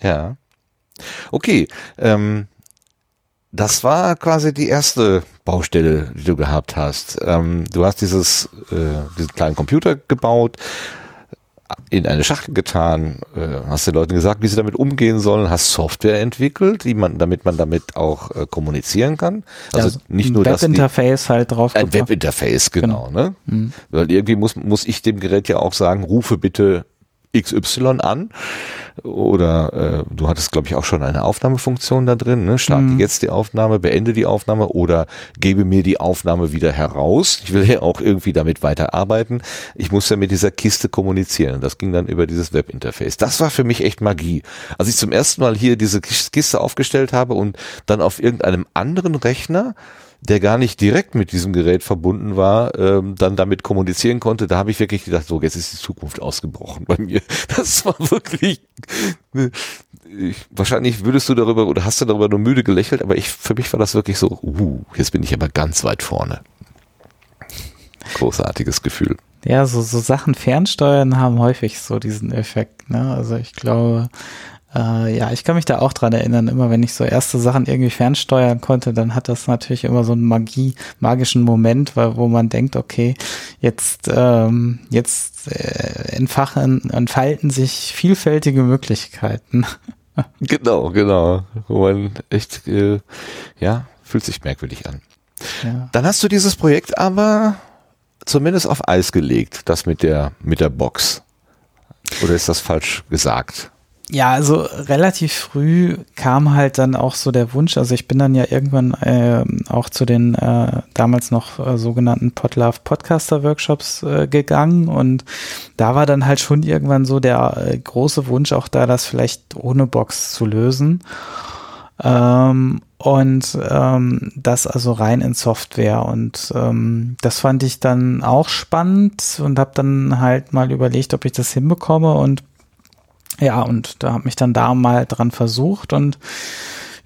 Ja. Okay, ähm, das war quasi die erste Baustelle, die du gehabt hast. Ähm, du hast dieses, äh, diesen kleinen Computer gebaut, in eine Schachtel getan, äh, hast den Leuten gesagt, wie sie damit umgehen sollen, hast Software entwickelt, die man, damit man damit auch äh, kommunizieren kann. Also ja, nicht nur das Webinterface halt drauf. Ein Webinterface, genau, genau. ne? Mhm. Weil irgendwie muss muss ich dem Gerät ja auch sagen, rufe bitte XY an oder äh, du hattest, glaube ich, auch schon eine Aufnahmefunktion da drin. Ne? Starte mhm. jetzt die Aufnahme, beende die Aufnahme oder gebe mir die Aufnahme wieder heraus. Ich will ja auch irgendwie damit weiterarbeiten. Ich muss ja mit dieser Kiste kommunizieren. Das ging dann über dieses Webinterface. Das war für mich echt Magie. Als ich zum ersten Mal hier diese Kiste aufgestellt habe und dann auf irgendeinem anderen Rechner der gar nicht direkt mit diesem Gerät verbunden war, ähm, dann damit kommunizieren konnte, da habe ich wirklich gedacht, so, jetzt ist die Zukunft ausgebrochen bei mir. Das war wirklich, ich, wahrscheinlich würdest du darüber oder hast du darüber nur müde gelächelt, aber ich, für mich war das wirklich so, uh, jetzt bin ich aber ganz weit vorne. Großartiges Gefühl. Ja, so, so Sachen fernsteuern haben häufig so diesen Effekt. Ne? Also ich glaube, äh, ja, ich kann mich da auch dran erinnern, immer wenn ich so erste Sachen irgendwie fernsteuern konnte, dann hat das natürlich immer so einen Magie, magischen Moment, weil, wo man denkt, okay, jetzt, ähm, jetzt äh, entfachen, entfalten sich vielfältige Möglichkeiten. Genau, genau. Wo man echt, äh, ja, fühlt sich merkwürdig an. Ja. Dann hast du dieses Projekt aber zumindest auf Eis gelegt, das mit der, mit der Box. Oder ist das falsch gesagt? Ja, also relativ früh kam halt dann auch so der Wunsch, also ich bin dann ja irgendwann äh, auch zu den äh, damals noch äh, sogenannten Podlove Podcaster Workshops äh, gegangen. Und da war dann halt schon irgendwann so der äh, große Wunsch auch da, das vielleicht ohne Box zu lösen. Ähm, und ähm, das also rein in Software. Und ähm, das fand ich dann auch spannend und habe dann halt mal überlegt, ob ich das hinbekomme. Und ja, und da habe mich dann da mal dran versucht und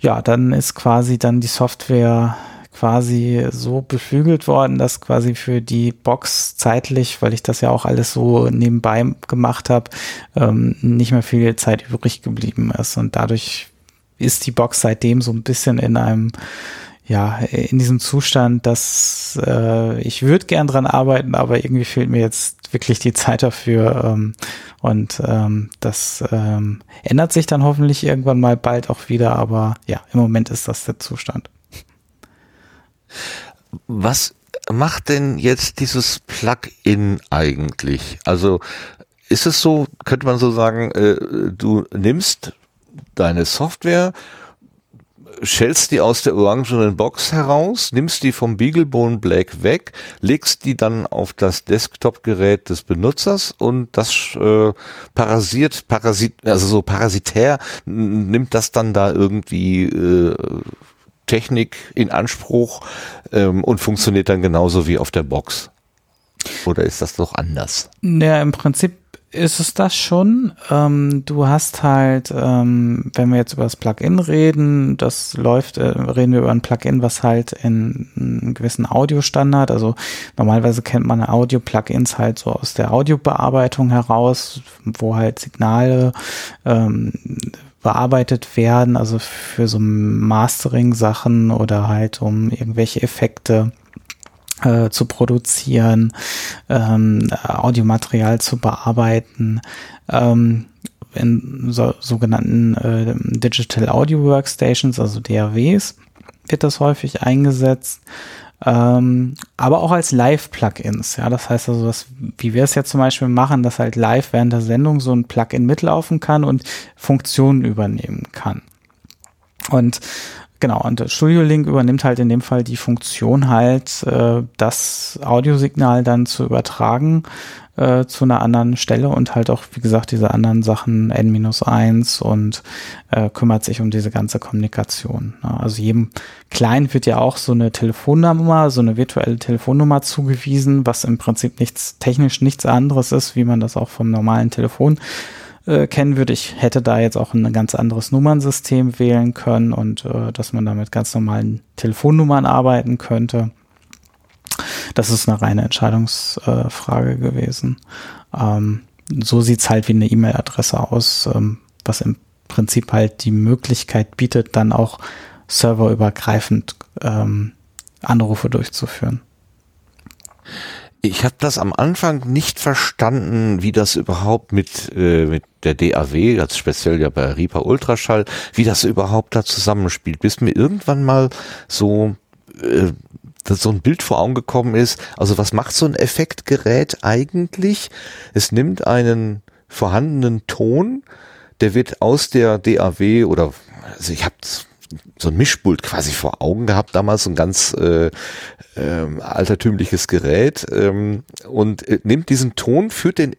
ja, dann ist quasi dann die Software quasi so beflügelt worden, dass quasi für die Box zeitlich, weil ich das ja auch alles so nebenbei gemacht habe, ähm, nicht mehr viel Zeit übrig geblieben ist. Und dadurch ist die Box seitdem so ein bisschen in einem ja, in diesem Zustand, dass äh, ich würde gern dran arbeiten, aber irgendwie fehlt mir jetzt wirklich die Zeit dafür. Ähm, und ähm, das ähm, ändert sich dann hoffentlich irgendwann mal bald auch wieder, aber ja, im Moment ist das der Zustand. Was macht denn jetzt dieses Plugin eigentlich? Also ist es so, könnte man so sagen, äh, du nimmst deine Software, schälst die aus der orangenen Box heraus, nimmst die vom Beaglebone Black weg, legst die dann auf das Desktop-Gerät des Benutzers und das äh, parasiert, parasit, also so parasitär nimmt das dann da irgendwie äh, Technik in Anspruch ähm, und funktioniert dann genauso wie auf der Box. Oder ist das doch anders? Ja, im Prinzip ist es das schon. Ähm, du hast halt, ähm, wenn wir jetzt über das Plugin reden, das läuft, äh, reden wir über ein Plugin, was halt in einem gewissen Audiostandard, also normalerweise kennt man Audio-Plugins halt so aus der Audiobearbeitung heraus, wo halt Signale ähm, bearbeitet werden, also für so Mastering-Sachen oder halt um irgendwelche Effekte äh, zu produzieren, ähm, Audiomaterial zu bearbeiten, ähm, in so, sogenannten äh, Digital Audio Workstations, also DAWs, wird das häufig eingesetzt. Ähm, aber auch als Live-Plugins. Ja, das heißt also, dass, wie wir es jetzt zum Beispiel machen, dass halt live während der Sendung so ein Plugin mitlaufen kann und Funktionen übernehmen kann. Und Genau, und Studio Link übernimmt halt in dem Fall die Funktion halt, äh, das Audiosignal dann zu übertragen äh, zu einer anderen Stelle und halt auch, wie gesagt, diese anderen Sachen N-1 und äh, kümmert sich um diese ganze Kommunikation. Also jedem Client wird ja auch so eine Telefonnummer, so eine virtuelle Telefonnummer zugewiesen, was im Prinzip nichts, technisch nichts anderes ist, wie man das auch vom normalen Telefon äh, kennen würde. Ich hätte da jetzt auch ein ganz anderes Nummernsystem wählen können und äh, dass man da mit ganz normalen Telefonnummern arbeiten könnte. Das ist eine reine Entscheidungsfrage äh, gewesen. Ähm, so sieht's halt wie eine E-Mail-Adresse aus, ähm, was im Prinzip halt die Möglichkeit bietet, dann auch serverübergreifend ähm, Anrufe durchzuführen. Ich habe das am Anfang nicht verstanden, wie das überhaupt mit, äh, mit der DAW, das speziell ja bei Reaper Ultraschall, wie das überhaupt da zusammenspielt, bis mir irgendwann mal so äh, so ein Bild vor Augen gekommen ist. Also was macht so ein Effektgerät eigentlich? Es nimmt einen vorhandenen Ton, der wird aus der DAW oder also ich habe so ein Mischpult quasi vor Augen gehabt, damals so ein ganz äh, äh, altertümliches Gerät ähm, und äh, nimmt diesen Ton, führt den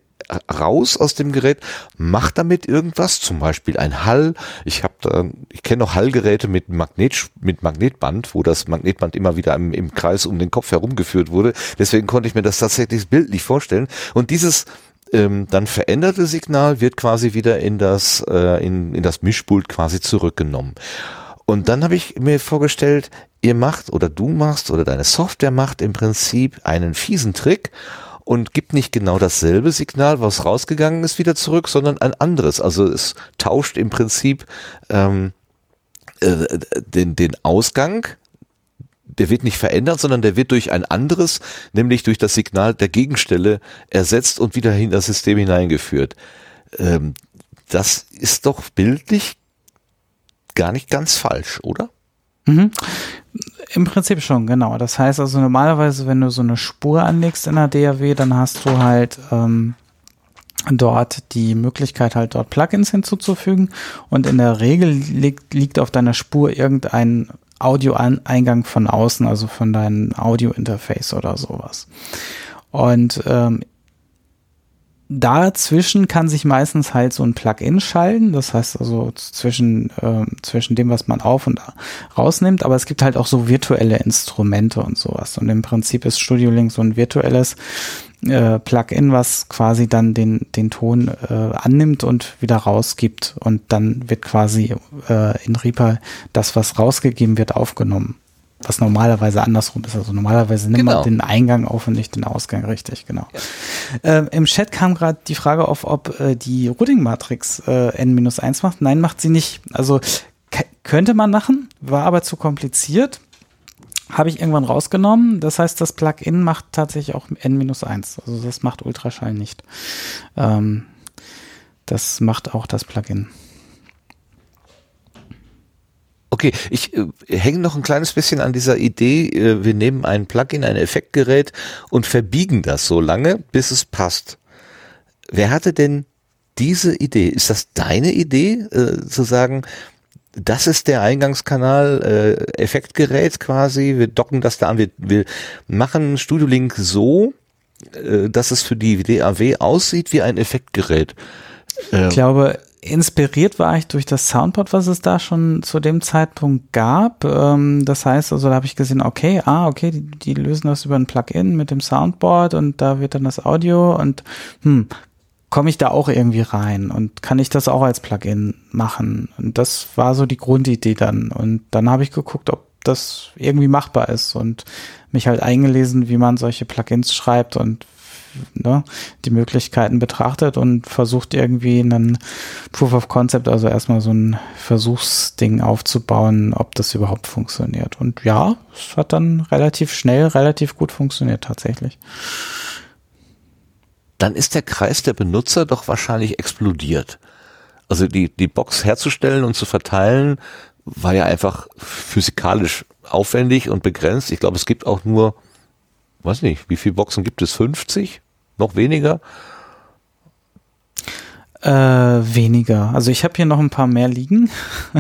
raus aus dem Gerät, macht damit irgendwas, zum Beispiel ein Hall. Ich habe da, ich kenne noch Hallgeräte mit Magnet, mit Magnetband, wo das Magnetband immer wieder im, im Kreis um den Kopf herumgeführt wurde. Deswegen konnte ich mir das tatsächlich bildlich vorstellen. Und dieses ähm, dann veränderte Signal wird quasi wieder in das, äh, in, in das Mischpult quasi zurückgenommen. Und dann habe ich mir vorgestellt, ihr macht oder du machst oder deine Software macht im Prinzip einen fiesen Trick und gibt nicht genau dasselbe Signal, was rausgegangen ist, wieder zurück, sondern ein anderes. Also es tauscht im Prinzip ähm, äh, den, den Ausgang der wird nicht verändert, sondern der wird durch ein anderes, nämlich durch das Signal der Gegenstelle ersetzt und wieder in das System hineingeführt. Ähm, das ist doch bildlich gar nicht ganz falsch, oder? Mhm. Im Prinzip schon, genau. Das heißt also normalerweise, wenn du so eine Spur anlegst in der DAW, dann hast du halt ähm, dort die Möglichkeit halt dort Plugins hinzuzufügen und in der Regel liegt, liegt auf deiner Spur irgendein Audio-Eingang von außen, also von deinem Audio-Interface oder sowas. Und ähm, dazwischen kann sich meistens halt so ein Plugin schalten, das heißt also zwischen, äh, zwischen dem, was man auf und rausnimmt, aber es gibt halt auch so virtuelle Instrumente und sowas. Und im Prinzip ist Studio Link so ein virtuelles äh, Plugin, was quasi dann den, den Ton äh, annimmt und wieder rausgibt. Und dann wird quasi äh, in Reaper das, was rausgegeben wird, aufgenommen. Was normalerweise andersrum ist. Also normalerweise nimmt genau. man den Eingang auf und nicht den Ausgang, richtig, genau. Ja. Äh, Im Chat kam gerade die Frage auf, ob äh, die Routing-Matrix äh, N-1 macht. Nein, macht sie nicht. Also könnte man machen, war aber zu kompliziert habe ich irgendwann rausgenommen. Das heißt, das Plugin macht tatsächlich auch N-1. Also das macht Ultraschall nicht. Ähm, das macht auch das Plugin. Okay, ich äh, hänge noch ein kleines bisschen an dieser Idee, äh, wir nehmen ein Plugin, ein Effektgerät und verbiegen das so lange, bis es passt. Wer hatte denn diese Idee? Ist das deine Idee, äh, zu sagen, das ist der Eingangskanal, äh, Effektgerät quasi. Wir docken das da an. Wir, wir machen Studio Link so, äh, dass es für die DAW aussieht wie ein Effektgerät. Ich glaube, inspiriert war ich durch das Soundboard, was es da schon zu dem Zeitpunkt gab. Ähm, das heißt, also da habe ich gesehen, okay, ah, okay, die, die lösen das über ein Plugin mit dem Soundboard und da wird dann das Audio und hm, komme ich da auch irgendwie rein und kann ich das auch als Plugin machen? Und das war so die Grundidee dann. Und dann habe ich geguckt, ob das irgendwie machbar ist und mich halt eingelesen, wie man solche Plugins schreibt und ne, die Möglichkeiten betrachtet und versucht irgendwie einen Proof of Concept, also erstmal so ein Versuchsding aufzubauen, ob das überhaupt funktioniert. Und ja, es hat dann relativ schnell, relativ gut funktioniert tatsächlich dann ist der Kreis der Benutzer doch wahrscheinlich explodiert. Also die, die Box herzustellen und zu verteilen, war ja einfach physikalisch aufwendig und begrenzt. Ich glaube, es gibt auch nur, weiß nicht, wie viele Boxen gibt es? 50? Noch weniger? Äh, weniger. Also ich habe hier noch ein paar mehr liegen,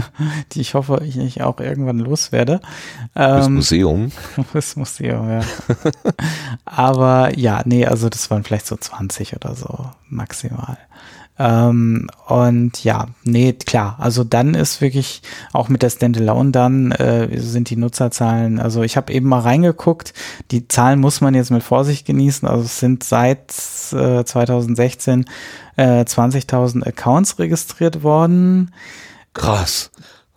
die ich hoffe, ich, ich auch irgendwann loswerde. Ähm, das Museum. Das Museum, ja. Aber ja, nee, also das waren vielleicht so 20 oder so maximal. Ähm, und ja, nee, klar. Also dann ist wirklich auch mit der Standalone dann äh, sind die Nutzerzahlen. Also ich habe eben mal reingeguckt. Die Zahlen muss man jetzt mit Vorsicht genießen. Also es sind seit äh, 2016 äh, 20.000 Accounts registriert worden. Krass.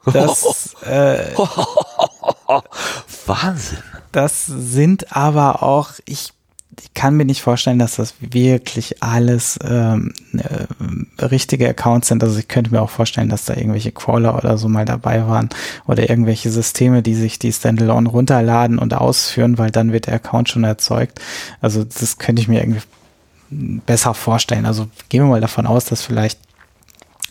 Das, äh, Wahnsinn. Das sind aber auch, ich ich kann mir nicht vorstellen, dass das wirklich alles ähm, äh, richtige Accounts sind. Also ich könnte mir auch vorstellen, dass da irgendwelche Crawler oder so mal dabei waren oder irgendwelche Systeme, die sich die Standalone runterladen und ausführen, weil dann wird der Account schon erzeugt. Also das könnte ich mir irgendwie besser vorstellen. Also gehen wir mal davon aus, dass vielleicht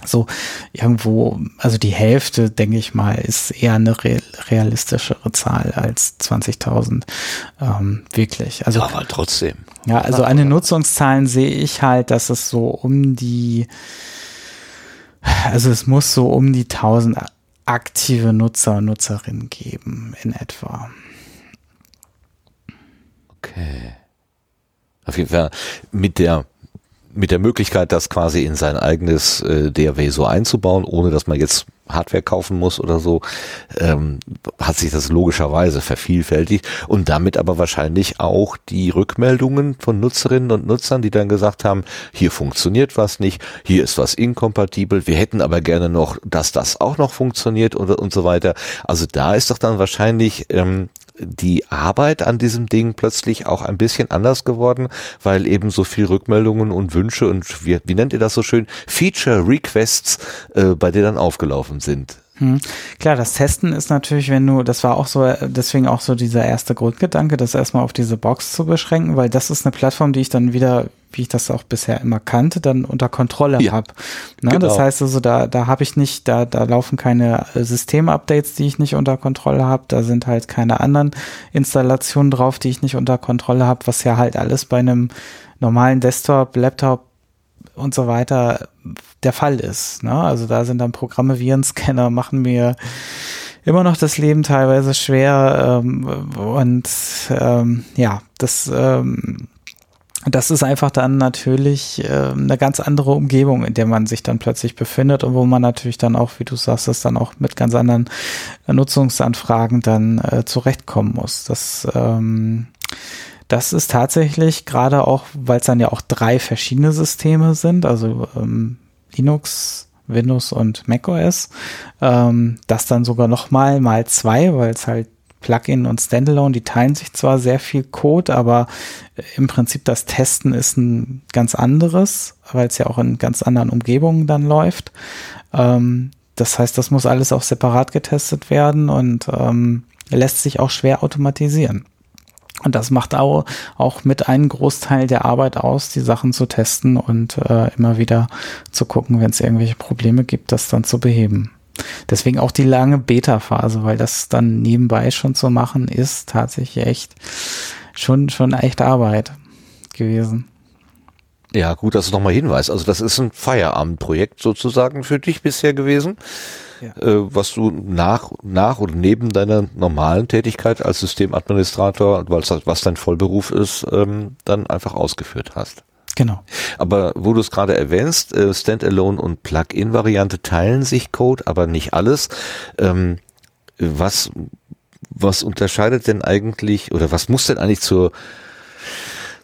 so irgendwo, also die Hälfte, denke ich mal, ist eher eine realistischere Zahl als 20.000. Ähm, wirklich. Also, ja, aber trotzdem. Ja, also an den Nutzungszahlen sehe ich halt, dass es so um die, also es muss so um die 1000 aktive Nutzer und Nutzerinnen geben in etwa. Okay. Auf jeden Fall mit der mit der Möglichkeit, das quasi in sein eigenes äh, DAW so einzubauen, ohne dass man jetzt Hardware kaufen muss oder so, ähm, hat sich das logischerweise vervielfältigt und damit aber wahrscheinlich auch die Rückmeldungen von Nutzerinnen und Nutzern, die dann gesagt haben, hier funktioniert was nicht, hier ist was inkompatibel, wir hätten aber gerne noch, dass das auch noch funktioniert und, und so weiter. Also da ist doch dann wahrscheinlich ähm, die Arbeit an diesem Ding plötzlich auch ein bisschen anders geworden, weil eben so viel Rückmeldungen und Wünsche und wie, wie nennt ihr das so schön? Feature Requests äh, bei dir dann aufgelaufen sind. Hm. Klar, das Testen ist natürlich, wenn du, das war auch so, deswegen auch so dieser erste Grundgedanke, das erstmal auf diese Box zu beschränken, weil das ist eine Plattform, die ich dann wieder, wie ich das auch bisher immer kannte, dann unter Kontrolle ja, habe. Ne? Genau. Das heißt also, da, da habe ich nicht, da, da laufen keine Systemupdates, die ich nicht unter Kontrolle habe, da sind halt keine anderen Installationen drauf, die ich nicht unter Kontrolle habe, was ja halt alles bei einem normalen Desktop, Laptop und so weiter der Fall ist. Ne? Also da sind dann Programme, Virenscanner machen mir immer noch das Leben teilweise schwer ähm, und ähm, ja, das ähm, das ist einfach dann natürlich äh, eine ganz andere Umgebung, in der man sich dann plötzlich befindet und wo man natürlich dann auch, wie du sagst, das dann auch mit ganz anderen Nutzungsanfragen dann äh, zurechtkommen muss. Das ähm, das ist tatsächlich gerade auch, weil es dann ja auch drei verschiedene Systeme sind, also ähm, Linux, Windows und macOS, ähm, das dann sogar noch mal mal zwei, weil es halt Plugin und Standalone, die teilen sich zwar sehr viel Code, aber äh, im Prinzip das Testen ist ein ganz anderes, weil es ja auch in ganz anderen Umgebungen dann läuft. Ähm, das heißt, das muss alles auch separat getestet werden und ähm, lässt sich auch schwer automatisieren. Und das macht auch, auch mit einem Großteil der Arbeit aus, die Sachen zu testen und äh, immer wieder zu gucken, wenn es irgendwelche Probleme gibt, das dann zu beheben. Deswegen auch die lange Beta-Phase, weil das dann nebenbei schon zu machen ist tatsächlich echt schon, schon echt Arbeit gewesen. Ja, gut, dass du nochmal hinweist. Also das ist ein Feierabendprojekt sozusagen für dich bisher gewesen ja. äh, was du nach, nach oder neben deiner normalen Tätigkeit als Systemadministrator, weil was dein Vollberuf ist, ähm, dann einfach ausgeführt hast. Genau. Aber wo du es gerade erwähnst, äh, Standalone und Plugin-Variante teilen sich Code, aber nicht alles. Ähm, was, was unterscheidet denn eigentlich oder was muss denn eigentlich zur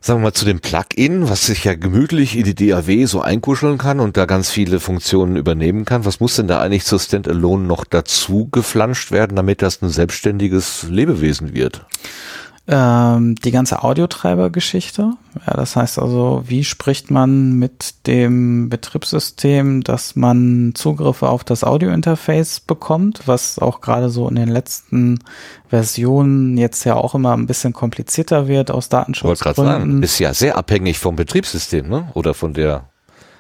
sagen wir mal, zu dem Plugin, was sich ja gemütlich in die DAW so einkuscheln kann und da ganz viele Funktionen übernehmen kann. Was muss denn da eigentlich zur Standalone noch dazu geflanscht werden, damit das ein selbstständiges Lebewesen wird? Ähm, die ganze Audiotreiber-Geschichte. Ja, das heißt also, wie spricht man mit dem Betriebssystem, dass man Zugriffe auf das Audio-Interface bekommt, was auch gerade so in den letzten Versionen jetzt ja auch immer ein bisschen komplizierter wird aus Datenschutzgründen. Ich sagen, ist ja sehr abhängig vom Betriebssystem, ne? Oder von der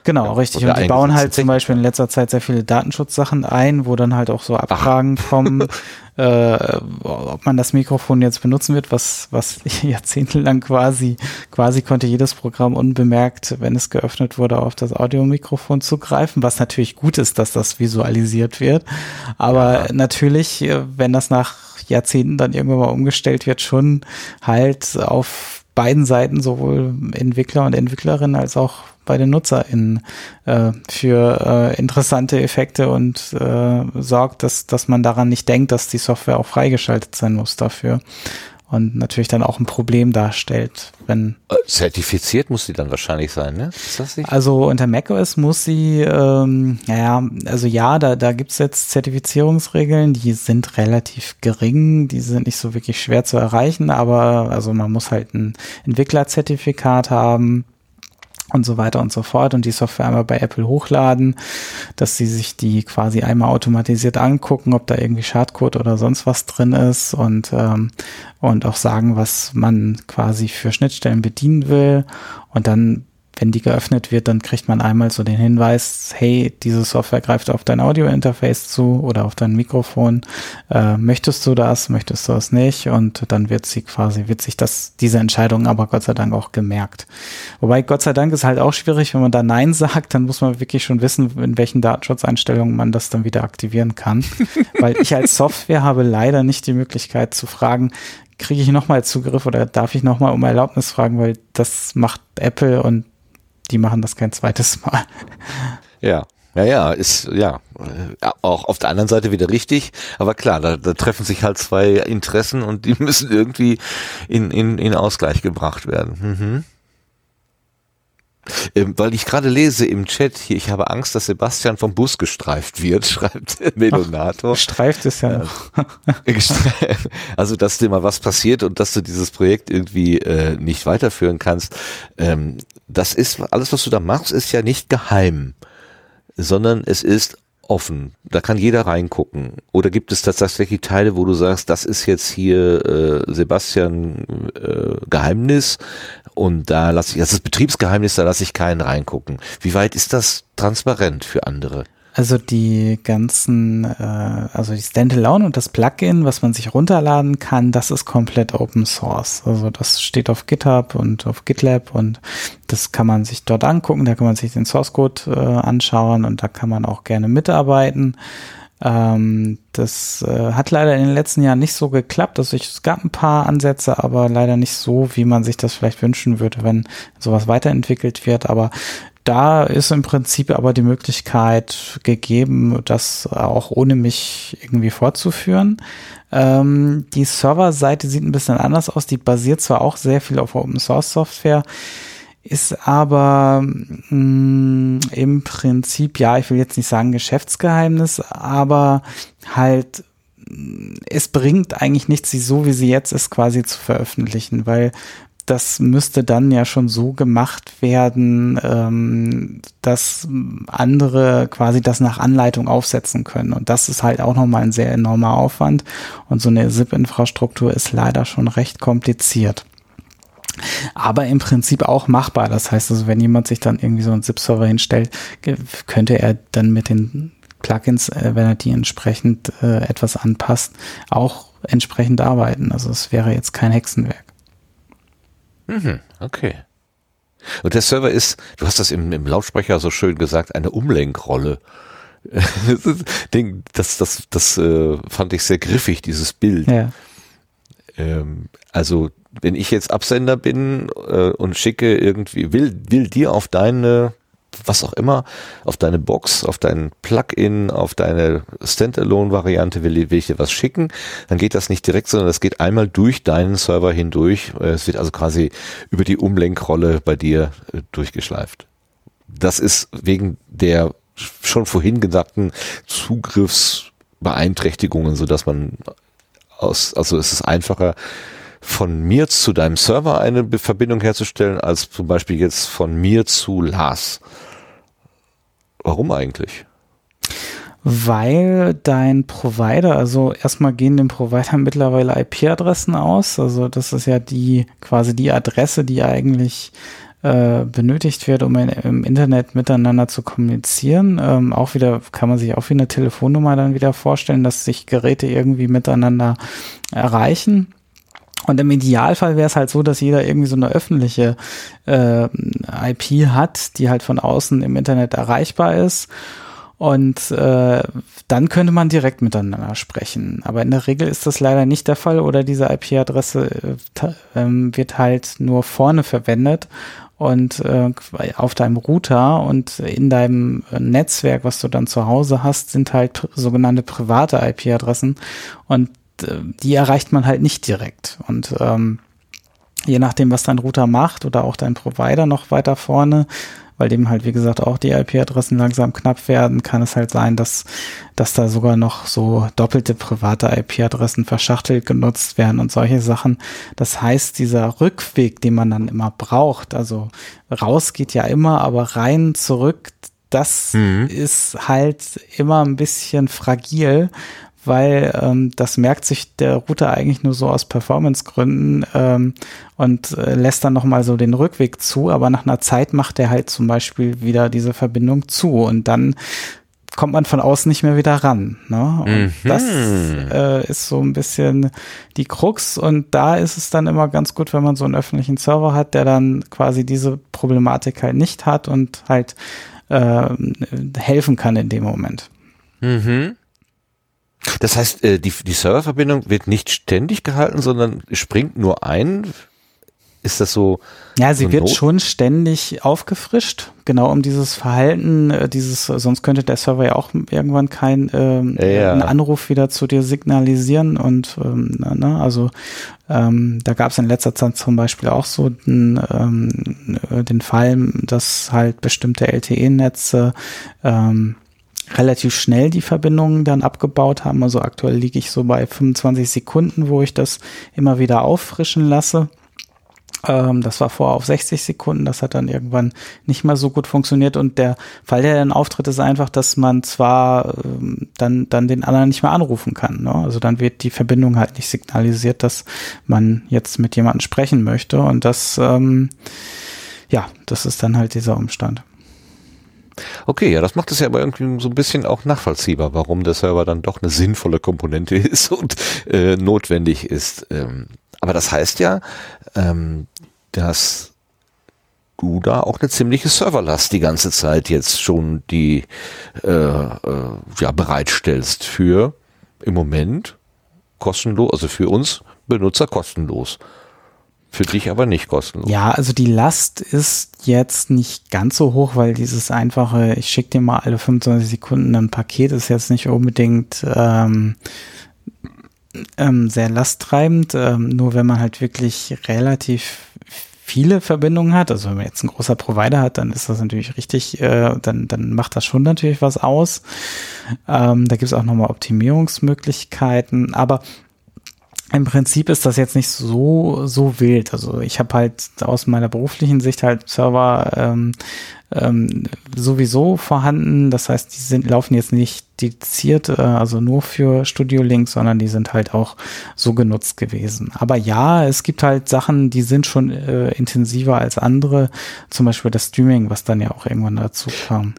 Genau, ja, richtig. Und die bauen halt zum Beispiel in letzter Zeit sehr viele Datenschutzsachen ein, wo dann halt auch so Abfragen Ach. kommen, äh, ob man das Mikrofon jetzt benutzen wird, was, was jahrzehntelang quasi, quasi konnte jedes Programm unbemerkt, wenn es geöffnet wurde, auf das Audiomikrofon zugreifen, was natürlich gut ist, dass das visualisiert wird. Aber ja. natürlich, äh, wenn das nach Jahrzehnten dann irgendwann mal umgestellt wird, schon halt auf beiden Seiten, sowohl Entwickler und Entwicklerinnen als auch bei den NutzerInnen äh, für äh, interessante Effekte und äh, sorgt, dass, dass man daran nicht denkt, dass die Software auch freigeschaltet sein muss dafür. Und natürlich dann auch ein Problem darstellt, wenn. Äh, zertifiziert muss sie dann wahrscheinlich sein, ne? Ist das nicht? Also unter macOS muss sie, ähm, ja, also ja, da, da gibt's jetzt Zertifizierungsregeln, die sind relativ gering, die sind nicht so wirklich schwer zu erreichen, aber also man muss halt ein Entwicklerzertifikat haben und so weiter und so fort und die Software einmal bei Apple hochladen, dass sie sich die quasi einmal automatisiert angucken, ob da irgendwie Schadcode oder sonst was drin ist und ähm, und auch sagen, was man quasi für Schnittstellen bedienen will. Und dann wenn die geöffnet wird, dann kriegt man einmal so den Hinweis, hey, diese Software greift auf dein Audio-Interface zu oder auf dein Mikrofon. Äh, möchtest du das, möchtest du das nicht? Und dann wird sie quasi, wird sich das, diese Entscheidung aber Gott sei Dank auch gemerkt. Wobei Gott sei Dank ist halt auch schwierig, wenn man da Nein sagt, dann muss man wirklich schon wissen, in welchen Datenschutzeinstellungen man das dann wieder aktivieren kann. Weil ich als Software habe leider nicht die Möglichkeit zu fragen, kriege ich nochmal Zugriff oder darf ich nochmal um Erlaubnis fragen, weil das macht Apple und die machen das kein zweites Mal. Ja. Ja, ja, ist ja auch auf der anderen Seite wieder richtig, aber klar, da, da treffen sich halt zwei Interessen und die müssen irgendwie in, in, in Ausgleich gebracht werden. Mhm. Ähm, weil ich gerade lese im Chat hier, ich habe Angst, dass Sebastian vom Bus gestreift wird, schreibt Melonator. Gestreift ist ja noch. also, dass dir mal was passiert und dass du dieses Projekt irgendwie äh, nicht weiterführen kannst. Ähm, das ist, alles, was du da machst, ist ja nicht geheim sondern es ist offen. Da kann jeder reingucken. Oder gibt es tatsächlich Teile, wo du sagst, das ist jetzt hier äh, Sebastian äh, Geheimnis und da lasse ich, das ist Betriebsgeheimnis, da lasse ich keinen reingucken. Wie weit ist das transparent für andere? Also die ganzen, äh, also die Standalone und das Plugin, was man sich runterladen kann, das ist komplett Open Source. Also das steht auf GitHub und auf GitLab und das kann man sich dort angucken, da kann man sich den Source Code äh, anschauen und da kann man auch gerne mitarbeiten. Ähm, das äh, hat leider in den letzten Jahren nicht so geklappt. Also ich, es gab ein paar Ansätze, aber leider nicht so, wie man sich das vielleicht wünschen würde, wenn sowas weiterentwickelt wird. Aber da ist im Prinzip aber die Möglichkeit gegeben, das auch ohne mich irgendwie fortzuführen. Ähm, die Serverseite sieht ein bisschen anders aus. Die basiert zwar auch sehr viel auf Open Source Software, ist aber mh, mm, im Prinzip, ja, ich will jetzt nicht sagen Geschäftsgeheimnis, aber halt es bringt eigentlich nichts, sie so wie sie jetzt ist quasi zu veröffentlichen, weil das müsste dann ja schon so gemacht werden, ähm, dass andere quasi das nach Anleitung aufsetzen können. Und das ist halt auch nochmal ein sehr enormer Aufwand. Und so eine SIP-Infrastruktur ist leider schon recht kompliziert. Aber im Prinzip auch machbar. Das heißt also, wenn jemand sich dann irgendwie so einen SIP-Server hinstellt, könnte er dann mit den Plugins, äh, wenn er die entsprechend äh, etwas anpasst, auch entsprechend arbeiten. Also es wäre jetzt kein Hexenwerk. Mhm, okay. Und der Server ist, du hast das im, im Lautsprecher so schön gesagt, eine Umlenkrolle. das, das, das äh, fand ich sehr griffig, dieses Bild. Ja. Ähm, also, wenn ich jetzt Absender bin äh, und schicke irgendwie, will, will dir auf deine was auch immer, auf deine Box, auf dein Plugin, auf deine Standalone-Variante will, will ich dir was schicken, dann geht das nicht direkt, sondern das geht einmal durch deinen Server hindurch. Es wird also quasi über die Umlenkrolle bei dir äh, durchgeschleift. Das ist wegen der schon vorhin gesagten Zugriffsbeeinträchtigungen, so dass man aus, also es ist einfacher, von mir zu deinem Server eine Verbindung herzustellen, als zum Beispiel jetzt von mir zu Lars. Warum eigentlich? Weil dein Provider, also erstmal gehen dem Provider mittlerweile IP-Adressen aus. Also das ist ja die quasi die Adresse, die eigentlich äh, benötigt wird, um in, im Internet miteinander zu kommunizieren. Ähm, auch wieder kann man sich auch wie eine Telefonnummer dann wieder vorstellen, dass sich Geräte irgendwie miteinander erreichen. Und im Idealfall wäre es halt so, dass jeder irgendwie so eine öffentliche äh, IP hat, die halt von außen im Internet erreichbar ist. Und äh, dann könnte man direkt miteinander sprechen. Aber in der Regel ist das leider nicht der Fall oder diese IP-Adresse äh, ähm, wird halt nur vorne verwendet und äh, auf deinem Router und in deinem Netzwerk, was du dann zu Hause hast, sind halt sogenannte private IP-Adressen und äh, die erreicht man halt nicht direkt. Und ähm, je nachdem, was dein Router macht oder auch dein Provider noch weiter vorne, weil dem halt, wie gesagt, auch die IP-Adressen langsam knapp werden, kann es halt sein, dass, dass da sogar noch so doppelte private IP-Adressen verschachtelt genutzt werden und solche Sachen. Das heißt, dieser Rückweg, den man dann immer braucht, also raus geht ja immer, aber rein zurück, das mhm. ist halt immer ein bisschen fragil, weil ähm, das merkt sich der Router eigentlich nur so aus Performance-Gründen ähm, und äh, lässt dann nochmal so den Rückweg zu, aber nach einer Zeit macht er halt zum Beispiel wieder diese Verbindung zu und dann kommt man von außen nicht mehr wieder ran. Ne? Und mhm. das äh, ist so ein bisschen die Krux und da ist es dann immer ganz gut, wenn man so einen öffentlichen Server hat, der dann quasi diese Problematik halt nicht hat und halt äh, helfen kann in dem Moment. Mhm. Das heißt, äh, die, die Serververbindung wird nicht ständig gehalten, sondern springt nur ein ist das so? Ja, sie so wird Not? schon ständig aufgefrischt, genau um dieses Verhalten, äh, dieses, sonst könnte der Server ja auch irgendwann kein ähm, Ja. Anruf wieder zu dir signalisieren und ähm, na, ne, also ähm, da gab es in letzter Zeit zum Beispiel auch so den, ähm, äh, den Fall, dass halt bestimmte LTE-Netze ähm, relativ schnell die Verbindungen dann abgebaut haben. Also aktuell liege ich so bei 25 Sekunden, wo ich das immer wieder auffrischen lasse. Ähm, das war vorher auf 60 Sekunden, das hat dann irgendwann nicht mehr so gut funktioniert und der Fall, der dann auftritt, ist einfach, dass man zwar ähm, dann, dann den anderen nicht mehr anrufen kann. Ne? Also dann wird die Verbindung halt nicht signalisiert, dass man jetzt mit jemandem sprechen möchte und das, ähm, ja, das ist dann halt dieser Umstand. Okay, ja, das macht es ja aber irgendwie so ein bisschen auch nachvollziehbar, warum der Server dann doch eine sinnvolle Komponente ist und äh, notwendig ist. Ähm, aber das heißt ja, ähm, dass du da auch eine ziemliche Serverlast die ganze Zeit jetzt schon die äh, äh, ja bereitstellst für im Moment kostenlos, also für uns Benutzer kostenlos. Für dich aber nicht kostenlos. Ja, also die Last ist jetzt nicht ganz so hoch, weil dieses einfache, ich schicke dir mal alle 25 Sekunden ein Paket, ist jetzt nicht unbedingt ähm, ähm, sehr lasttreibend. Ähm, nur wenn man halt wirklich relativ viele Verbindungen hat, also wenn man jetzt ein großer Provider hat, dann ist das natürlich richtig, äh, dann, dann macht das schon natürlich was aus. Ähm, da gibt es auch nochmal Optimierungsmöglichkeiten, aber im Prinzip ist das jetzt nicht so so wild. Also ich habe halt aus meiner beruflichen Sicht halt Server ähm, ähm, sowieso vorhanden. Das heißt, die sind laufen jetzt nicht dediziert, äh, also nur für Studio Link, sondern die sind halt auch so genutzt gewesen. Aber ja, es gibt halt Sachen, die sind schon äh, intensiver als andere. Zum Beispiel das Streaming, was dann ja auch irgendwann dazu kam.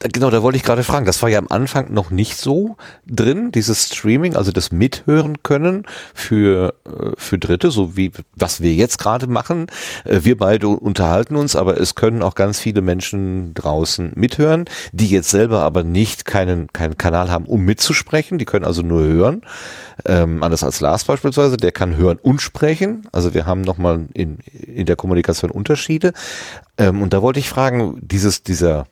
Genau, da wollte ich gerade fragen. Das war ja am Anfang noch nicht so drin, dieses Streaming, also das Mithören können für, äh, für Dritte, so wie was wir jetzt gerade machen. Äh, Wir beide unterhalten uns, aber es können auch ganz viele Menschen draußen mithören, die jetzt selber aber nicht keinen, keinen Kanal haben, um mitzusprechen. Die können also nur hören. Ähm, anders als Lars beispielsweise, der kann hören und sprechen. Also wir haben nochmal in, in der Kommunikation Unterschiede. Ähm, und da wollte ich fragen, dieses, dieser,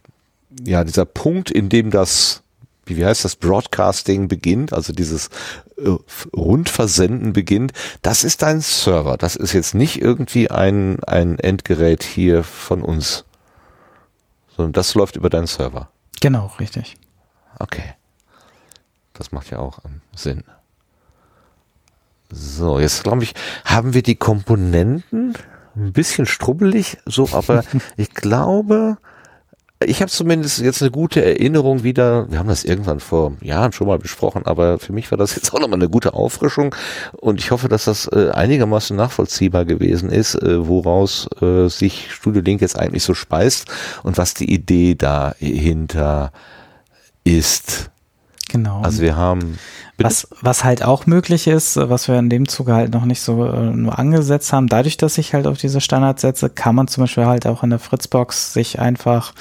ja, dieser Punkt, in dem das, wie, heißt das, Broadcasting beginnt, also dieses äh, Rundversenden beginnt, das ist dein Server. Das ist jetzt nicht irgendwie ein, ein Endgerät hier von uns, sondern das läuft über deinen Server. Genau, richtig. Okay. Das macht ja auch Sinn. So, jetzt glaube ich, haben wir die Komponenten ein bisschen strubbelig, so, aber ich glaube, ich habe zumindest jetzt eine gute Erinnerung wieder. Wir haben das irgendwann vor Jahren schon mal besprochen, aber für mich war das jetzt auch nochmal eine gute Auffrischung und ich hoffe, dass das äh, einigermaßen nachvollziehbar gewesen ist, äh, woraus äh, sich Studio Link jetzt eigentlich so speist und was die Idee dahinter ist. Genau. Also wir haben? Was, was halt auch möglich ist, äh, was wir in dem Zuge halt noch nicht so äh, nur angesetzt haben, dadurch, dass ich halt auf diese Standards setze, kann man zum Beispiel halt auch in der Fritzbox sich einfach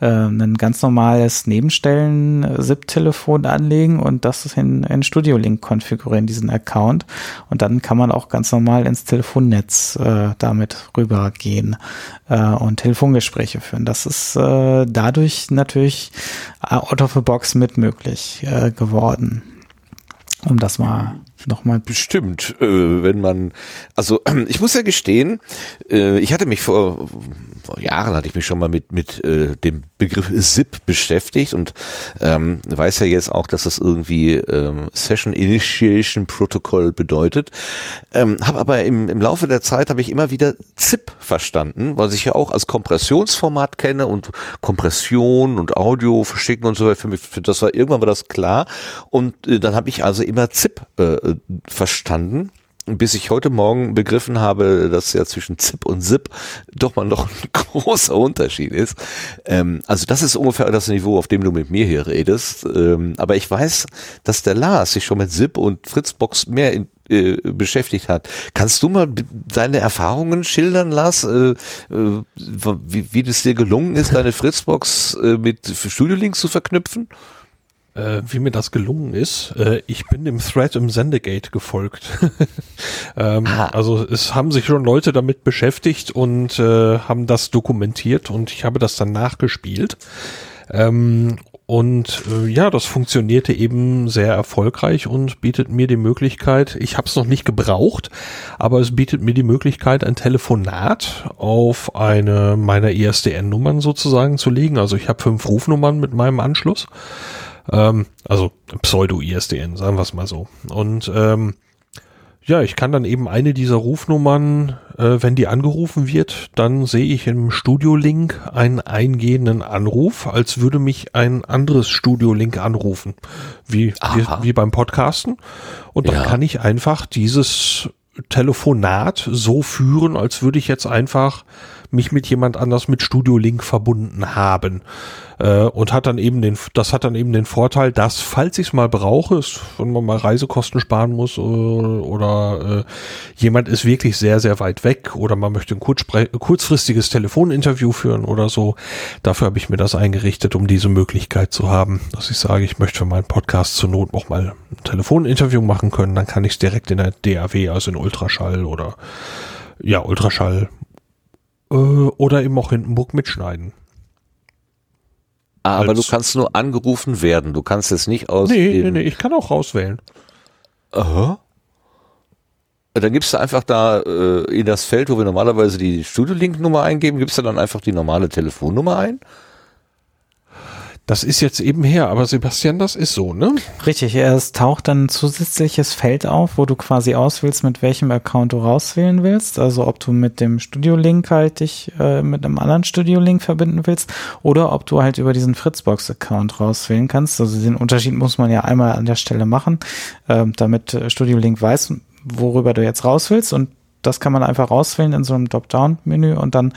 äh, ein ganz normales Nebenstellen-SIP-Telefon anlegen und das in, in Studio Link konfigurieren, diesen Account. Und dann kann man auch ganz normal ins Telefonnetz äh, damit rübergehen äh, und Telefongespräche führen. Das ist äh, dadurch natürlich out of the box mit möglich äh, geworden um das mal nochmal. Bestimmt, äh, wenn man, also ich muss ja gestehen, äh, ich hatte mich vor, vor Jahren hatte ich mich schon mal mit mit äh, dem Begriff SIP beschäftigt und ähm, weiß ja jetzt auch, dass das irgendwie ähm, Session Initiation Protocol bedeutet. Ähm, habe aber im, im Laufe der Zeit habe ich immer wieder ZIP verstanden, was ich ja auch als Kompressionsformat kenne und Kompression und Audio verschicken und so weiter. Für mich, für das war irgendwann war das klar und äh, dann habe ich also immer ZIP äh, verstanden bis ich heute Morgen begriffen habe, dass ja zwischen ZIP und ZIP doch mal noch ein großer Unterschied ist. Ähm, also das ist ungefähr das Niveau, auf dem du mit mir hier redest. Ähm, aber ich weiß, dass der Lars sich schon mit ZIP und Fritzbox mehr in, äh, beschäftigt hat. Kannst du mal deine Erfahrungen schildern, Lars, äh, äh, wie, wie das dir gelungen ist, deine Fritzbox äh, mit Studio Link zu verknüpfen? Äh, wie mir das gelungen ist. Äh, ich bin dem Thread im Sendegate gefolgt. ähm, also es haben sich schon Leute damit beschäftigt und äh, haben das dokumentiert und ich habe das dann nachgespielt. Ähm, und äh, ja, das funktionierte eben sehr erfolgreich und bietet mir die Möglichkeit, ich habe es noch nicht gebraucht, aber es bietet mir die Möglichkeit, ein Telefonat auf eine meiner ISDN-Nummern sozusagen zu legen. Also ich habe fünf Rufnummern mit meinem Anschluss. Ähm, also Pseudo-ISDN, sagen wir es mal so. Und ähm, ja, ich kann dann eben eine dieser Rufnummern, äh, wenn die angerufen wird, dann sehe ich im Studio-Link einen eingehenden Anruf, als würde mich ein anderes Studio-Link anrufen, wie, wie, wie, beim Podcasten. Und dann ja. kann ich einfach dieses Telefonat so führen, als würde ich jetzt einfach mich mit jemand anders mit Studio Link verbunden haben. Äh, und hat dann eben den, das hat dann eben den Vorteil, dass falls ich es mal brauche, wenn man mal Reisekosten sparen muss oder, oder äh, jemand ist wirklich sehr sehr weit weg oder man möchte ein kurzfristiges Telefoninterview führen oder so, dafür habe ich mir das eingerichtet, um diese Möglichkeit zu haben, dass ich sage, ich möchte für meinen Podcast zur Not auch mal ein Telefoninterview machen können, dann kann ich es direkt in der DAW, also in Ultraschall oder ja, Ultraschall äh, oder eben auch Hindenburg mitschneiden. Ah, aber du kannst nur angerufen werden. Du kannst es nicht aus. Nee, nee, nee, ich kann auch rauswählen. Aha. Dann gibst du einfach da äh, in das Feld, wo wir normalerweise die Studio-Link-Nummer eingeben, gibst du dann einfach die normale Telefonnummer ein? Das ist jetzt eben her, aber Sebastian, das ist so, ne? Richtig, es taucht dann ein zusätzliches Feld auf, wo du quasi auswählst, mit welchem Account du rauswählen willst. Also ob du mit dem Studio-Link halt dich äh, mit einem anderen Studio-Link verbinden willst oder ob du halt über diesen Fritzbox-Account rauswählen kannst. Also den Unterschied muss man ja einmal an der Stelle machen, äh, damit Studio-Link weiß, worüber du jetzt raus willst und das kann man einfach rauswählen in so einem Drop-Down-Menü und dann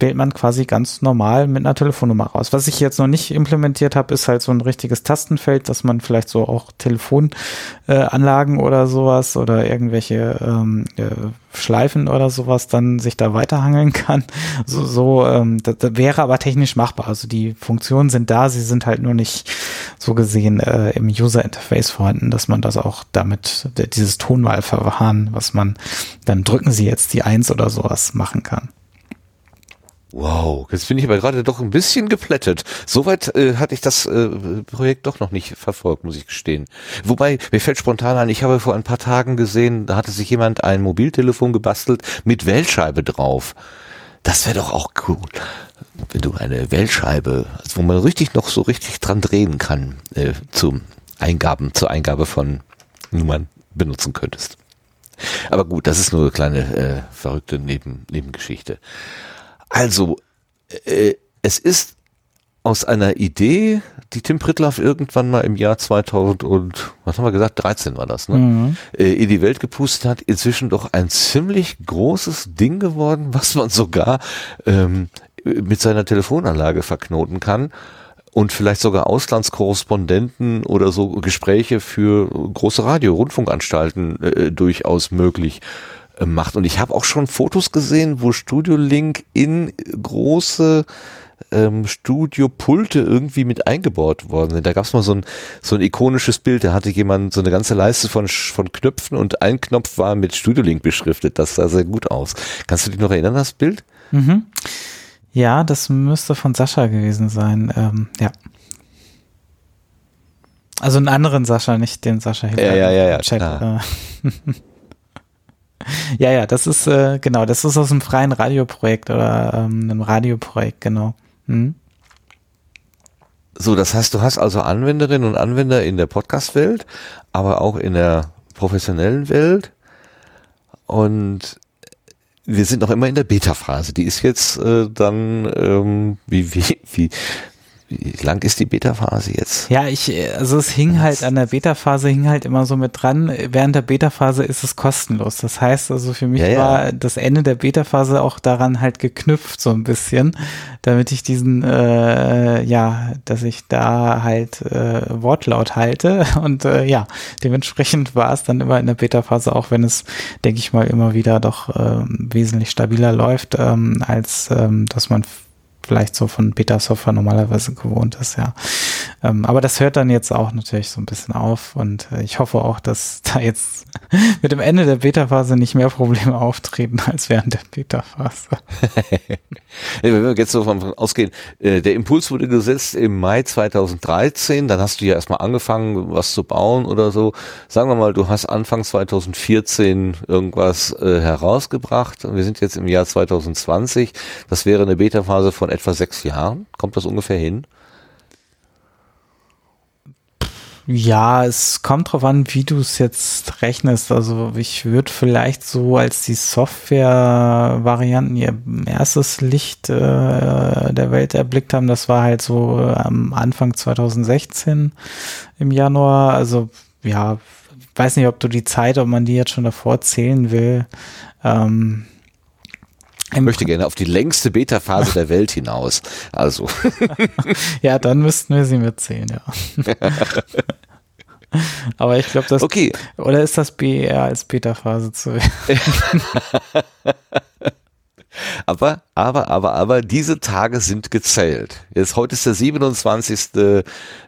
wählt man quasi ganz normal mit einer Telefonnummer raus. Was ich jetzt noch nicht implementiert habe, ist halt so ein richtiges Tastenfeld, dass man vielleicht so auch Telefonanlagen äh, oder sowas oder irgendwelche ähm, äh, Schleifen oder sowas dann sich da weiterhangeln kann. So, so ähm, das, das wäre aber technisch machbar. Also die Funktionen sind da, sie sind halt nur nicht so gesehen äh, im User Interface vorhanden, dass man das auch damit dieses Tonwahlverfahren, was man dann drücken Sie jetzt die Eins oder sowas machen kann. Wow, jetzt bin ich aber gerade doch ein bisschen geplättet. Soweit äh, hatte ich das äh, Projekt doch noch nicht verfolgt, muss ich gestehen. Wobei, mir fällt spontan ein, ich habe vor ein paar Tagen gesehen, da hatte sich jemand ein Mobiltelefon gebastelt mit Wählscheibe drauf. Das wäre doch auch cool, wenn du eine Wählscheibe, wo man richtig noch so richtig dran drehen kann, äh, zum Eingaben, zur Eingabe von Nummern benutzen könntest. Aber gut, das ist nur eine kleine äh, verrückte Neben Nebengeschichte. Also, äh, es ist aus einer Idee, die Tim Pritlaff irgendwann mal im Jahr 2000 und, was haben wir gesagt, 13 war das, ne? Mhm. Äh, in die Welt gepustet hat, inzwischen doch ein ziemlich großes Ding geworden, was man sogar ähm, mit seiner Telefonanlage verknoten kann und vielleicht sogar Auslandskorrespondenten oder so Gespräche für große Radio, Rundfunkanstalten äh, durchaus möglich äh, macht. Und ich habe auch schon Fotos gesehen, wo Studio Link in große ähm, Studiopulte irgendwie mit eingebaut worden sind. Da gab es mal so ein, so ein ikonisches Bild, da hatte jemand so eine ganze Leiste von, von Knöpfen und ein Knopf war mit Studio Link beschriftet. Das sah sehr gut aus. Kannst du dich noch erinnern, das Bild? Mhm. Ja, das müsste von Sascha gewesen sein. Ähm, ja. Also einen anderen Sascha, nicht den Sascha Hiller. Ja, ja, ja, ja. Chat, äh. Ja, ja, das ist, äh, genau, das ist aus einem freien Radioprojekt oder ähm, einem Radioprojekt, genau. Hm? So, das heißt, du hast also Anwenderinnen und Anwender in der Podcast-Welt, aber auch in der professionellen Welt. Und wir sind noch immer in der Beta-Phase. Die ist jetzt äh, dann, ähm, wie, wie, wie, wie lang ist die Beta-Phase jetzt? Ja, ich, also es hing halt an der Beta-Phase, hing halt immer so mit dran. Während der Beta-Phase ist es kostenlos. Das heißt also für mich ja, ja. war das Ende der Beta-Phase auch daran halt geknüpft so ein bisschen, damit ich diesen, äh, ja, dass ich da halt äh, Wortlaut halte und äh, ja, dementsprechend war es dann immer in der Beta-Phase, auch wenn es, denke ich mal, immer wieder doch äh, wesentlich stabiler läuft, ähm, als ähm, dass man vielleicht so von Beta-Software normalerweise gewohnt ist, ja. Ähm, aber das hört dann jetzt auch natürlich so ein bisschen auf und äh, ich hoffe auch, dass da jetzt mit dem Ende der Beta-Phase nicht mehr Probleme auftreten als während der Beta-Phase. Wenn wir jetzt so davon ausgehen, äh, der Impuls wurde gesetzt im Mai 2013, dann hast du ja erstmal angefangen, was zu bauen oder so. Sagen wir mal, du hast Anfang 2014 irgendwas äh, herausgebracht und wir sind jetzt im Jahr 2020. Das wäre eine Beta-Phase von etwa sechs Jahren. Kommt das ungefähr hin? Ja, es kommt drauf an, wie du es jetzt rechnest. Also ich würde vielleicht so, als die Software-Varianten ihr erstes Licht äh, der Welt erblickt haben, das war halt so am Anfang 2016 im Januar. Also ja, weiß nicht, ob du die Zeit, ob man die jetzt schon davor zählen will. Ähm, ich möchte gerne auf die längste Beta-Phase der Welt hinaus. Also. ja, dann müssten wir sie mitzählen, ja. Aber ich glaube, das. Okay. Oder ist das BER als Beta-Phase zu Aber, aber, aber, aber, diese Tage sind gezählt. Jetzt, heute ist der 27.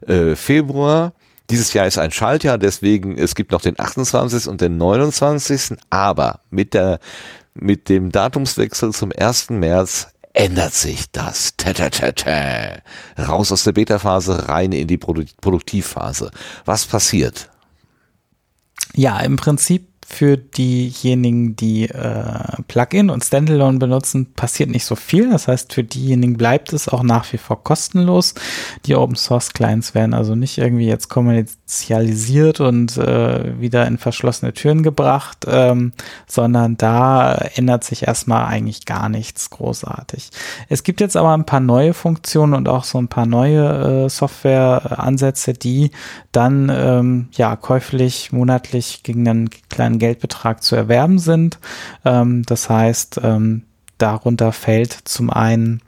Äh, Februar. Dieses Jahr ist ein Schaltjahr, deswegen, es gibt noch den 28. und den 29. Aber mit der, mit dem Datumswechsel zum 1. März ändert sich das. Tata, Raus aus der Beta-Phase, rein in die Produ Produktivphase. Was passiert? Ja, im Prinzip für diejenigen, die äh, Plugin und Standalone benutzen, passiert nicht so viel. Das heißt, für diejenigen bleibt es auch nach wie vor kostenlos. Die Open Source Clients werden also nicht irgendwie jetzt kommerzialisiert und äh, wieder in verschlossene Türen gebracht, ähm, sondern da ändert sich erstmal eigentlich gar nichts großartig. Es gibt jetzt aber ein paar neue Funktionen und auch so ein paar neue äh, Software-Ansätze, die dann ähm, ja käuflich monatlich gegen einen kleinen Geldbetrag zu erwerben sind. Ähm, das heißt, ähm, darunter fällt zum einen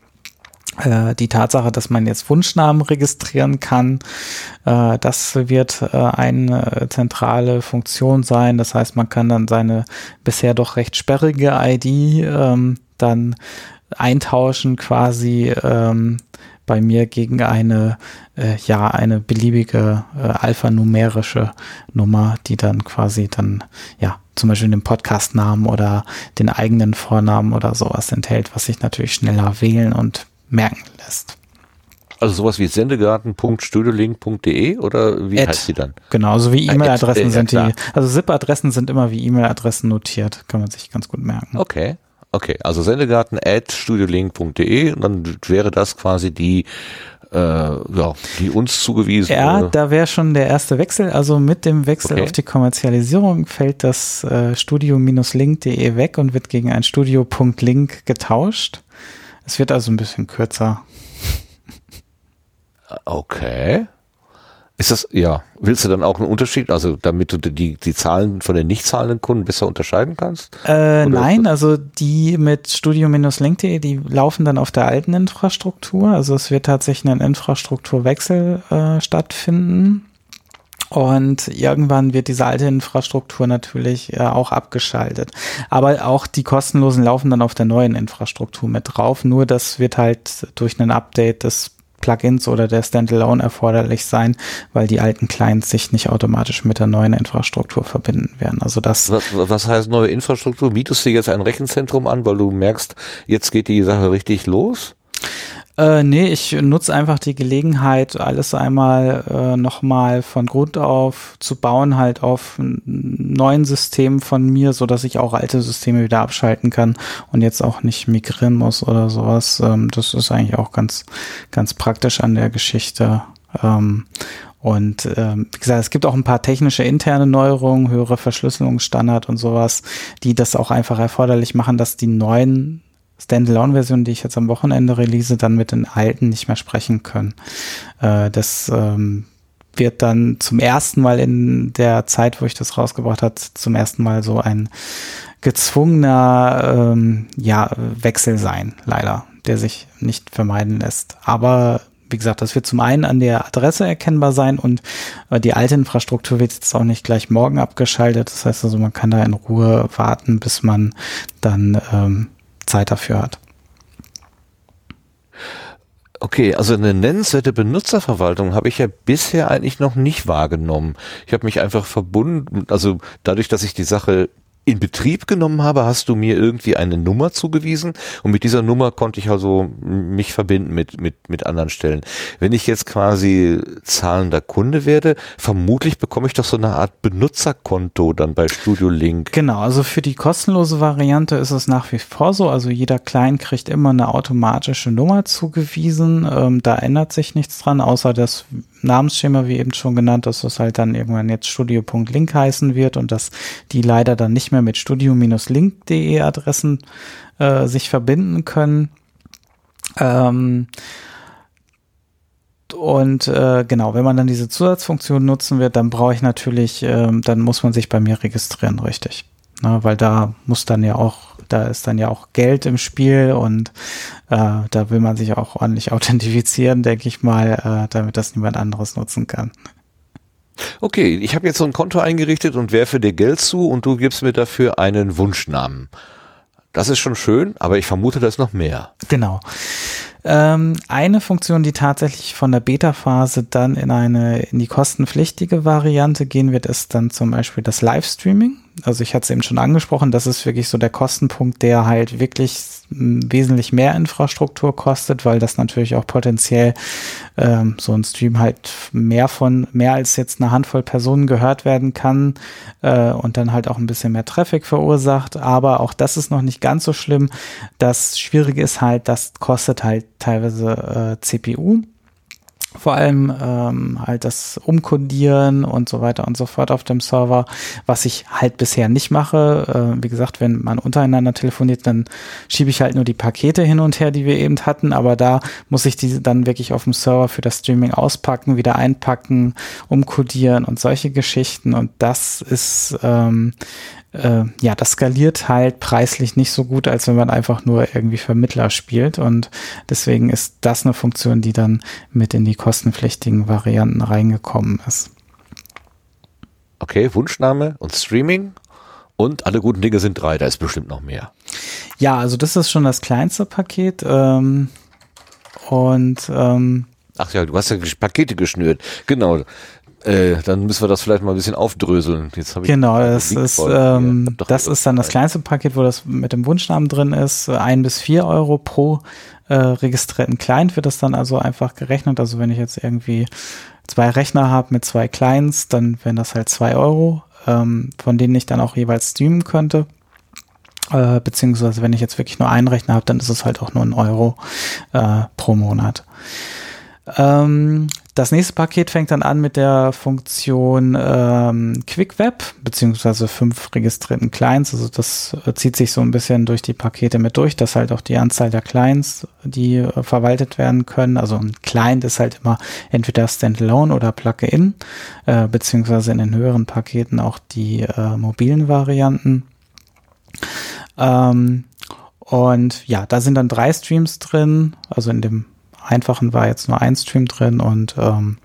äh, die Tatsache, dass man jetzt Wunschnamen registrieren kann, äh, das wird äh, eine zentrale Funktion sein. Das heißt, man kann dann seine bisher doch recht sperrige ID ähm, dann eintauschen quasi ähm, bei mir gegen eine, äh, ja, eine beliebige äh, alphanumerische Nummer, die dann quasi dann, ja, zum Beispiel den Podcastnamen oder den eigenen Vornamen oder sowas enthält, was sich natürlich schneller wählen und merken lässt. Also sowas wie sendegarten.studiolink.de oder wie Ad, heißt die dann? Genau, so wie E-Mail-Adressen äh, sind die. Also ZIP-Adressen sind immer wie E-Mail-Adressen notiert, kann man sich ganz gut merken. Okay. Okay, also sendegarten at studiolink.de und dann wäre das quasi die äh, ja, die uns zugewiesen. Ja, da wäre schon der erste Wechsel. Also mit dem Wechsel okay. auf die Kommerzialisierung fällt das äh, studio-link.de weg und wird gegen ein studio.link getauscht. Es wird also ein bisschen kürzer. Okay. Ist das, ja, willst du dann auch einen Unterschied, also damit du die, die Zahlen von den nicht zahlenden Kunden besser unterscheiden kannst? Äh, nein, also die mit studio-link.de, die laufen dann auf der alten Infrastruktur. Also es wird tatsächlich ein Infrastrukturwechsel äh, stattfinden. Und irgendwann wird diese alte Infrastruktur natürlich äh, auch abgeschaltet. Aber auch die kostenlosen laufen dann auf der neuen Infrastruktur mit drauf. Nur das wird halt durch ein Update des Plugins oder der Standalone erforderlich sein, weil die alten Clients sich nicht automatisch mit der neuen Infrastruktur verbinden werden. Also das. Was, was heißt neue Infrastruktur? Mietest du jetzt ein Rechenzentrum an, weil du merkst, jetzt geht die Sache richtig los? Äh, nee, ich nutze einfach die Gelegenheit, alles einmal äh, nochmal von Grund auf zu bauen, halt auf neuen Systemen von mir, so dass ich auch alte Systeme wieder abschalten kann und jetzt auch nicht migrieren muss oder sowas. Ähm, das ist eigentlich auch ganz, ganz praktisch an der Geschichte. Ähm, und ähm, wie gesagt, es gibt auch ein paar technische interne Neuerungen, höhere Verschlüsselungsstandard und sowas, die das auch einfach erforderlich machen, dass die neuen Standalone-Version, die ich jetzt am Wochenende release, dann mit den alten nicht mehr sprechen können. Äh, das ähm, wird dann zum ersten Mal in der Zeit, wo ich das rausgebracht hat, zum ersten Mal so ein gezwungener ähm, ja, Wechsel sein, leider, der sich nicht vermeiden lässt. Aber wie gesagt, das wird zum einen an der Adresse erkennbar sein und äh, die alte Infrastruktur wird jetzt auch nicht gleich morgen abgeschaltet. Das heißt also, man kann da in Ruhe warten, bis man dann ähm, Zeit dafür hat. Okay, also eine nennenswerte Benutzerverwaltung habe ich ja bisher eigentlich noch nicht wahrgenommen. Ich habe mich einfach verbunden, also dadurch, dass ich die Sache in Betrieb genommen habe, hast du mir irgendwie eine Nummer zugewiesen und mit dieser Nummer konnte ich also mich verbinden mit, mit, mit anderen Stellen. Wenn ich jetzt quasi zahlender Kunde werde, vermutlich bekomme ich doch so eine Art Benutzerkonto dann bei Studio Link. Genau, also für die kostenlose Variante ist es nach wie vor so. Also jeder Client kriegt immer eine automatische Nummer zugewiesen. Ähm, da ändert sich nichts dran, außer das Namensschema, wie eben schon genannt, dass das halt dann irgendwann jetzt studio.link heißen wird und dass die leider dann nicht mehr mit studio-link.de Adressen äh, sich verbinden können. Ähm, und äh, genau, wenn man dann diese Zusatzfunktion nutzen wird, dann brauche ich natürlich, äh, dann muss man sich bei mir registrieren, richtig. Na, weil da muss dann ja auch, da ist dann ja auch Geld im Spiel und äh, da will man sich auch ordentlich authentifizieren, denke ich mal, äh, damit das niemand anderes nutzen kann. Okay, ich habe jetzt so ein Konto eingerichtet und werfe dir Geld zu und du gibst mir dafür einen Wunschnamen. Das ist schon schön, aber ich vermute, da ist noch mehr. Genau. Ähm, eine Funktion, die tatsächlich von der Beta-Phase dann in eine in die kostenpflichtige Variante gehen wird, ist dann zum Beispiel das Livestreaming. Also ich hatte es eben schon angesprochen, das ist wirklich so der Kostenpunkt, der halt wirklich wesentlich mehr Infrastruktur kostet, weil das natürlich auch potenziell ähm, so ein Stream halt mehr von mehr als jetzt eine Handvoll Personen gehört werden kann äh, und dann halt auch ein bisschen mehr Traffic verursacht. Aber auch das ist noch nicht ganz so schlimm. Das Schwierige ist halt, das kostet halt teilweise äh, CPU vor allem ähm, halt das Umkodieren und so weiter und so fort auf dem Server, was ich halt bisher nicht mache. Äh, wie gesagt, wenn man untereinander telefoniert, dann schiebe ich halt nur die Pakete hin und her, die wir eben hatten, aber da muss ich diese dann wirklich auf dem Server für das Streaming auspacken, wieder einpacken, umkodieren und solche Geschichten und das ist ähm, äh, ja, das skaliert halt preislich nicht so gut, als wenn man einfach nur irgendwie Vermittler spielt. Und deswegen ist das eine Funktion, die dann mit in die kostenpflichtigen Varianten reingekommen ist. Okay, Wunschname und Streaming. Und alle guten Dinge sind drei, da ist bestimmt noch mehr. Ja, also das ist schon das kleinste Paket. Ähm, und ähm, Ach ja, du hast ja Pakete geschnürt. Genau. Äh, dann müssen wir das vielleicht mal ein bisschen aufdröseln. Jetzt ich genau, das ist, ähm, das ist dann das kleinste Paket, wo das mit dem Wunschnamen drin ist. Ein bis vier Euro pro äh, registrierten Client wird das dann also einfach gerechnet. Also wenn ich jetzt irgendwie zwei Rechner habe mit zwei Clients, dann wären das halt zwei Euro, ähm, von denen ich dann auch jeweils streamen könnte. Äh, beziehungsweise wenn ich jetzt wirklich nur einen Rechner habe, dann ist es halt auch nur ein Euro äh, pro Monat. Ähm, das nächste Paket fängt dann an mit der Funktion ähm, Quick Web, beziehungsweise fünf registrierten Clients. Also das äh, zieht sich so ein bisschen durch die Pakete mit durch, dass halt auch die Anzahl der Clients, die äh, verwaltet werden können. Also ein Client ist halt immer entweder Standalone oder Plug-in, äh, beziehungsweise in den höheren Paketen auch die äh, mobilen Varianten. Ähm, und ja, da sind dann drei Streams drin, also in dem einfachen war jetzt nur ein Stream drin und ähm,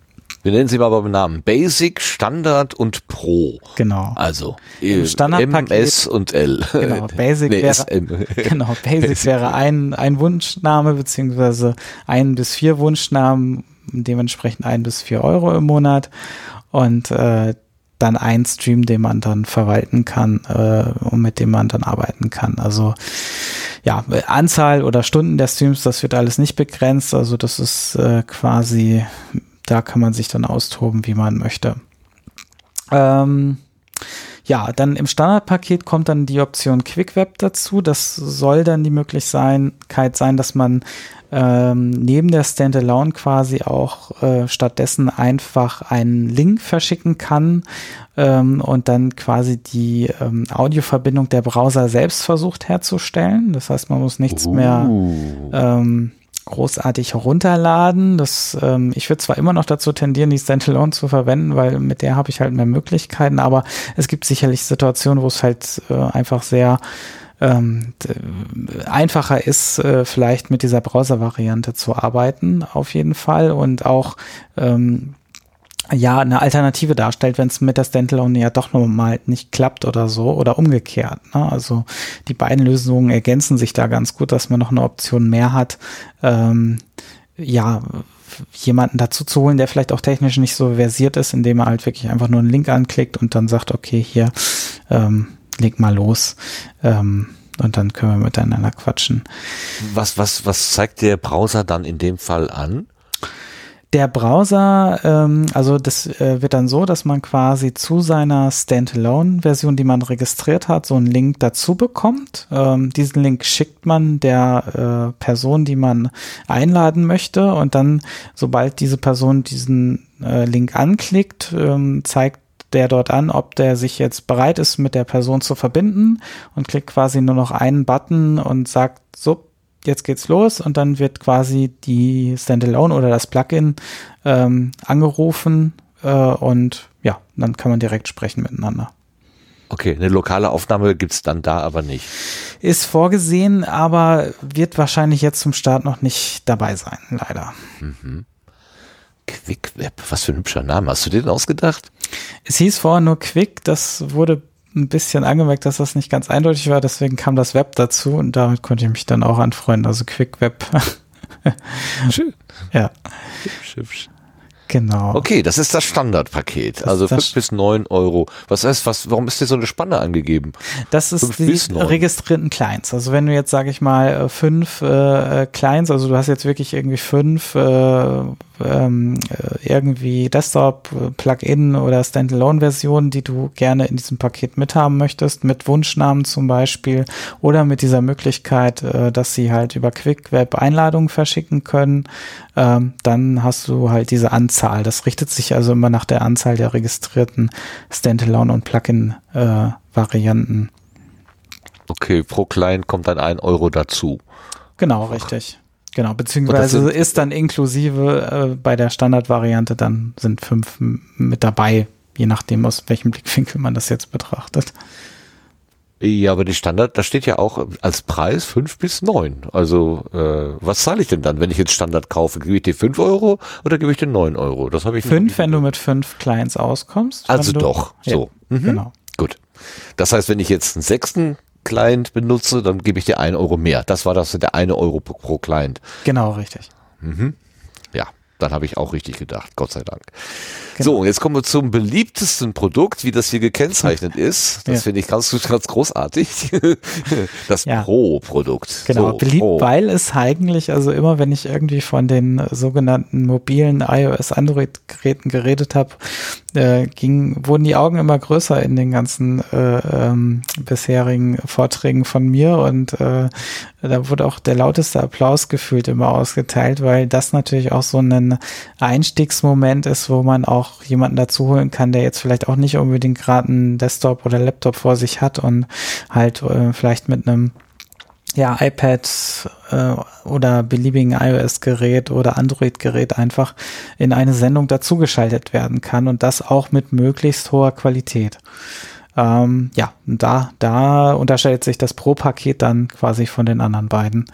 wir nennen sie mal beim Namen Basic, Standard und Pro. Genau. Also Standardpaket, M, S und L. Genau, Basic nee, wäre, genau, Basic, Basic wäre ein, ein Wunschname beziehungsweise ein bis vier Wunschnamen, dementsprechend ein bis vier Euro im Monat. Und äh, dann ein Stream, den man dann verwalten kann äh, und mit dem man dann arbeiten kann. Also ja, Anzahl oder Stunden der Streams, das wird alles nicht begrenzt. Also das ist äh, quasi, da kann man sich dann austoben, wie man möchte. Ähm, ja, dann im Standardpaket kommt dann die Option QuickWeb dazu. Das soll dann die Möglichkeit sein, dass man ähm, neben der Standalone quasi auch äh, stattdessen einfach einen Link verschicken kann ähm, und dann quasi die ähm, Audioverbindung der Browser selbst versucht herzustellen. Das heißt, man muss nichts uh. mehr ähm, großartig herunterladen. Das, ähm, ich würde zwar immer noch dazu tendieren, die Standalone zu verwenden, weil mit der habe ich halt mehr Möglichkeiten, aber es gibt sicherlich Situationen, wo es halt äh, einfach sehr ähm, einfacher ist, äh, vielleicht mit dieser Browser-Variante zu arbeiten, auf jeden Fall. Und auch ähm, ja eine Alternative darstellt, wenn es mit der Standalone ja doch mal nicht klappt oder so oder umgekehrt. Ne? Also die beiden Lösungen ergänzen sich da ganz gut, dass man noch eine Option mehr hat, ähm, ja, jemanden dazu zu holen, der vielleicht auch technisch nicht so versiert ist, indem er halt wirklich einfach nur einen Link anklickt und dann sagt, okay, hier, ähm, leg mal los. Ähm, und dann können wir miteinander quatschen. Was, was, was zeigt der Browser dann in dem Fall an? Der Browser, ähm, also das äh, wird dann so, dass man quasi zu seiner Standalone-Version, die man registriert hat, so einen Link dazu bekommt. Ähm, diesen Link schickt man der äh, Person, die man einladen möchte und dann, sobald diese Person diesen äh, Link anklickt, ähm, zeigt der dort an, ob der sich jetzt bereit ist, mit der Person zu verbinden und klickt quasi nur noch einen Button und sagt, so, jetzt geht's los und dann wird quasi die Standalone oder das Plugin ähm, angerufen äh, und ja, dann kann man direkt sprechen miteinander. Okay, eine lokale Aufnahme gibt's dann da aber nicht. Ist vorgesehen, aber wird wahrscheinlich jetzt zum Start noch nicht dabei sein, leider. Mhm. QuickWeb, was für ein hübscher Name. Hast du den ausgedacht? Es hieß vorher nur Quick, das wurde ein bisschen angemerkt, dass das nicht ganz eindeutig war, deswegen kam das Web dazu und damit konnte ich mich dann auch anfreunden, also Quick Web. Schön. Ja. Hübsch, hübsch. Genau. Okay, das ist das Standardpaket. Das also fünf bis neun Euro. Was heißt, was, warum ist dir so eine Spanne angegeben? Das ist die registrierten Clients. Also wenn du jetzt, sage ich mal, äh, fünf äh, Clients, also du hast jetzt wirklich irgendwie fünf äh, ähm, äh, irgendwie Desktop, äh, Plugin oder Standalone-Versionen, die du gerne in diesem Paket mithaben möchtest, mit Wunschnamen zum Beispiel oder mit dieser Möglichkeit, äh, dass sie halt über QuickWeb Einladungen verschicken können, ähm, dann hast du halt diese Anzahl. Das richtet sich also immer nach der Anzahl der registrierten Standalone- und Plugin-Varianten. Okay, pro Client kommt dann ein Euro dazu. Genau, richtig. Genau, beziehungsweise ist dann inklusive äh, bei der Standardvariante dann sind fünf mit dabei, je nachdem aus welchem Blickwinkel man das jetzt betrachtet. Ja, aber die Standard, da steht ja auch als Preis fünf bis neun. Also äh, was zahle ich denn dann, wenn ich jetzt Standard kaufe? Gebe ich dir fünf Euro oder gebe ich dir neun Euro? Das habe ich Fünf, wenn du mit fünf Clients auskommst. Also du, doch, so. Ja, Mhm. Genau. Gut. Das heißt, wenn ich jetzt einen sechsten Client benutze, dann gebe ich dir ein Euro mehr. Das war das der eine Euro pro, pro Client. Genau, richtig. Mhm. Dann habe ich auch richtig gedacht, Gott sei Dank. Genau. So, und jetzt kommen wir zum beliebtesten Produkt, wie das hier gekennzeichnet ist. Das Ja. finde ich ganz, ganz großartig. Das Ja. Pro-Produkt. Genau, So, beliebt, Pro. weil es eigentlich, also immer wenn ich irgendwie von den sogenannten mobilen iOS-Android-Geräten geredet habe, äh, ging, wurden die Augen immer größer in den ganzen äh, ähm, bisherigen Vorträgen von mir und äh, da wurde auch der lauteste Applaus gefühlt immer ausgeteilt, weil das natürlich auch so ein Einstiegsmoment ist, wo man auch jemanden dazu holen kann, der jetzt vielleicht auch nicht unbedingt gerade einen Desktop oder Laptop vor sich hat und halt äh, vielleicht mit einem ja, iPad äh, oder beliebigen iOS-Gerät oder Android-Gerät einfach in eine Sendung dazugeschaltet werden kann und das auch mit möglichst hoher Qualität. Ähm, ja, da, da unterscheidet sich das Pro-Paket dann quasi von den anderen beiden.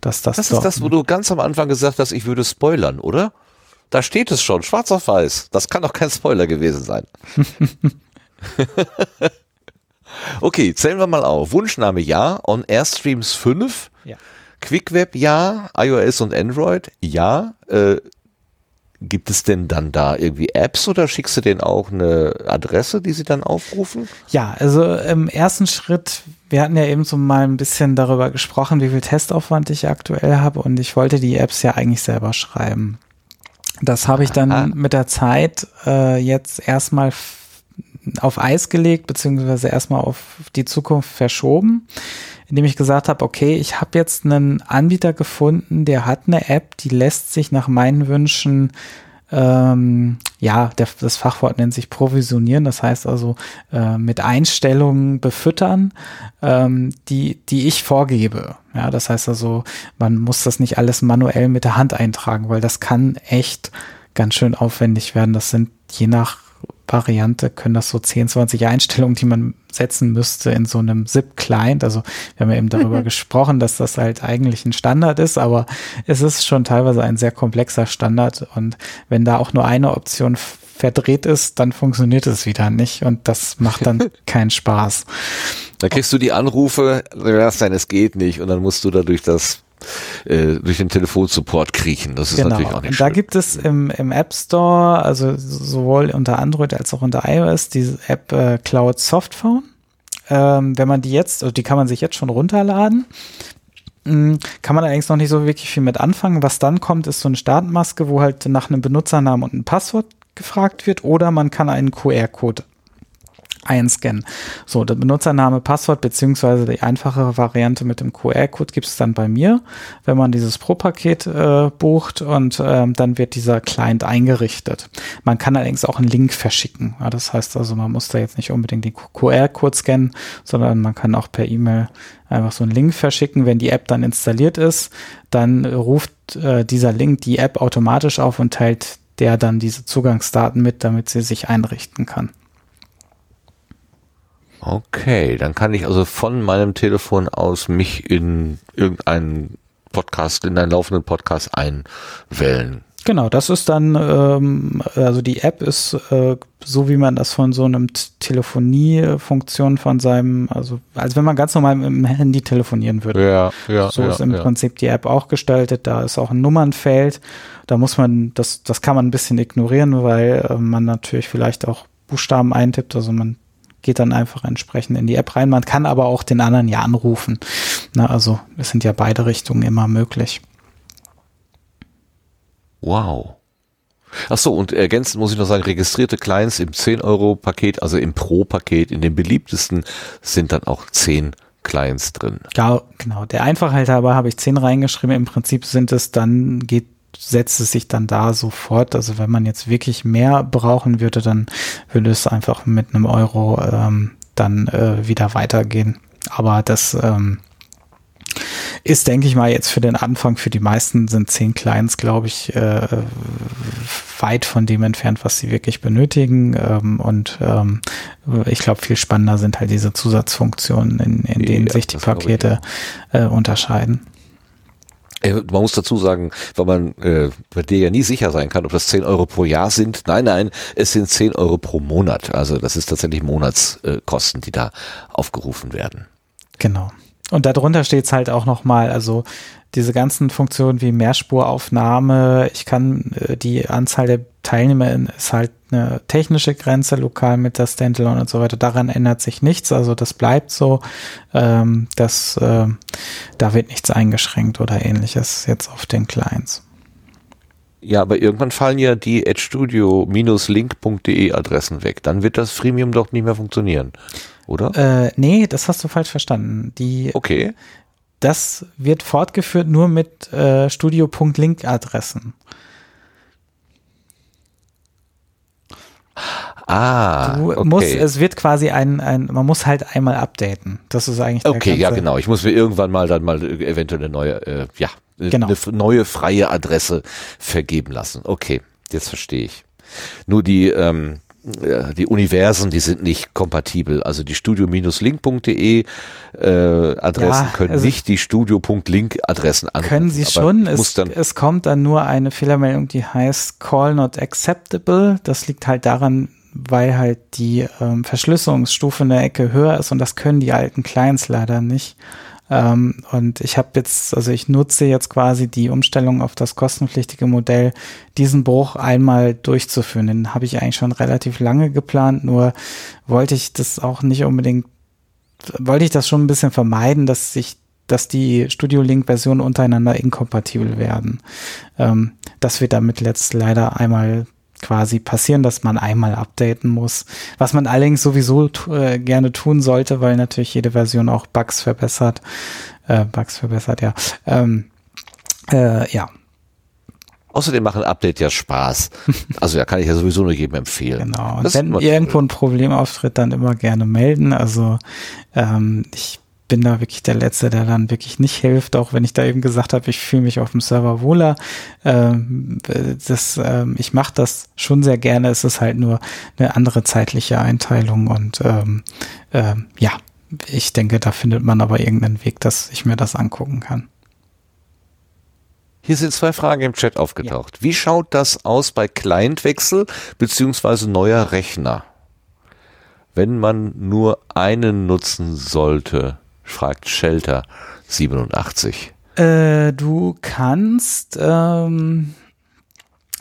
Dass das Das ist das, wo du ganz am Anfang gesagt hast, ich würde spoilern, oder? Da steht es schon, schwarz auf weiß. Das kann doch kein Spoiler gewesen sein. okay, zählen wir mal auf. Wunschname ja, On Air Streams 5, Ja. QuickWeb ja, iOS und Android ja. Äh, gibt es denn dann da irgendwie Apps oder schickst du denen auch eine Adresse, die sie dann aufrufen? Ja, also im ersten Schritt, wir hatten ja eben so mal ein bisschen darüber gesprochen, wie viel Testaufwand ich aktuell habe und ich wollte die Apps ja eigentlich selber schreiben. Das habe ich dann Aha. mit der Zeit äh, jetzt erstmal auf Eis gelegt, beziehungsweise erstmal auf die Zukunft verschoben, indem ich gesagt habe, okay, ich habe jetzt einen Anbieter gefunden, der hat eine App, die lässt sich nach meinen Wünschen ähm, ja, der, das Fachwort nennt sich provisionieren, das heißt also äh, mit Einstellungen befüttern, ähm, die, die ich vorgebe. Ja, das heißt also, man muss das nicht alles manuell mit der Hand eintragen, weil das kann echt ganz schön aufwendig werden. Das sind je nach Variante können das so 10, 20 Einstellungen, die man setzen müsste in so einem ZIP-Client. Also wir haben ja eben darüber gesprochen, dass das halt eigentlich ein Standard ist, aber es ist schon teilweise ein sehr komplexer Standard und wenn da auch nur eine Option verdreht ist, dann funktioniert es wieder nicht und das macht dann keinen Spaß. Da kriegst du die Anrufe, das sein, es geht nicht und dann musst du da durch das äh, durch den Telefonsupport kriechen. Das ist genau. natürlich auch nicht schön. da gibt es im, im App Store, also sowohl unter Android als auch unter iOS, diese App äh, Cloud Softphone. Ähm, wenn man die jetzt, also die kann man sich jetzt schon runterladen. Mm, Kann man allerdings noch nicht so wirklich viel mit anfangen. Was dann kommt, ist so eine Startmaske, wo halt nach einem Benutzernamen und einem Passwort gefragt wird oder man kann einen QR-Code einscannen. So, der Benutzername, Passwort beziehungsweise die einfachere Variante mit dem QR-Code gibt es dann bei mir, wenn man dieses Pro-Paket äh, bucht und ähm, dann wird dieser Client eingerichtet. Man kann allerdings auch einen Link verschicken. Ja, das heißt also, man muss da jetzt nicht unbedingt den QR-Code scannen, sondern man kann auch per E-Mail einfach so einen Link verschicken. Wenn die App dann installiert ist, dann ruft äh, dieser Link die App automatisch auf und teilt der dann diese Zugangsdaten mit, damit sie sich einrichten kann. Okay, dann kann ich also von meinem Telefon aus mich in irgendeinen Podcast, in einen laufenden Podcast einwählen. Genau, das ist dann, ähm, also die App ist äh, so, wie man das von so einem Telefoniefunktion von seinem, also als wenn man ganz normal mit dem Handy telefonieren würde. Ja, ja. so ja, ist im ja. Prinzip die App auch gestaltet. Da ist auch ein Nummernfeld. Da muss man, das, das kann man ein bisschen ignorieren, weil äh, man natürlich vielleicht auch Buchstaben eintippt. Also man geht dann einfach entsprechend in die App rein. Man kann aber auch den anderen ja anrufen. Na, also es sind ja beide Richtungen immer möglich. Wow. Ach so, und ergänzend muss ich noch sagen, registrierte Clients im 10-Euro-Paket, also im Pro-Paket, in den beliebtesten sind dann auch 10 Clients drin. Ja, genau. Der Einfachheit halber habe ich 10 reingeschrieben. Im Prinzip sind es dann, geht, setzt es sich dann da sofort. Also wenn man jetzt wirklich mehr brauchen würde, dann würde es einfach mit einem Euro ähm, dann äh, wieder weitergehen. Aber das ähm, ist, denke ich mal, jetzt für den Anfang, für die meisten sind 10 Clients, glaube ich, äh, weit von dem entfernt, was sie wirklich benötigen. Ähm, und ähm, ich glaube, viel spannender sind halt diese Zusatzfunktionen, in, in denen Ja, sich die Pakete äh, unterscheiden. Äh, Man muss dazu sagen, weil man äh, bei dir ja nie sicher sein kann, ob das 10 Euro pro Jahr sind. Nein, nein, es sind 10 Euro pro Monat. Also das ist tatsächlich Monatskosten, die da aufgerufen werden. Genau. Und darunter steht es halt auch nochmal, also diese ganzen Funktionen wie Mehrspuraufnahme, ich kann äh, die Anzahl der Teilnehmer ist halt eine technische Grenze lokal mit der Standalone und so weiter. Daran ändert sich nichts, also das bleibt so. Ähm, das, äh, da wird nichts eingeschränkt oder ähnliches jetzt auf den Clients. Ja, aber irgendwann fallen ja die edstudio-link.de Adressen weg. Dann wird das Freemium doch nicht mehr funktionieren, oder? Äh, nee, das hast du falsch verstanden. Die, Okay. Das wird fortgeführt nur mit äh, Studio.link-Adressen. Ah, Du okay. musst, es wird quasi ein, ein, man muss halt einmal updaten. Das ist eigentlich der Okay, ja ganze- genau. Ich muss mir irgendwann mal dann mal äh, eventuell eine neue, äh, ja, äh, Genau. eine neue freie Adresse vergeben lassen. Okay, jetzt verstehe ich. Nur die, ähm, äh, die Universen, die sind nicht kompatibel. Also die studio-link.de äh, Adressen Ja, können also- nicht die studio.link-Adressen anrufen. Können sie schon. Es, es kommt dann nur eine Fehlermeldung, die heißt Call not acceptable. Das liegt halt daran, weil halt die ähm, Verschlüsselungsstufe eine Ecke höher ist und das können die alten Clients leider nicht. Ähm, und ich habe jetzt, also ich nutze jetzt quasi die Umstellung auf das kostenpflichtige Modell, diesen Bruch einmal durchzuführen. Den habe ich eigentlich schon relativ lange geplant, nur wollte ich das auch nicht unbedingt, wollte ich das schon ein bisschen vermeiden, dass sich dass die Studio Link Versionen untereinander inkompatibel werden. Ähm, das wird damit letzt leider einmal quasi passieren, dass man einmal updaten muss. Was man allerdings sowieso äh, gerne tun sollte, weil natürlich jede Version auch Bugs verbessert. Äh, Bugs verbessert, ja. Ähm, äh, ja, außerdem machen Update ja Spaß. Also da kann ich ja sowieso nur jedem empfehlen. genau. Und Das wenn irgendwo ein Problem auftritt, dann immer gerne melden. Also ähm, ich bin da wirklich der Letzte, der dann wirklich nicht hilft, auch wenn ich da eben gesagt habe, ich fühle mich auf dem Server wohler. Ähm, das, ähm, ich mache das schon sehr gerne. Es ist halt nur eine andere zeitliche Einteilung und ähm, ähm, ja, ich denke, da findet man aber irgendeinen Weg, dass ich mir das angucken kann. Hier sind zwei Fragen im Chat aufgetaucht. Wie schaut das aus bei Clientwechsel beziehungsweise neuer Rechner? Wenn man nur einen nutzen sollte, fragt Shelter 87. Äh, du kannst, ähm,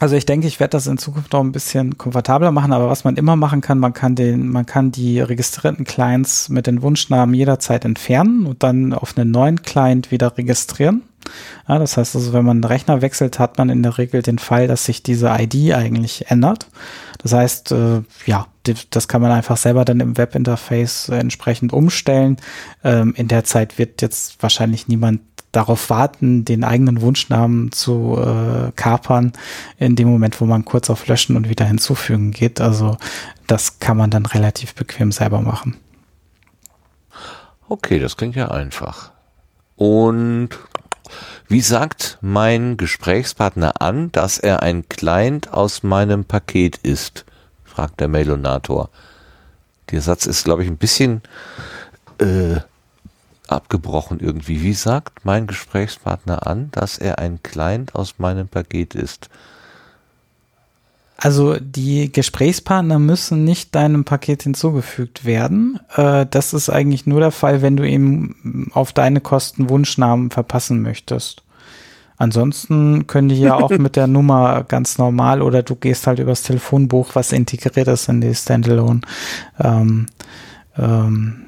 also ich denke, ich werde das in Zukunft noch ein bisschen komfortabler machen, aber was man immer machen kann, man kann den, man kann die registrierten Clients mit den Wunschnamen jederzeit entfernen und dann auf einen neuen Client wieder registrieren. Ja, das heißt also, wenn man einen Rechner wechselt, hat man in der Regel den Fall, dass sich diese ID eigentlich ändert. Das heißt, äh, ja, das kann man einfach selber dann im Webinterface entsprechend umstellen. Ähm, in der Zeit wird jetzt wahrscheinlich niemand darauf warten, den eigenen Wunschnamen zu äh, kapern, in dem Moment, wo man kurz auf Löschen und wieder hinzufügen geht. Also das kann man dann relativ bequem selber machen. Okay, das klingt ja einfach. Und wie sagt mein Gesprächspartner an, dass er ein Client aus meinem Paket ist? fragt der Mailonator. Der Satz ist, glaube ich, ein bisschen äh, abgebrochen irgendwie. Wie sagt mein Gesprächspartner an, dass er ein Client aus meinem Paket ist? Also die Gesprächspartner müssen nicht deinem Paket hinzugefügt werden. Äh, das ist eigentlich nur der Fall, wenn du ihm auf deine Kosten Wunschnamen verpassen möchtest. Ansonsten können die ja auch mit der Nummer ganz normal oder du gehst halt übers Telefonbuch, was integriert ist in die Standalone. Ähm, ähm,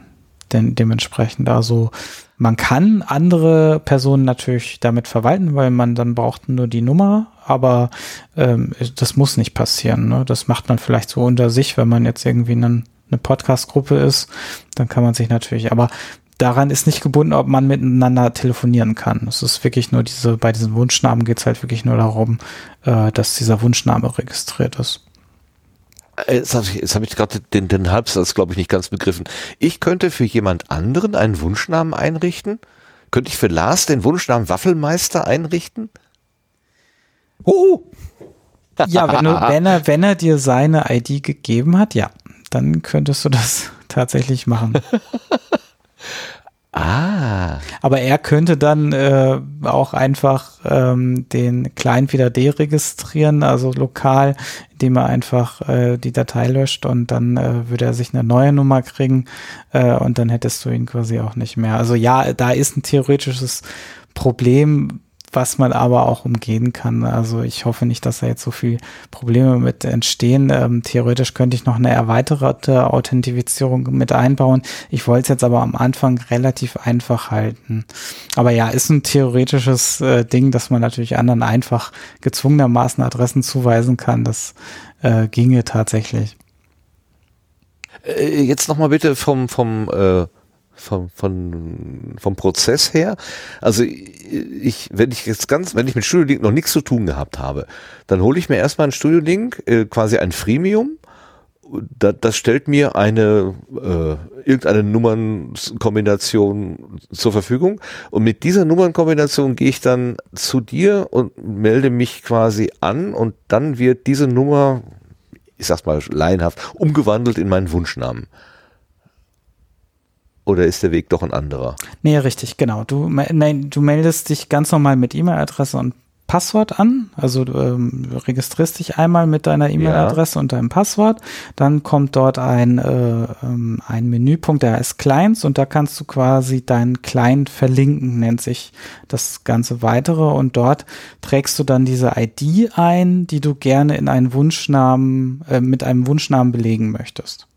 denn dementsprechend also man kann andere Personen natürlich damit verwalten, weil man dann braucht nur die Nummer, aber ähm, das muss nicht passieren. Ne? Das macht man vielleicht so unter sich, wenn man jetzt irgendwie einen, eine Podcast-Gruppe ist, dann kann man sich natürlich, aber daran ist nicht gebunden, ob man miteinander telefonieren kann. Es ist wirklich nur diese, bei diesen Wunschnamen geht es halt wirklich nur darum, äh, dass dieser Wunschname registriert ist. Äh, jetzt habe ich, hab ich gerade den, den Halbsatz, glaube ich, nicht ganz begriffen. Ich könnte für jemand anderen einen Wunschnamen einrichten? Könnte ich für Lars den Wunschnamen Waffelmeister einrichten? Oh! Ja, wenn, du, wenn, er, wenn er dir seine ID gegeben hat, ja, dann könntest du das tatsächlich machen. Ah. Aber er könnte dann äh, auch einfach ähm, den Client wieder deregistrieren, also lokal, indem er einfach äh, die Datei löscht und dann äh, würde er sich eine neue Nummer kriegen äh, und dann hättest du ihn quasi auch nicht mehr. Also ja, da ist ein theoretisches Problem, was man aber auch umgehen kann. Also ich hoffe nicht, dass da jetzt so viel Probleme mit entstehen. Ähm, theoretisch könnte ich noch eine erweiterte Authentifizierung mit einbauen. Ich wollte es jetzt aber am Anfang relativ einfach halten. Aber ja, ist ein theoretisches äh, Ding, dass man natürlich anderen einfach gezwungenermaßen Adressen zuweisen kann. Das äh, ginge tatsächlich. Äh, jetzt nochmal bitte vom, vom äh vom, von, vom Prozess her. Also ich, wenn ich jetzt ganz, wenn ich mit Studio Link noch nichts zu tun gehabt habe, dann hole ich mir erstmal ein Studio Link, äh, quasi ein Freemium. Das, das stellt mir eine äh, irgendeine Nummernkombination zur Verfügung und mit dieser Nummernkombination gehe ich dann zu dir und melde mich quasi an und dann wird diese Nummer, ich sag's mal laienhaft, umgewandelt in meinen Wunschnamen. Oder ist der Weg doch ein anderer? Nee, richtig, genau. Du, nein, du meldest dich ganz normal mit E-Mail-Adresse und Passwort an. Also du ähm, registrierst dich einmal mit deiner E-Mail-Adresse ja. und deinem Passwort. Dann kommt dort ein, äh, ähm, ein Menüpunkt, der heißt Clients und da kannst du quasi deinen Client verlinken, nennt sich das ganze weitere. Und dort trägst du dann diese ID ein, die du gerne in einen Wunschnamen, äh, mit einem Wunschnamen belegen möchtest.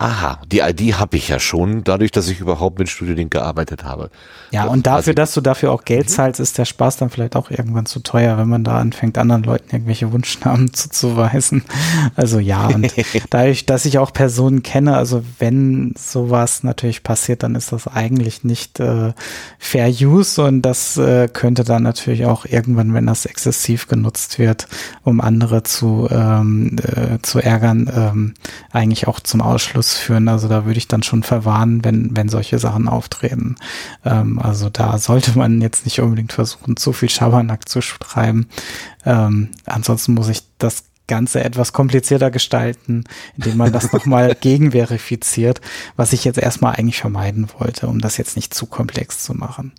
Aha, die ID habe ich ja schon, dadurch, dass ich überhaupt mit StudioLink gearbeitet habe. Ja, und dafür, dass du dafür auch Geld mhm. zahlst, ist der Spaß dann vielleicht auch irgendwann zu teuer, wenn man da anfängt, anderen Leuten irgendwelche Wunschnamen zuzuweisen. Also ja, und dadurch, dass ich auch Personen kenne, also wenn sowas natürlich passiert, dann ist das eigentlich nicht äh, Fair Use und das äh, könnte dann natürlich auch irgendwann, wenn das exzessiv genutzt wird, um andere zu, ähm, äh, zu ärgern, ähm, eigentlich auch zum Ausschluss führen. Also da würde ich dann schon verwarnen, wenn, wenn solche Sachen auftreten. Ähm, also da sollte man jetzt nicht unbedingt versuchen, zu viel Schabernack zu schreiben. Ähm, ansonsten muss ich das Ganze etwas komplizierter gestalten, indem man das nochmal gegenverifiziert, was ich jetzt erstmal eigentlich vermeiden wollte, um das jetzt nicht zu komplex zu machen.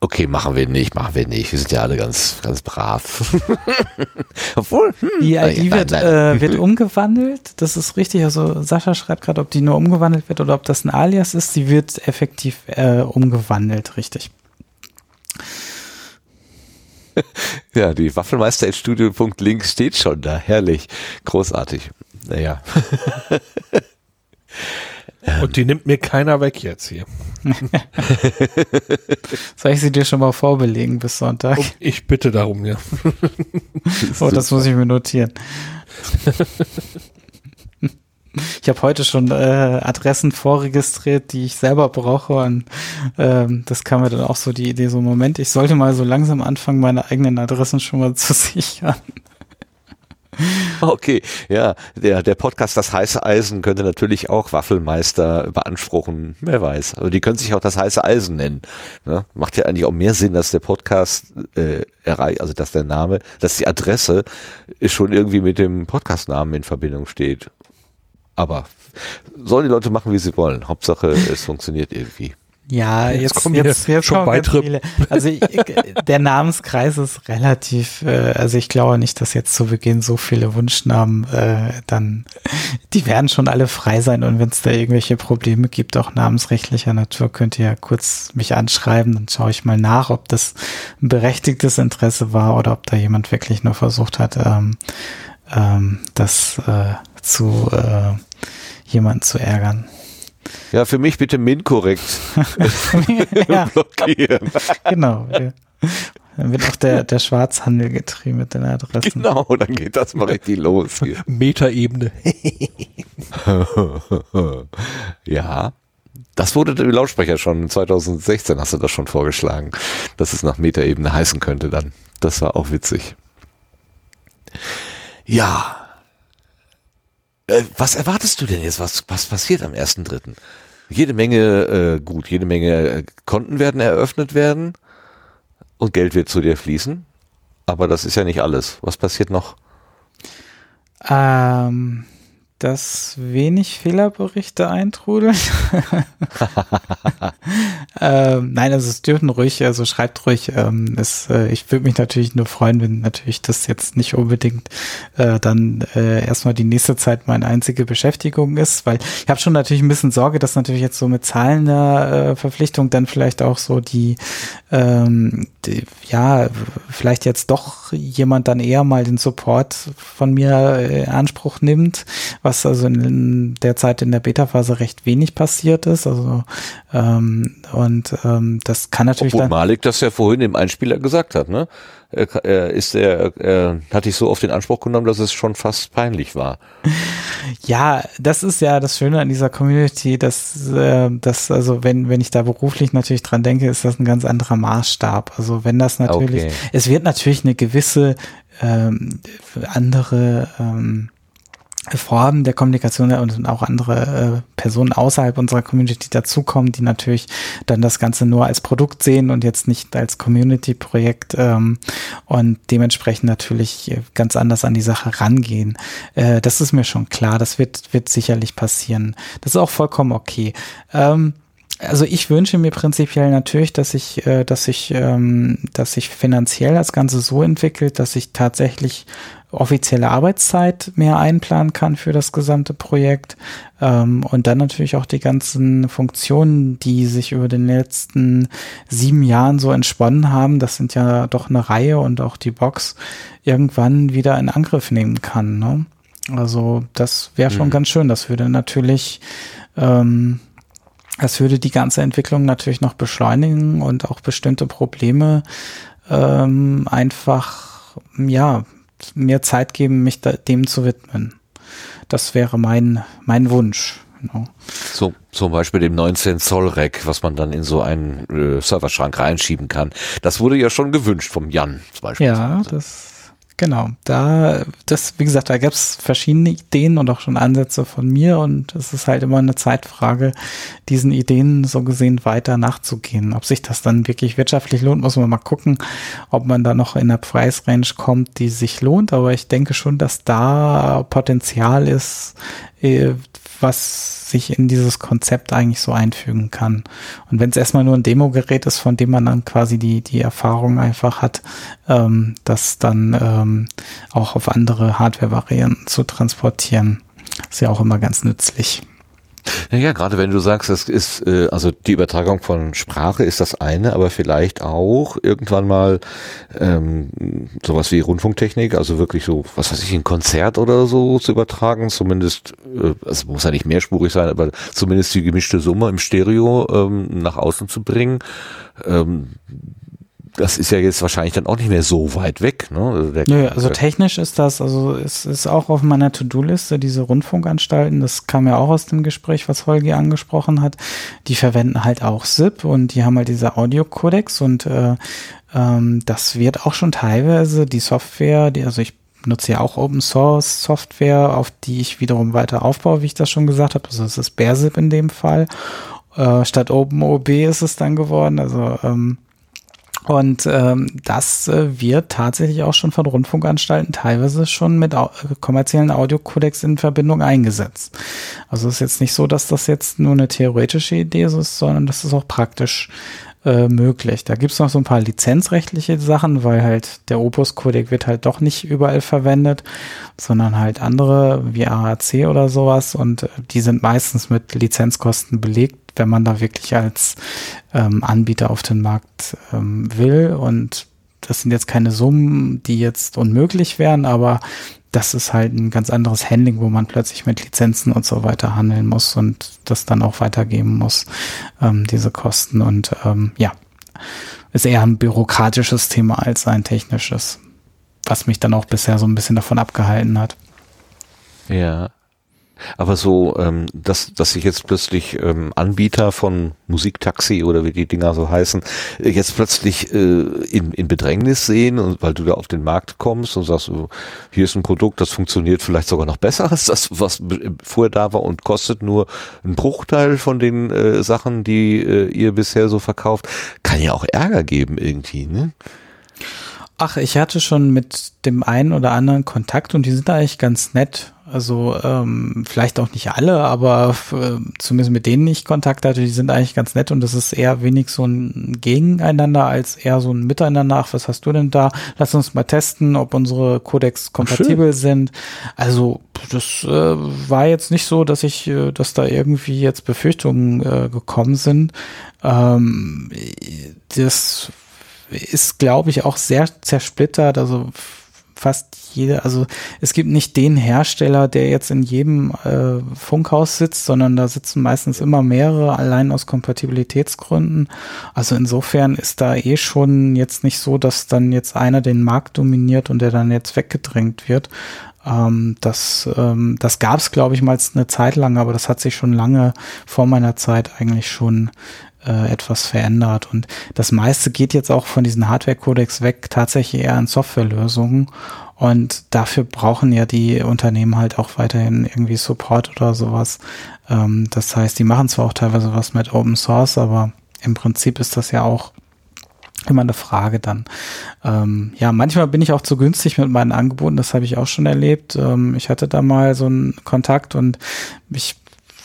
Okay, machen wir nicht, machen wir nicht. Wir sind ja alle ganz, ganz brav. Obwohl, hm, die ID wird, nein, nein. Äh, wird umgewandelt. Das ist richtig. Also Sascha schreibt gerade, ob die nur umgewandelt wird oder ob das ein Alias ist. Sie wird effektiv äh, umgewandelt, richtig. ja, die Waffelmeister.studio.link steht schon da. Herrlich. Großartig. Naja. Und die nimmt mir keiner weg jetzt hier. Soll ich sie dir schon mal vorbelegen bis Sonntag? Oh, ich bitte darum, ja. oh, das muss ich mir notieren. Ich habe heute schon äh, Adressen vorregistriert, die ich selber brauche und ähm, das kam mir dann auch so die Idee, so Moment, ich sollte mal so langsam anfangen, meine eigenen Adressen schon mal zu sichern. Okay, ja, der, der Podcast Das heiße Eisen könnte natürlich auch Waffelmeister beanspruchen, wer weiß. Aber die können sich auch das heiße Eisen nennen. Ne? Macht ja eigentlich auch mehr Sinn, dass der Podcast äh, erreicht, also dass der Name, dass die Adresse schon irgendwie mit dem Podcastnamen in Verbindung steht. Aber sollen die Leute machen, wie sie wollen. Hauptsache, es funktioniert irgendwie. Ja, jetzt, Jetzt kommen jetzt, jetzt schon weitere- viele. Also ich, der Namenskreis ist relativ, äh, also ich glaube nicht, dass jetzt zu Beginn so viele Wunschnamen äh, dann, die werden schon alle frei sein und wenn es da irgendwelche Probleme gibt, auch namensrechtlicher Natur, könnt ihr ja kurz mich anschreiben, dann schaue ich mal nach, ob das ein berechtigtes Interesse war oder ob da jemand wirklich nur versucht hat, ähm, ähm, das äh, zu äh, jemanden zu ärgern. Ja, für mich bitte MIN-korrekt ja, blockieren. genau. Ja. Dann wird auch der, der Schwarzhandel getrieben mit den Adressen. Genau, dann geht das mal richtig los hier. Metaebene. ja. Das wurde im Lautsprecher schon 2016 hast du das schon vorgeschlagen, dass es nach Metaebene heißen könnte dann. Das war auch witzig. Ja. Äh, was erwartest du denn jetzt? Was, was passiert am 1.3.? Jede Menge, äh, gut, jede Menge äh, Konten werden eröffnet werden und Geld wird zu dir fließen. Aber das ist ja nicht alles. Was passiert noch? Ähm, dass wenig Fehlerberichte eintrudeln. ähm, nein, also es dürfen ruhig, also schreibt ruhig. Ähm, es, äh, ich würde mich natürlich nur freuen, wenn natürlich das jetzt nicht unbedingt äh, dann äh, erstmal die nächste Zeit meine einzige Beschäftigung ist, weil ich habe schon natürlich ein bisschen Sorge, dass natürlich jetzt so mit Zahlen der äh, Verpflichtung dann vielleicht auch so die, ähm, die, ja, vielleicht jetzt doch jemand dann eher mal den Support von mir äh, in Anspruch nimmt, was also in der Zeit in der Beta-Phase recht wenig passiert ist. Also ähm, und ähm, das kann natürlich Obwohl dann. Malik das ja vorhin im Einspieler gesagt hat, ne? Er, ist er, er hat dich so auf den Anspruch genommen, dass es schon fast peinlich war. Ja, das ist ja das Schöne an dieser Community, dass, äh, dass also wenn, wenn ich da beruflich natürlich dran denke, ist das ein ganz anderer Maßstab. Also wenn das natürlich, Okay. es wird natürlich eine gewisse ähm, andere ähm, Formen der Kommunikation und auch andere äh, Personen außerhalb unserer Community dazukommen, die natürlich dann das Ganze nur als Produkt sehen und jetzt nicht als Community-Projekt ähm, und dementsprechend natürlich äh, ganz anders an die Sache rangehen. Äh, das ist mir schon klar, das wird, wird sicherlich passieren. Das ist auch vollkommen okay. Ähm, also ich wünsche mir prinzipiell natürlich, dass ich, äh, dass ich, ähm, dass sich finanziell das Ganze so entwickelt, dass ich tatsächlich offizielle Arbeitszeit mehr einplanen kann für das gesamte Projekt ähm, und dann natürlich auch die ganzen Funktionen, die sich über den letzten sieben Jahren so entsponnen haben, das sind ja doch eine Reihe und auch die Box irgendwann wieder in Angriff nehmen kann. Ne? Also das wäre schon Mhm. ganz schön. Das würde natürlich ähm, das würde die ganze Entwicklung natürlich noch beschleunigen und auch bestimmte Probleme ähm, einfach, ja, mehr Zeit geben, mich da, dem zu widmen. Das wäre mein, mein Wunsch. Genau. So, zum Beispiel dem 19 Zoll Rack, was man dann in so einen äh, Serverschrank reinschieben kann. Das wurde ja schon gewünscht vom Jan zum Beispiel. Ja, das, genau. Da, das, wie gesagt, da gab es verschiedene Ideen und auch schon Ansätze von mir und es ist halt immer eine Zeitfrage, diesen Ideen so gesehen weiter nachzugehen. Ob sich das dann wirklich wirtschaftlich lohnt, muss man mal gucken, ob man da noch in der Preisrange kommt, die sich lohnt. Aber ich denke schon, dass da Potenzial ist, äh, was sich in dieses Konzept eigentlich so einfügen kann. Und wenn es erstmal nur ein Demo-Gerät ist, von dem man dann quasi die, die Erfahrung einfach hat, ähm, das dann ähm, auch auf andere Hardware-Varianten zu transportieren, ist ja auch immer ganz nützlich. Naja, gerade wenn du sagst, es ist, äh, also die Übertragung von Sprache ist das eine, aber vielleicht auch irgendwann mal ähm, sowas wie Rundfunktechnik, also wirklich so, was weiß ich, ein Konzert oder so zu übertragen, zumindest, äh, es muss ja nicht mehrspurig sein, aber zumindest die gemischte Summe im Stereo ähm, nach außen zu bringen. Ähm, das ist ja jetzt wahrscheinlich dann auch nicht mehr so weit weg. Ne? Also Nö, also technisch ist das, also es ist auch auf meiner To-Do-Liste, diese Rundfunkanstalten, das kam ja auch aus dem Gespräch, was Holgi angesprochen hat, die verwenden halt auch SIP und die haben halt diese Audio-Codex und äh, ähm, das wird auch schon teilweise die Software, die, also ich nutze ja auch Open Source Software, auf die ich wiederum weiter aufbaue, wie ich das schon gesagt habe. Also es ist BearZip in dem Fall. Äh, statt OpenOB ist es dann geworden. Also ähm, und ähm, das äh, wird tatsächlich auch schon von Rundfunkanstalten teilweise schon mit au kommerziellen Audiocodecs in Verbindung eingesetzt. Also es ist jetzt nicht so, dass das jetzt nur eine theoretische Idee ist, sondern das ist auch praktisch äh, möglich. Da gibt's noch so ein paar lizenzrechtliche Sachen, weil halt der Opus-Codec wird halt doch nicht überall verwendet, sondern halt andere wie AAC oder sowas und äh, die sind meistens mit Lizenzkosten belegt wenn man da wirklich als ähm, Anbieter auf den Markt ähm, will. Und das sind jetzt keine Summen, die jetzt unmöglich wären, aber das ist halt ein ganz anderes Handling, wo man plötzlich mit Lizenzen und so weiter handeln muss und das dann auch weitergeben muss, ähm, diese Kosten. Und ähm, ja, ist eher ein bürokratisches Thema als ein technisches, was mich dann auch bisher so ein bisschen davon abgehalten hat. Ja. Aber so, ähm, dass, dass sich jetzt plötzlich ähm, Anbieter von Musiktaxi oder wie die Dinger so heißen, äh, jetzt plötzlich äh, in, in Bedrängnis sehen und weil du da auf den Markt kommst und sagst, oh, hier ist ein Produkt, das funktioniert vielleicht sogar noch besser als das, was vorher da war und kostet nur einen Bruchteil von den äh, Sachen, die äh, ihr bisher so verkauft, kann ja auch Ärger geben irgendwie, ne? Ach, ich hatte schon mit dem einen oder anderen Kontakt und die sind da eigentlich ganz nett. Also ähm, vielleicht auch nicht alle, aber äh, zumindest mit denen ich Kontakt hatte, die sind eigentlich ganz nett und das ist eher wenig so ein Gegeneinander als eher so ein Miteinander. Ach, was hast du denn da? Lass uns mal testen, ob unsere Codex kompatibel sind. Also das äh, war jetzt nicht so, dass ich, äh, dass da irgendwie jetzt Befürchtungen äh, gekommen sind. Ähm, das ist, glaube ich, auch sehr zersplittert. Also fast jede, also es gibt nicht den Hersteller, der jetzt in jedem äh, Funkhaus sitzt, sondern da sitzen meistens immer mehrere, allein aus Kompatibilitätsgründen. Also insofern ist da eh schon jetzt nicht so, dass dann jetzt einer den Markt dominiert und der dann jetzt weggedrängt wird. Ähm, das ähm, das gab es, glaube ich, mal eine Zeit lang, aber das hat sich schon lange vor meiner Zeit eigentlich schon äh, etwas verändert. Und das meiste geht jetzt auch von diesen Hardware-Codecs weg, tatsächlich eher an Softwarelösungen. Und dafür brauchen ja die Unternehmen halt auch weiterhin irgendwie Support oder sowas. Ähm, das heißt, die machen zwar auch teilweise was mit Open Source, aber im Prinzip ist das ja auch immer eine Frage dann. Ähm, ja, manchmal bin ich auch zu günstig mit meinen Angeboten, das habe ich auch schon erlebt. Ähm, ich hatte da mal so einen Kontakt und ich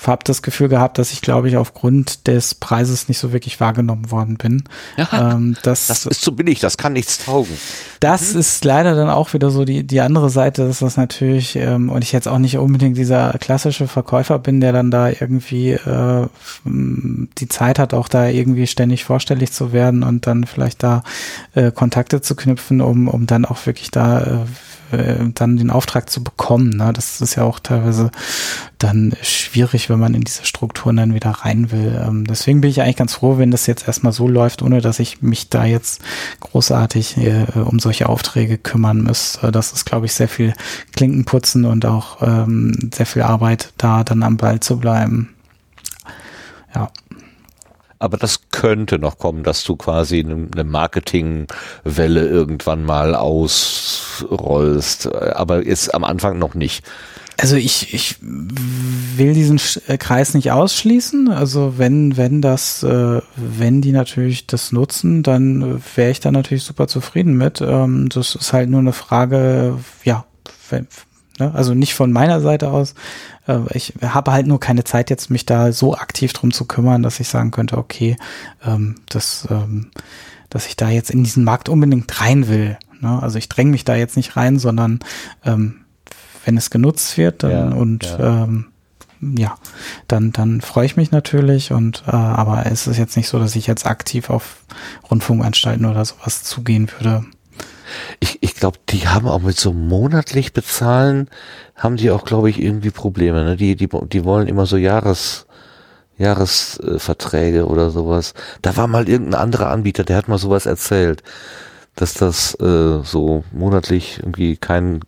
habe das Gefühl gehabt, dass ich, glaube ich, aufgrund des Preises nicht so wirklich wahrgenommen worden bin. Ja, ähm, das, das ist zu billig, das kann nichts taugen. Das mhm. ist leider dann auch wieder so die, die andere Seite, dass das natürlich, ähm, und ich jetzt auch nicht unbedingt dieser klassische Verkäufer bin, der dann da irgendwie äh, die Zeit hat, auch da irgendwie ständig vorstellig zu werden und dann vielleicht da äh, Kontakte zu knüpfen, um, um dann auch wirklich da äh, äh, dann den Auftrag zu bekommen. Ne? Das ist ja auch teilweise dann schwierig, wenn man in diese Strukturen dann wieder rein will. Ähm, deswegen bin ich eigentlich ganz froh, wenn das jetzt erstmal so läuft, ohne dass ich mich da jetzt großartig äh, um solche Aufträge kümmern muss. Äh, das ist, glaube ich, sehr viel Klinkenputzen und auch ähm, sehr viel Arbeit, da dann am Ball zu bleiben. Ja aber das könnte noch kommen, dass du quasi eine Marketingwelle irgendwann mal ausrollst, aber ist am Anfang noch nicht. Also ich, ich will diesen äh, Kreis nicht ausschließen. Also wenn, wenn das, äh, wenn die natürlich das nutzen, dann wäre ich da natürlich super zufrieden mit. Ähm, das ist halt nur eine Frage, ja, ne? also nicht von meiner Seite aus, äh, ich habe halt nur keine Zeit jetzt, mich da so aktiv drum zu kümmern, dass ich sagen könnte, okay, ähm, das, ähm, dass ich da jetzt in diesen Markt unbedingt rein will. Ne? Also ich dränge mich da jetzt nicht rein, sondern ähm, wenn es genutzt wird dann, ja, und ja. Ähm, ja, dann, dann freue ich mich natürlich und äh, aber es ist jetzt nicht so, dass ich jetzt aktiv auf Rundfunkanstalten oder sowas zugehen würde. Ich, ich glaube, die haben auch mit so monatlich bezahlen, haben die auch, glaube ich, irgendwie Probleme. Ne? Die, die, die wollen immer so Jahres, Jahresverträge oder sowas. Da war mal irgendein anderer Anbieter, der hat mal sowas erzählt, dass das äh, so monatlich irgendwie kein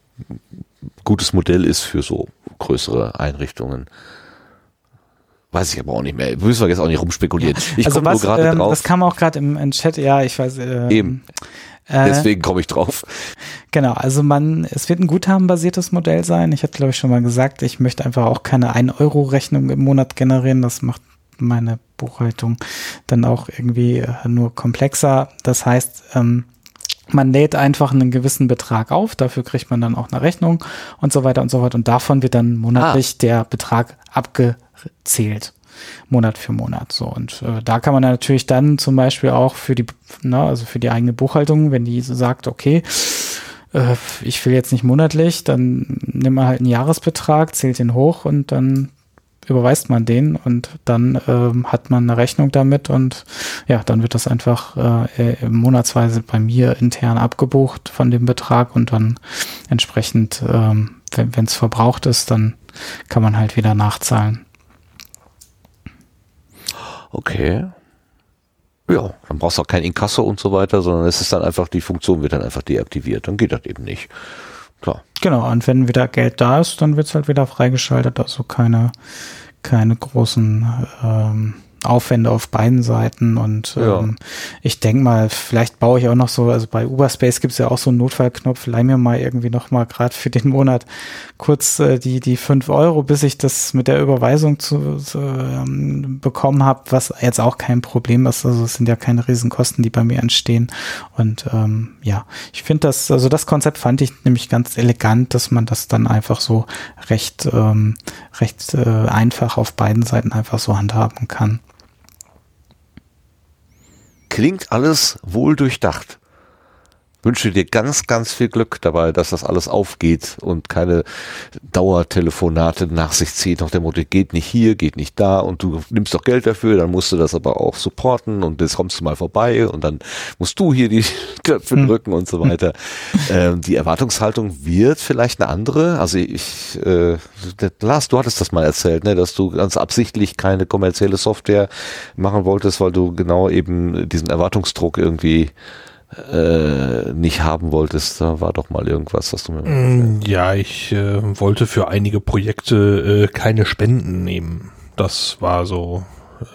gutes Modell ist für so größere Einrichtungen. Weiß ich aber auch nicht mehr. Müssen wir jetzt auch nicht rumspekulieren. Ich also komme nur gerade ähm, drauf. das kam auch gerade im, im Chat, ja, ich weiß. ähm, Eben. Äh, Deswegen komme ich drauf. Genau, also man, es wird ein guthabenbasiertes Modell sein. Ich hatte, glaube ich, schon mal gesagt, ich möchte einfach auch keine 1-Euro-Rechnung im Monat generieren. Das macht meine Buchhaltung dann auch irgendwie äh, nur komplexer. Das heißt, ähm, man lädt einfach einen gewissen Betrag auf, dafür kriegt man dann auch eine Rechnung und so weiter und so fort. Und davon wird dann monatlich der Betrag abgezählt. Monat für Monat. So und äh, da kann man natürlich dann zum Beispiel auch für die, ne, also für die eigene Buchhaltung, wenn die sagt, okay, äh, ich will jetzt nicht monatlich, dann nimmt man halt einen Jahresbetrag, zählt den hoch und dann überweist man den und dann ähm, hat man eine Rechnung damit und ja, dann wird das einfach äh, monatsweise bei mir intern abgebucht von dem Betrag und dann entsprechend, ähm, wenn es verbraucht ist, dann kann man halt wieder nachzahlen. Okay. Ja, dann brauchst du auch kein Inkasso und so weiter, sondern es ist dann einfach, die Funktion wird dann einfach deaktiviert. Dann geht das eben nicht. Klar. Genau, und wenn wieder Geld da ist, dann wird es halt wieder freigeschaltet, also keine, keine großen ähm, Aufwände auf beiden Seiten und Ja. ähm, ich denke mal, vielleicht baue ich auch noch so, also bei Uberspace gibt es ja auch so einen Notfallknopf, leih mir mal irgendwie noch mal gerade für den Monat kurz äh, die die fünf Euro, bis ich das mit der Überweisung zu, zu ähm, bekommen habe, was jetzt auch kein Problem ist, also es sind ja keine Riesenkosten, die bei mir entstehen und ähm, ja, ich finde das, also das Konzept fand ich nämlich ganz elegant, dass man das dann einfach so recht ähm, recht äh, einfach auf beiden Seiten einfach so handhaben kann. Klingt alles wohl durchdacht. Wünsche dir ganz, ganz viel Glück dabei, dass das alles aufgeht und keine Dauertelefonate nach sich zieht, nach dem Motto, geht nicht hier, geht nicht da und du nimmst doch Geld dafür, dann musst du das aber auch supporten und jetzt kommst du mal vorbei und dann musst du hier die Knöpfe Hm. drücken und so weiter. ähm, die Erwartungshaltung wird vielleicht eine andere. Also ich, äh, Lars, du hattest das mal erzählt, ne, dass du ganz absichtlich keine kommerzielle Software machen wolltest, weil du genau eben diesen Erwartungsdruck irgendwie äh, nicht haben wolltest. Da war doch mal irgendwas, was du mir Mm, Ja, ich äh, wollte für einige Projekte äh, keine Spenden nehmen. Das war so.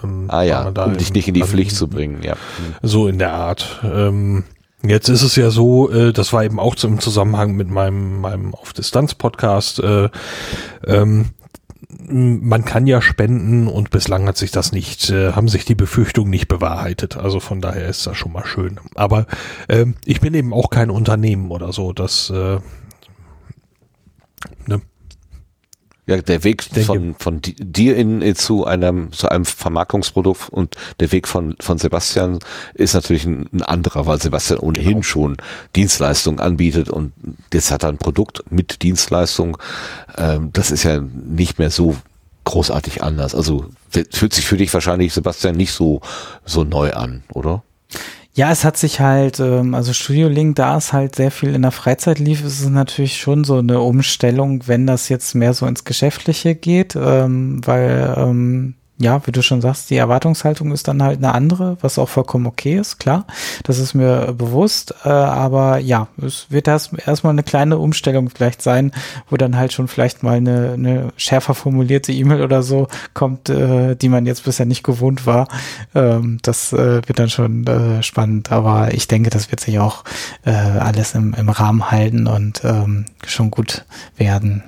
Ähm, Ah ja, um dich nicht in die Pflicht zu bringen, ja. So in der Art. Ähm, jetzt ist es ja so, äh, das war eben auch im Zusammenhang mit meinem, meinem Auf-Distanz-Podcast. Äh, ähm, man kann ja spenden und bislang hat sich das nicht, äh, haben sich die Befürchtungen nicht bewahrheitet. Also von daher ist das schon mal schön. Aber ähm, ich bin eben auch kein Unternehmen oder so. Das äh, ne? Ja, der Weg von, von di- dir in, in zu einem, zu einem Vermarktungsprodukt und der Weg von, von Sebastian ist natürlich ein, ein anderer, weil Sebastian ohnehin Genau. schon Dienstleistungen anbietet und jetzt hat er ein Produkt mit Dienstleistung. Ähm, das ist ja nicht mehr so großartig anders. Also fühlt sich für dich wahrscheinlich, Sebastian, nicht so, so neu an, oder? Ja, es hat sich halt, ähm, also Studio Link, da es halt sehr viel in der Freizeit lief, ist es natürlich schon so eine Umstellung, wenn das jetzt mehr so ins Geschäftliche geht, ähm, weil, ähm, ja, wie du schon sagst, die Erwartungshaltung ist dann halt eine andere, was auch vollkommen okay ist, klar. Das ist mir bewusst, äh, aber ja, es wird das erstmal eine kleine Umstellung vielleicht sein, wo dann halt schon vielleicht mal eine, eine schärfer formulierte E-Mail oder so kommt, äh, die man jetzt bisher nicht gewohnt war. Ähm, das äh, wird dann schon äh, spannend, aber ich denke, das wird sich auch äh, alles im, im Rahmen halten und ähm, schon gut werden.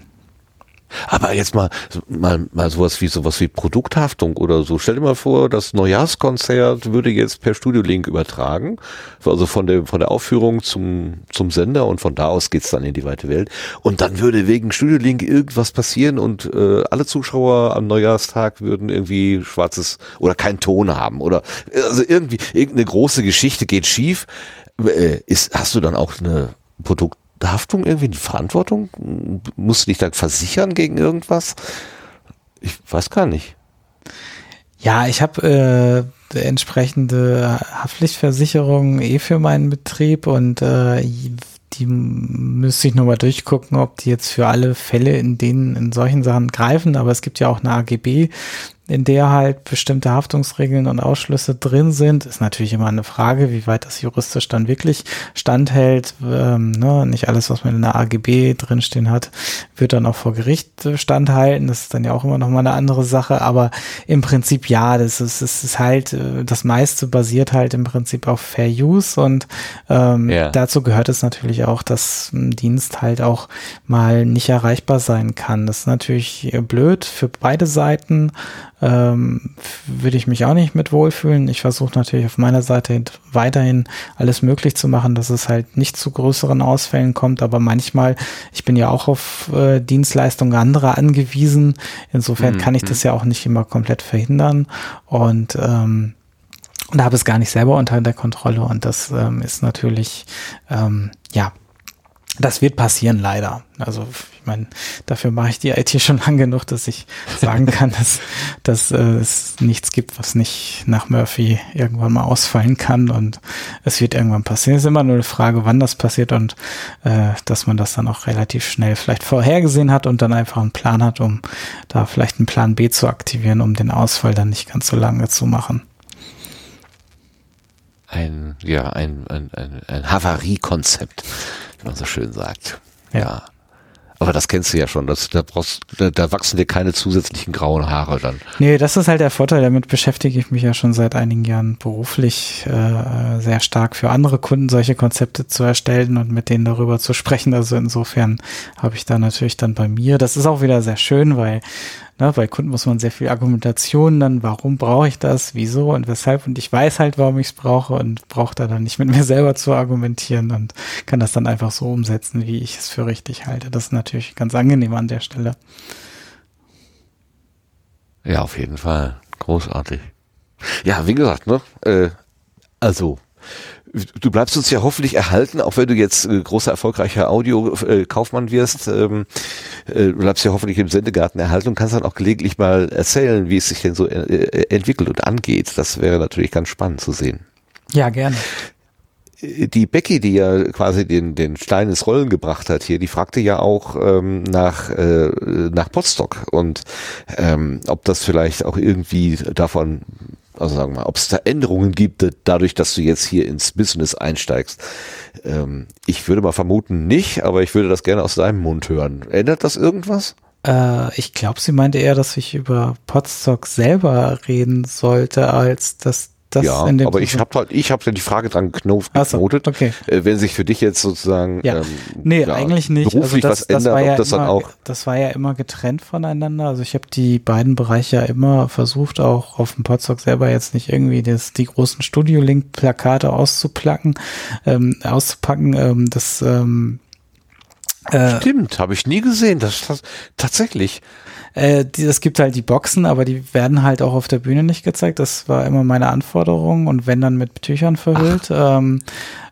Aber jetzt mal, mal, mal sowas wie sowas wie Produkthaftung oder so. Stell dir mal vor, das Neujahrskonzert würde jetzt per Studiolink übertragen. Also von der, von der Aufführung zum, zum Sender und von da aus geht's dann in die weite Welt. Und dann würde wegen Studiolink irgendwas passieren und äh, alle Zuschauer am Neujahrstag würden irgendwie schwarzes oder keinen Ton haben oder also irgendwie irgendeine große Geschichte geht schief. Äh, ist, hast du dann auch eine Produkt Haftung irgendwie, eine Verantwortung? Musst du dich dann versichern gegen irgendwas? Ich weiß gar nicht. Ja, ich habe äh, entsprechende Haftpflichtversicherung eh für meinen Betrieb und äh, die müsste ich nochmal durchgucken, ob die jetzt für alle Fälle in denen in solchen Sachen greifen. Aber es gibt ja auch eine AGB, in der halt bestimmte Haftungsregeln und Ausschlüsse drin sind, ist natürlich immer eine Frage, wie weit das juristisch dann wirklich standhält. Ähm, ne? Nicht alles, was man in der AGB drinstehen hat, wird dann auch vor Gericht standhalten. Das ist dann ja auch immer noch mal eine andere Sache. Aber im Prinzip ja, das ist, das ist halt, äh, das meiste basiert halt im Prinzip auf Fair Use und ähm, ja. dazu gehört es natürlich auch, dass ein Dienst halt auch mal nicht erreichbar sein kann. Das ist natürlich blöd für beide Seiten ähm, würde ich mich auch nicht mit wohlfühlen. Ich versuche natürlich auf meiner Seite weiterhin alles möglich zu machen, dass es halt nicht zu größeren Ausfällen kommt, aber manchmal, ich bin ja auch auf äh, Dienstleistungen anderer angewiesen. Insofern mhm. kann ich das ja auch nicht immer komplett verhindern und ähm, und habe es gar nicht selber unter der Kontrolle und das ähm, ist natürlich ähm, ja das wird passieren, leider. Also ich meine, dafür mache ich die IT schon lang genug, dass ich sagen kann, dass, dass äh, es nichts gibt, was nicht nach Murphy irgendwann mal ausfallen kann und es wird irgendwann passieren. Es ist immer nur eine Frage, wann das passiert und äh, dass man das dann auch relativ schnell vielleicht vorhergesehen hat und dann einfach einen Plan hat, um da vielleicht einen Plan B zu aktivieren, um den Ausfall dann nicht ganz so lange zu machen ein, ja, ein, ein, ein, ein Havarie-Konzept wie man so schön sagt. Ja. ja. Aber das kennst du ja schon. Das, da, brauchst, da, da wachsen dir keine zusätzlichen grauen Haare dann. Nee, das ist halt der Vorteil. Damit beschäftige ich mich ja schon seit einigen Jahren beruflich äh, sehr stark für andere Kunden solche Konzepte zu erstellen und mit denen darüber zu sprechen. Also insofern habe ich da natürlich dann bei mir. Das ist auch wieder sehr schön, weil Ne, bei Kunden muss man sehr viel Argumentation dann, warum brauche ich das, wieso und weshalb. Und ich weiß halt, warum ich es brauche und brauche da dann nicht mit mir selber zu argumentieren und kann das dann einfach so umsetzen, wie ich es für richtig halte. Das ist natürlich ganz angenehm an der Stelle. Ja, auf jeden Fall. Großartig. Ja, wie gesagt, ne? Äh, also Du bleibst uns ja hoffentlich erhalten, auch wenn du jetzt äh, großer erfolgreicher Audio-Kaufmann wirst. Ähm, äh, du bleibst ja hoffentlich im Sendegarten erhalten und kannst dann auch gelegentlich mal erzählen, wie es sich denn so äh, äh entwickelt und angeht. Das wäre natürlich ganz spannend zu sehen. Ja, gerne. Die Becky, die ja quasi den, den Stein ins Rollen gebracht hat hier, die fragte ja auch ähm, nach, äh, nach Potsdok und ähm, ob das vielleicht auch irgendwie davon also sagen wir mal, ob es da Änderungen gibt, dadurch, dass du jetzt hier ins Business einsteigst. Ähm, ich würde mal vermuten nicht, aber ich würde das gerne aus deinem Mund hören. Ändert das irgendwas? Äh, ich glaube, sie meinte eher, dass ich über Podstock selber reden sollte, als dass das ja, in dem aber ich habe halt, ich habe die Frage dran geknotet, so, okay. äh, wenn sich für dich jetzt sozusagen ja. ähm, nee, ja, eigentlich nicht. beruflich also das, was ändert, das ja das immer, dann auch. Das war ja immer getrennt voneinander. Also ich habe die beiden Bereiche ja immer versucht, auch auf dem Podstock selber jetzt nicht irgendwie das, die großen Studio-Link-Plakate auszuplacken, ähm, auszupacken. Ähm, das ähm, äh, Stimmt, habe ich nie gesehen. Das, das tatsächlich. Äh, die, es gibt halt die Boxen, aber die werden halt auch auf der Bühne nicht gezeigt. Das war immer meine Anforderung und wenn dann mit Tüchern verhüllt. Ähm,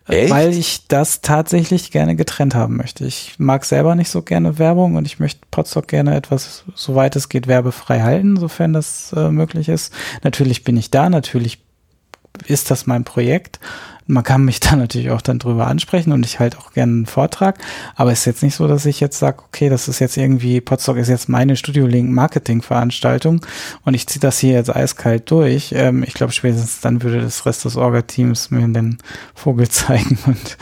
Echt? Weil ich das tatsächlich gerne getrennt haben möchte. Ich mag selber nicht so gerne Werbung und ich möchte Podstock gerne etwas, soweit es geht, werbefrei halten, sofern das äh, möglich ist. Natürlich bin ich da, natürlich ist das mein Projekt man kann mich da natürlich auch dann drüber ansprechen und ich halt auch gerne einen Vortrag. Aber es ist jetzt nicht so, dass ich jetzt sage, okay, das ist jetzt irgendwie, Podstock ist jetzt meine Studio Link Marketing Veranstaltung und ich ziehe das hier jetzt eiskalt durch. Ähm, ich glaube, spätestens dann würde das Rest des Orga-Teams mir den Vogel zeigen und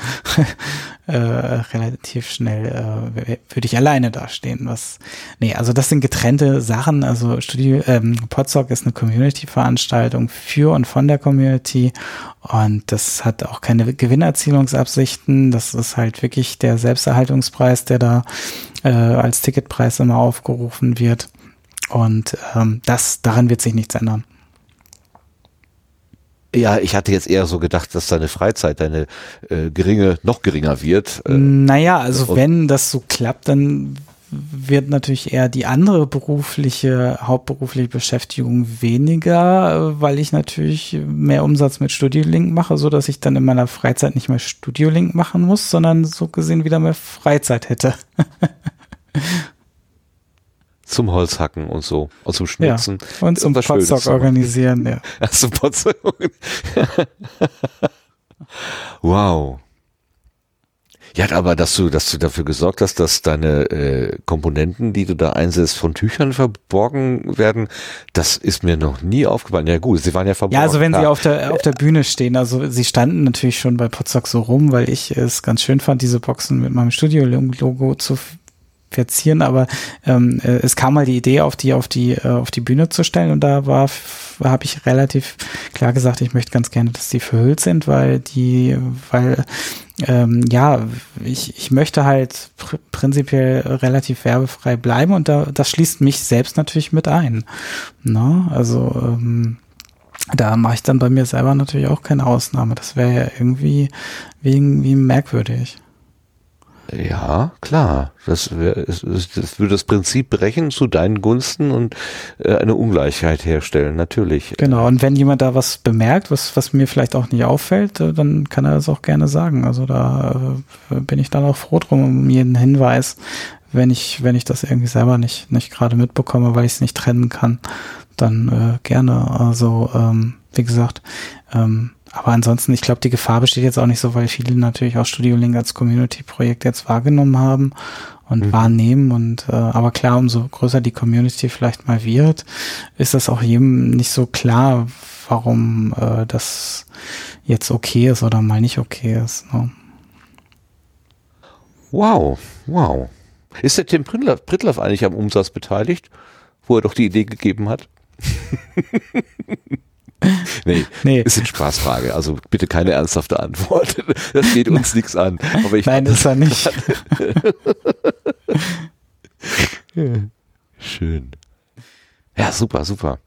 äh, relativ schnell äh, würde ich alleine dastehen. Was, nee, also das sind getrennte Sachen. Also Studio, ähm, Podstock ist eine Community-Veranstaltung für und von der Community und das hat auch keine Gewinnerzielungsabsichten. Das ist halt wirklich der Selbsterhaltungspreis, der da äh, als Ticketpreis immer aufgerufen wird. Und ähm, das, daran wird sich nichts ändern. Ja, ich hatte jetzt eher so gedacht, dass deine Freizeit, deine äh, geringe, noch geringer wird. Äh, naja, also wenn das so klappt, dann wird natürlich eher die andere berufliche, hauptberufliche Beschäftigung weniger, weil ich natürlich mehr Umsatz mit Studiolink mache, so dass ich dann in meiner Freizeit nicht mehr Studiolink machen muss, sondern so gesehen wieder mehr Freizeit hätte. zum Holzhacken und so. Und zum Schnitzen. Ja, und zum Potstock organisieren, ja. zum Potstock. wow. Ja, aber dass du, dass du dafür gesorgt hast, dass deine äh, Komponenten, die du da einsetzt, von Tüchern verborgen werden, das ist mir noch nie aufgefallen. Ja gut, sie waren ja verborgen. Ja, also wenn klar. sie auf der auf der Bühne stehen, also sie standen natürlich schon bei Potsdok so rum, weil ich es ganz schön fand, diese Boxen mit meinem Studio-Logo zu verzieren, aber ähm, äh, es kam mal die Idee, auf die auf die äh, auf die Bühne zu stellen und da war habe ich relativ klar gesagt, ich möchte ganz gerne, dass die verhüllt sind, weil die, weil ähm, ja, ich, ich möchte halt pr prinzipiell relativ werbefrei bleiben und da das schließt mich selbst natürlich mit ein. Ne? Also ähm, da mache ich dann bei mir selber natürlich auch keine Ausnahme. Das wäre ja irgendwie irgendwie merkwürdig. Ja, klar. Das, das, das würde das Prinzip brechen zu deinen Gunsten und äh, eine Ungleichheit herstellen, natürlich. Genau, und wenn jemand da was bemerkt, was, was mir vielleicht auch nicht auffällt, äh, dann kann er das auch gerne sagen. Also da äh, bin ich dann auch froh drum um jeden Hinweis, wenn ich, wenn ich das irgendwie selber nicht, nicht gerade mitbekomme, weil ich es nicht trennen kann, dann äh, gerne. Also, ähm, wie gesagt, ähm, aber ansonsten, ich glaube, die Gefahr besteht jetzt auch nicht so, weil viele natürlich auch Studio Link als Community-Projekt jetzt wahrgenommen haben und mhm. wahrnehmen. Und äh, aber klar, umso größer die Community vielleicht mal wird, ist das auch jedem nicht so klar, warum äh, das jetzt okay ist oder mal nicht okay ist. Ne? Wow, wow. Ist der Tim Prittlaff eigentlich am Umsatz beteiligt, wo er doch die Idee gegeben hat? nee, nee, ist eine Spaßfrage. Also bitte keine ernsthafte Antwort. Das geht uns nichts an. Aber ich Nein, ist er nicht. Schön. Ja, super, super.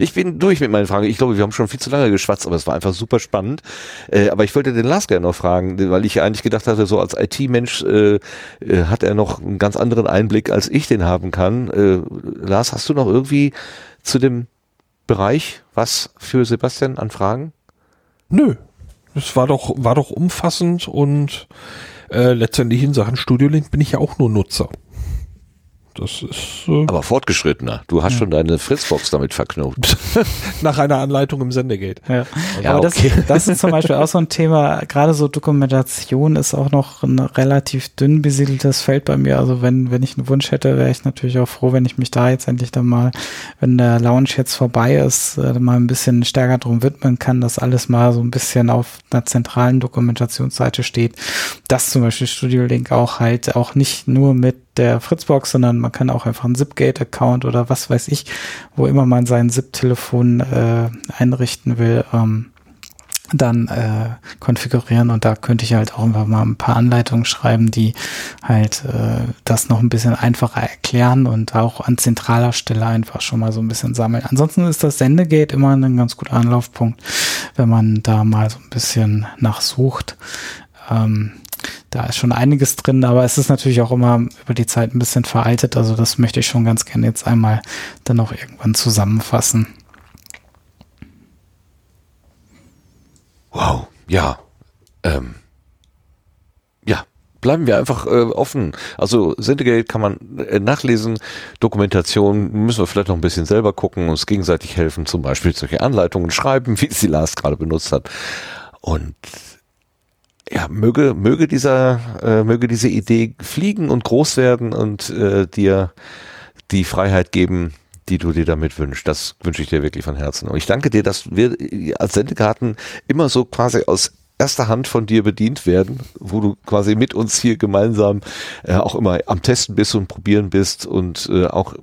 Ich bin durch mit meinen Fragen. Ich glaube, wir haben schon viel zu lange geschwatzt, aber es war einfach super spannend. Äh, aber ich wollte den Lars gerne noch fragen, weil ich eigentlich gedacht hatte, so als IT-Mensch äh, äh, hat er noch einen ganz anderen Einblick, als ich den haben kann. Äh, Lars, hast du noch irgendwie zu dem Bereich was für Sebastian an Fragen? Nö. Es war doch, war doch umfassend und äh, letztendlich in Sachen Studio Link bin ich ja auch nur Nutzer. Das ist. Äh Aber fortgeschrittener. Du hast ja. schon deine Fritzbox damit verknotet. Nach einer Anleitung im Sendegate. Ja, ja aber okay. das, das ist zum Beispiel auch so ein Thema. Gerade so Dokumentation ist auch noch ein relativ dünn besiedeltes Feld bei mir. Also wenn, wenn ich einen Wunsch hätte, wäre ich natürlich auch froh, wenn ich mich da jetzt endlich dann mal, wenn der Lounge jetzt vorbei ist, äh, mal ein bisschen stärker drum widmen kann, dass alles mal so ein bisschen auf einer zentralen Dokumentationsseite steht. Dass zum Beispiel Studio Link auch halt auch nicht nur mit der Fritzbox, sondern man kann auch einfach einen Zipgate-Account oder was weiß ich, wo immer man sein Zip-Telefon äh, einrichten will, ähm, dann äh, konfigurieren und da könnte ich halt auch einfach mal ein paar Anleitungen schreiben, die halt äh, das noch ein bisschen einfacher erklären und auch an zentraler Stelle einfach schon mal so ein bisschen sammeln. Ansonsten ist das Sendegate immer ein ganz guter Anlaufpunkt, wenn man da mal so ein bisschen nachsucht. Ähm, da ist schon einiges drin, aber es ist natürlich auch immer über die Zeit ein bisschen veraltet. Also das möchte ich schon ganz gerne jetzt einmal dann auch irgendwann zusammenfassen. Wow, ja. Ähm, ja, bleiben wir einfach äh, offen. Also Syndicate kann man äh, nachlesen, Dokumentation müssen wir vielleicht noch ein bisschen selber gucken, uns gegenseitig helfen, zum Beispiel solche Anleitungen schreiben, wie sie Lars gerade benutzt hat. Und ja, möge, möge dieser, äh, möge diese Idee fliegen und groß werden und äh, dir die Freiheit geben, die du dir damit wünschst. Das wünsche ich dir wirklich von Herzen. Und ich danke dir, dass wir als Sendekarten immer so quasi aus erster Hand von dir bedient werden, wo du quasi mit uns hier gemeinsam äh, auch immer am Testen bist und probieren bist und äh, auch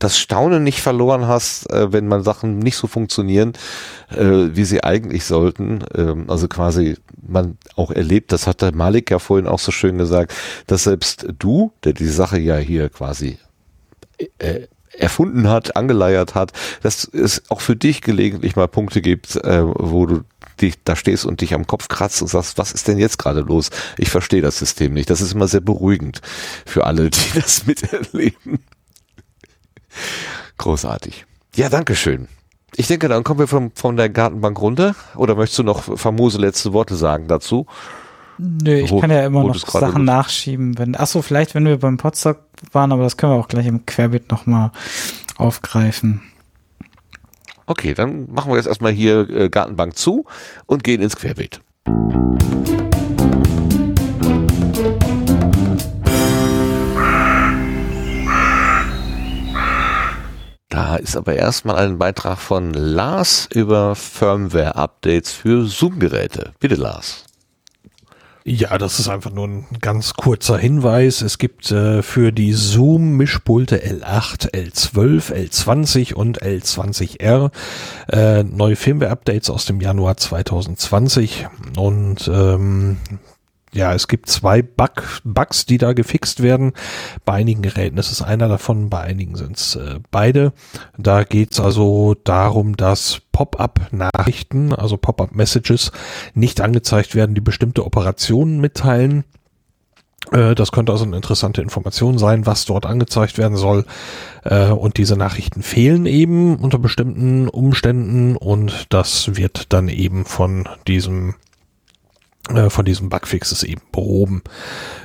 das Staunen nicht verloren hast, äh, wenn man Sachen nicht so funktionieren, äh, wie sie eigentlich sollten. Ähm, also quasi man auch erlebt, das hat der Malik ja vorhin auch so schön gesagt, dass selbst du, der die Sache ja hier quasi äh, erfunden hat, angeleiert hat, dass es auch für dich gelegentlich mal Punkte gibt, äh, wo du dich da stehst und dich am Kopf kratzt und sagst, was ist denn jetzt gerade los? Ich verstehe das System nicht. Das ist immer sehr beruhigend für alle, die das miterleben. Großartig. Ja, danke schön. Ich denke, dann kommen wir von, von der Gartenbank runter. Oder möchtest du noch famose letzte Worte sagen dazu? Nö, ich wo, kann ja immer noch Sachen nachschieben. Wenn, ach so, vielleicht, wenn wir beim Potsdok waren, aber das können wir auch gleich im Querbeet nochmal aufgreifen. Okay, dann machen wir jetzt erstmal hier äh, Gartenbank zu und gehen ins Querbeet. Da ist aber erstmal ein Beitrag von Lars über Firmware-Updates für Zoom-Geräte. Bitte, Lars. Ja, das ist einfach nur ein ganz kurzer Hinweis. Es gibt äh, für die Zoom-Mischpulte L8, L12, L20 und L20R äh, neue Firmware-Updates aus dem Januar 2020. Und ähm, ja, es gibt zwei Bug, Bugs, die da gefixt werden. Bei einigen Geräten ist es einer davon, bei einigen sind es äh, beide. Da geht es also darum, dass Pop-up-Nachrichten, also Pop-up-Messages, nicht angezeigt werden, die bestimmte Operationen mitteilen. Äh, das könnte also eine interessante Information sein, was dort angezeigt werden soll. Äh, und diese Nachrichten fehlen eben unter bestimmten Umständen und das wird dann eben von diesem von diesem Bugfix ist eben behoben.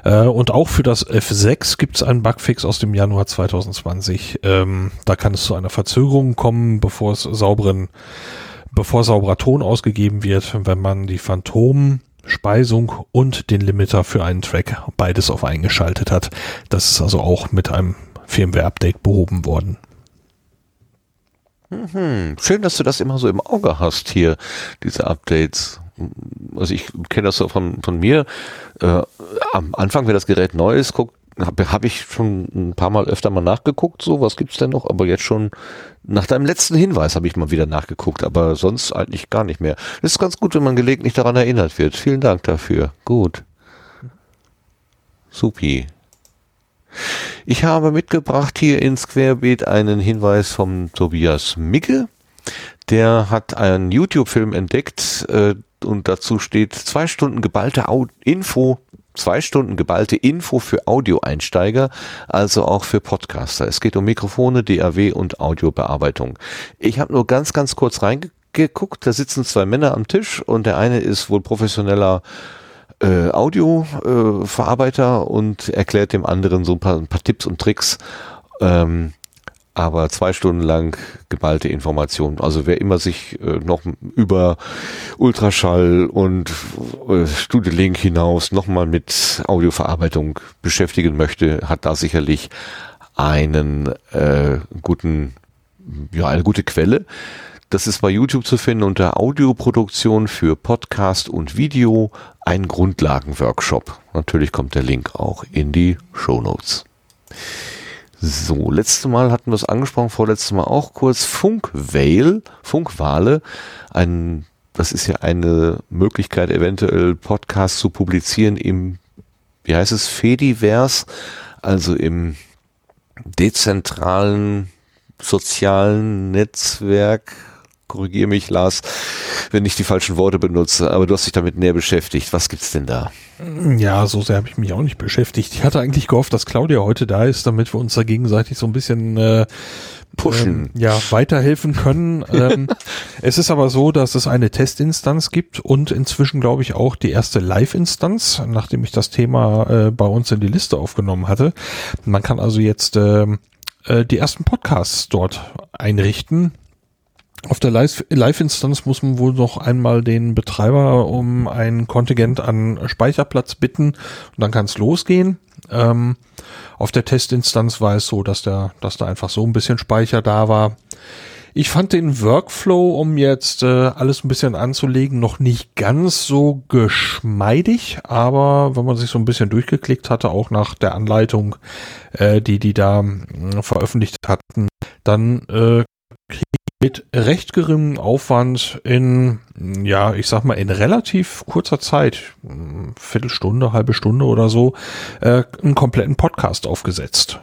Äh, und auch für das F6 gibt es einen Bugfix aus dem Januar 2020. Ähm, da kann es zu einer Verzögerung kommen, bevor es sauberen, bevor sauberer Ton ausgegeben wird, wenn man die Phantom-Speisung und den Limiter für einen Track beides auf eingeschaltet hat. Das ist also auch mit einem Firmware-Update behoben worden. Mhm. Schön, dass du das immer so im Auge hast hier, diese Updates also ich kenne das so von, von mir, äh, am Anfang, wenn das Gerät neu ist, guckt, habe hab ich schon ein paar Mal öfter mal nachgeguckt, so, was gibt's denn noch, aber jetzt schon nach deinem letzten Hinweis habe ich mal wieder nachgeguckt, aber sonst eigentlich gar nicht mehr. Das ist ganz gut, wenn man gelegentlich daran erinnert wird. Vielen Dank dafür. Gut. Supi. Ich habe mitgebracht hier ins Querbeet einen Hinweis vom Tobias Micke. Der hat einen YouTube-Film entdeckt, äh, und dazu steht zwei Stunden geballte Info, zwei Stunden geballte Info für Audioeinsteiger, also auch für Podcaster. Es geht um Mikrofone, DAW und Audiobearbeitung. Ich habe nur ganz, ganz kurz reingeguckt. Da sitzen zwei Männer am Tisch und der eine ist wohl professioneller äh, Audioverarbeiter äh, und erklärt dem anderen so ein paar, ein paar Tipps und Tricks. Ähm, aber zwei Stunden lang geballte Informationen. Also wer immer sich äh, noch über Ultraschall und äh, Studio Link hinaus nochmal mit Audioverarbeitung beschäftigen möchte, hat da sicherlich einen äh, guten, ja, eine gute Quelle. Das ist bei YouTube zu finden unter Audioproduktion für Podcast und Video, ein Grundlagenworkshop. Natürlich kommt der Link auch in die Show Notes. So, letztes Mal hatten wir es angesprochen, vorletztes Mal auch kurz. Funkwale, Funkwale, ein, das ist ja eine Möglichkeit, eventuell Podcasts zu publizieren im, wie heißt es, Fediverse, also im dezentralen sozialen Netzwerk. Korrigiere mich, Lars, wenn ich die falschen Worte benutze, aber du hast dich damit näher beschäftigt. Was gibt's denn da? Ja, so sehr habe ich mich auch nicht beschäftigt. Ich hatte eigentlich gehofft, dass Claudia heute da ist, damit wir uns da gegenseitig so ein bisschen äh, pushen, ähm, ja, weiterhelfen können. ähm, es ist aber so, dass es eine Testinstanz gibt und inzwischen glaube ich auch die erste Live-Instanz, nachdem ich das Thema äh, bei uns in die Liste aufgenommen hatte. Man kann also jetzt äh, äh, die ersten Podcasts dort einrichten auf der Live-Instanz muss man wohl noch einmal den Betreiber um ein Kontingent an Speicherplatz bitten und dann kann es losgehen. Ähm, auf der Testinstanz war es so, dass der, dass da einfach so ein bisschen Speicher da war. Ich fand den Workflow, um jetzt äh, alles ein bisschen anzulegen, noch nicht ganz so geschmeidig, aber wenn man sich so ein bisschen durchgeklickt hatte, auch nach der Anleitung, äh, die die da äh, veröffentlicht hatten, dann äh, mit recht geringem Aufwand in, ja, ich sag mal, in relativ kurzer Zeit, Viertelstunde, halbe Stunde oder so, äh, einen kompletten Podcast aufgesetzt.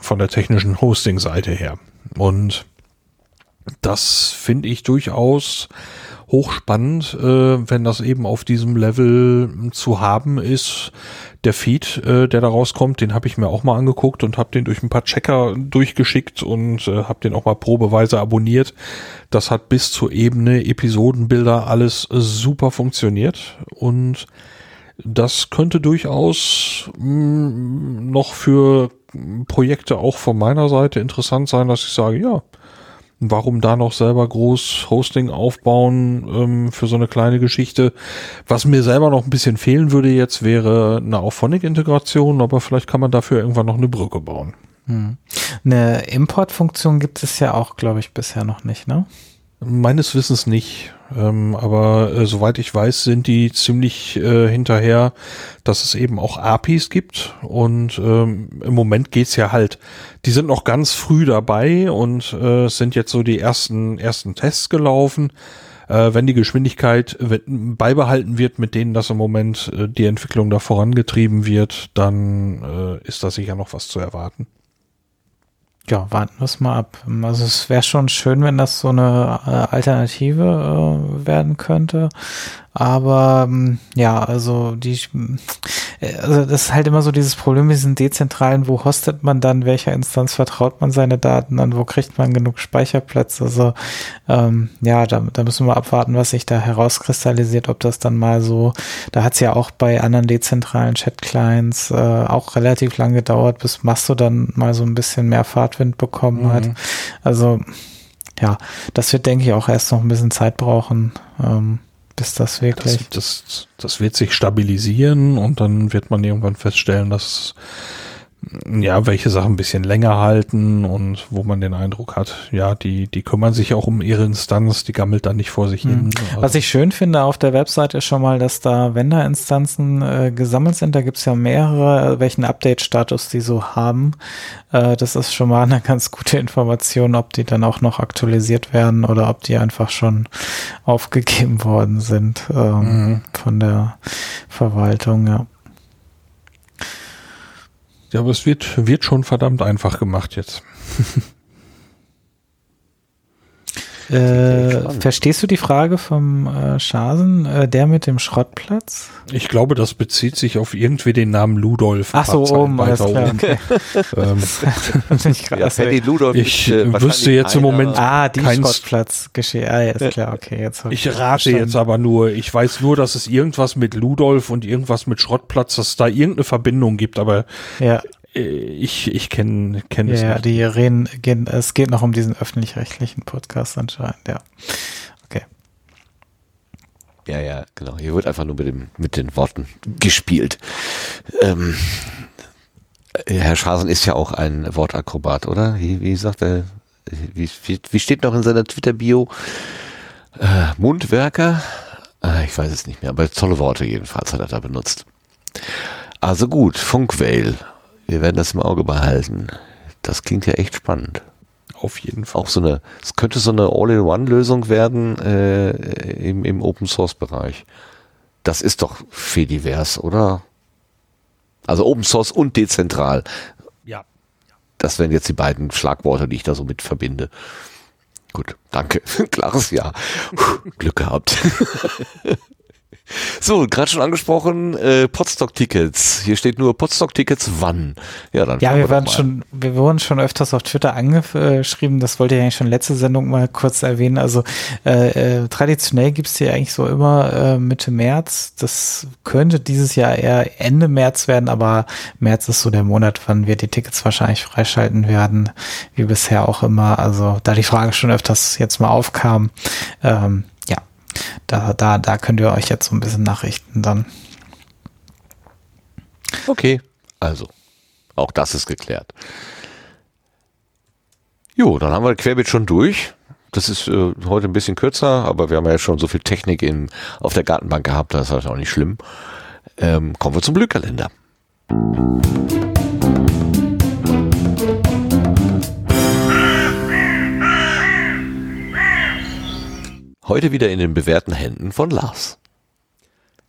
Von der technischen Hosting-Seite her. Und das finde ich durchaus hochspannend, äh, wenn das eben auf diesem Level zu haben ist. Der Feed, äh, der da rauskommt, den habe ich mir auch mal angeguckt und habe den durch ein paar Checker durchgeschickt und äh, habe den auch mal probeweise abonniert. Das hat bis zur Ebene Episodenbilder alles super funktioniert und Das könnte durchaus mh, noch für Projekte auch von meiner Seite interessant sein, dass ich sage, ja, warum da noch selber groß Hosting aufbauen ähm, für so eine kleine Geschichte. Was mir selber noch ein bisschen fehlen würde jetzt, wäre eine Auphonic-Integration, aber vielleicht kann man dafür irgendwann noch eine Brücke bauen. Hm. Eine Importfunktion gibt es ja auch, glaube ich, bisher noch nicht, ne? Meines Wissens nicht. Ähm, aber äh, soweit ich weiß, sind die ziemlich äh, hinterher, dass es eben auch APIs gibt. Und ähm, im Moment geht's ja halt, die sind noch ganz früh dabei und äh, sind jetzt so die ersten, ersten Tests gelaufen. Äh, wenn die Geschwindigkeit beibehalten wird, mit denen das im Moment äh, die Entwicklung da vorangetrieben wird, dann äh, ist da sicher noch was zu erwarten. Ja, warten wir es mal ab. Also es wäre schon schön, wenn das so eine äh, Alternative äh, werden könnte. Aber ähm, ja, also die, äh, also das ist halt immer so dieses Problem mit diesen dezentralen, wo hostet man dann, welcher Instanz vertraut man seine Daten an, wo kriegt man genug Speicherplätze. Also ähm, ja, da, da müssen wir abwarten, was sich da herauskristallisiert, ob das dann mal so, da hat es ja auch bei anderen dezentralen Chat-Clients äh, auch relativ lang gedauert, bis Mastodon mal so ein bisschen mehr Fahrtwind bekommen mhm. hat. Also ja, das wird, denke ich, auch erst noch ein bisschen Zeit brauchen. Ähm, bis das wirklich. Das, das, das wird sich stabilisieren und dann wird man irgendwann feststellen, dass ja, welche Sachen ein bisschen länger halten und wo man den Eindruck hat, ja, die, die kümmern sich auch um ihre Instanz, die gammelt dann nicht vor sich mhm. hin. Also Was ich schön finde auf der Website ist schon mal, dass da Vendor-Instanzen äh, gesammelt sind. Da gibt's ja mehrere, äh, welchen Update-Status die so haben. Äh, das ist schon mal eine ganz gute Information, ob die dann auch noch aktualisiert werden oder ob die einfach schon aufgegeben worden sind ähm, mhm. von der Verwaltung, ja. Ja, aber es wird, wird schon verdammt einfach gemacht jetzt. Äh, verstehst du die Frage vom äh, Schasen, äh, der mit dem Schrottplatz? Ich glaube, das bezieht sich auf irgendwie den Namen Ludolf. Ach so, oben, weiter oben. Okay. ähm, ja, Ludolf ich äh, wüsste jetzt im Moment Ah, die Schrottplatz geschehen. Ah, jetzt klar, okay. Jetzt ich rate verstanden. jetzt aber nur, ich weiß nur, dass es irgendwas mit Ludolf und irgendwas mit Schrottplatz, dass es da irgendeine Verbindung gibt, aber ja. Äh, ich, ich kenne kenn es ja, nicht. Die reden, gehen, es geht noch um diesen öffentlich-rechtlichen Podcast anscheinend, ja. Okay. Ja, ja, genau. Hier wird einfach nur mit, dem, mit den Worten gespielt. Ähm, Herr Schasen ist ja auch ein Wortakrobat, oder? Wie, wie sagt er? Wie, wie, wie steht noch in seiner Twitter-Bio? Äh, Mundwerker? Äh, ich weiß es nicht mehr, aber tolle Worte jedenfalls hat er da benutzt. Also gut, Funkveil wir werden das im Auge behalten. Das klingt ja echt spannend. Auf jeden Fall. Auch so eine, es könnte so eine All-in-One-Lösung werden äh, im, im Open-Source-Bereich. Das ist doch fedivers, oder? Also Open Source und dezentral. Ja. Das wären jetzt die beiden Schlagworte, die ich da so mit verbinde. Gut, danke. Klares Ja. Glück gehabt. So, gerade schon angesprochen, äh, Podstock-Tickets. Hier steht nur Podstock-Tickets wann. Ja, dann ja wir, waren schon, wir wurden schon öfters auf Twitter angeschrieben, das wollte ich eigentlich schon letzte Sendung mal kurz erwähnen. Also äh, äh, traditionell gibt's hier eigentlich so immer äh, Mitte März. Das könnte dieses Jahr eher Ende März werden, aber März ist so der Monat, wann wir die Tickets wahrscheinlich freischalten werden, wie bisher auch immer. Also da die Frage schon öfters jetzt mal aufkam, ähm, da, da, da könnt ihr euch jetzt so ein bisschen nachrichten dann. Okay, also auch das ist geklärt. Jo, dann haben wir Querbeet schon durch. Das ist äh, heute ein bisschen kürzer, aber wir haben ja schon so viel Technik in, auf der Gartenbank gehabt, das ist halt auch nicht schlimm. Ähm, kommen wir zum Glückkalender. Heute wieder in den bewährten Händen von Lars.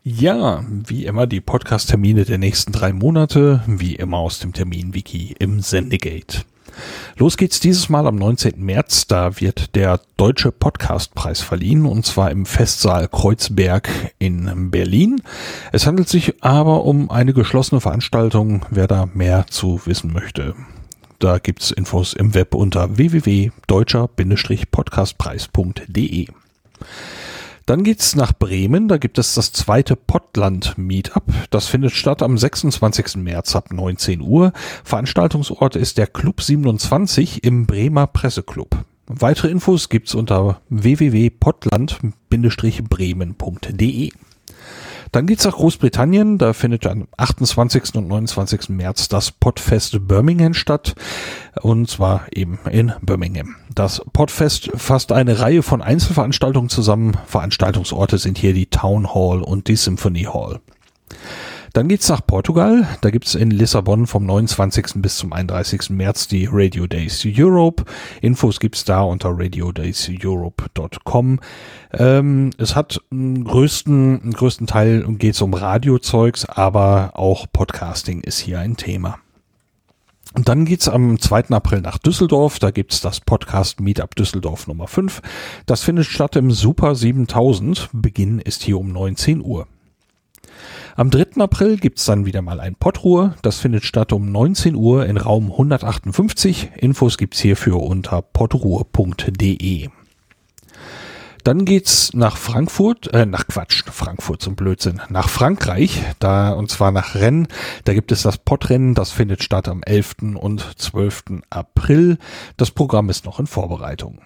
Ja, wie immer die Podcast-Termine der nächsten drei Monate, wie immer aus dem Termin-Wiki im Sendegate. Los geht's dieses Mal am 19. März, da wird der Deutsche Podcastpreis verliehen und zwar im Festsaal Kreuzberg in Berlin. Es handelt sich aber um eine geschlossene Veranstaltung, wer da mehr zu wissen möchte. Da gibt's Infos im Web unter www.deutscher-podcastpreis.de. Dann geht's nach Bremen, da gibt es das zweite Pottland Meetup. Das findet statt am 26. März ab 19 Uhr. Veranstaltungsort ist der Club 27 im Bremer Presseclub. Weitere Infos gibt's unter www.pottland-bremen.de. Dann geht's nach Großbritannien. Da findet am 28. und 29. März das Podfest Birmingham statt. Und zwar eben in Birmingham. Das Podfest fasst eine Reihe von Einzelveranstaltungen zusammen. Veranstaltungsorte sind hier die Town Hall und die Symphony Hall. Dann geht's nach Portugal. Da gibt's in Lissabon vom 29. bis zum 31. März die Radio Days Europe. Infos gibt's da unter radiodayseurope.com. Ähm, es hat einen größten, einen größten Teil geht's um Radiozeugs, aber auch Podcasting ist hier ein Thema. Und dann geht's am 2. April nach Düsseldorf. Da gibt's das Podcast Meetup Düsseldorf Nummer 5. Das findet statt im Super 7000. Beginn ist hier um 19 Uhr. Am 3. April gibt's dann wieder mal ein Pottruhe. Das findet statt um 19 Uhr in Raum 158. Infos gibt's hierfür unter pottruhe.de. Dann geht's nach Frankfurt, äh, nach Quatsch, Frankfurt zum Blödsinn, nach Frankreich, da, und zwar nach Rennes. Da gibt es das Pottrennen, das findet statt am 11. und 12. April. Das Programm ist noch in Vorbereitung.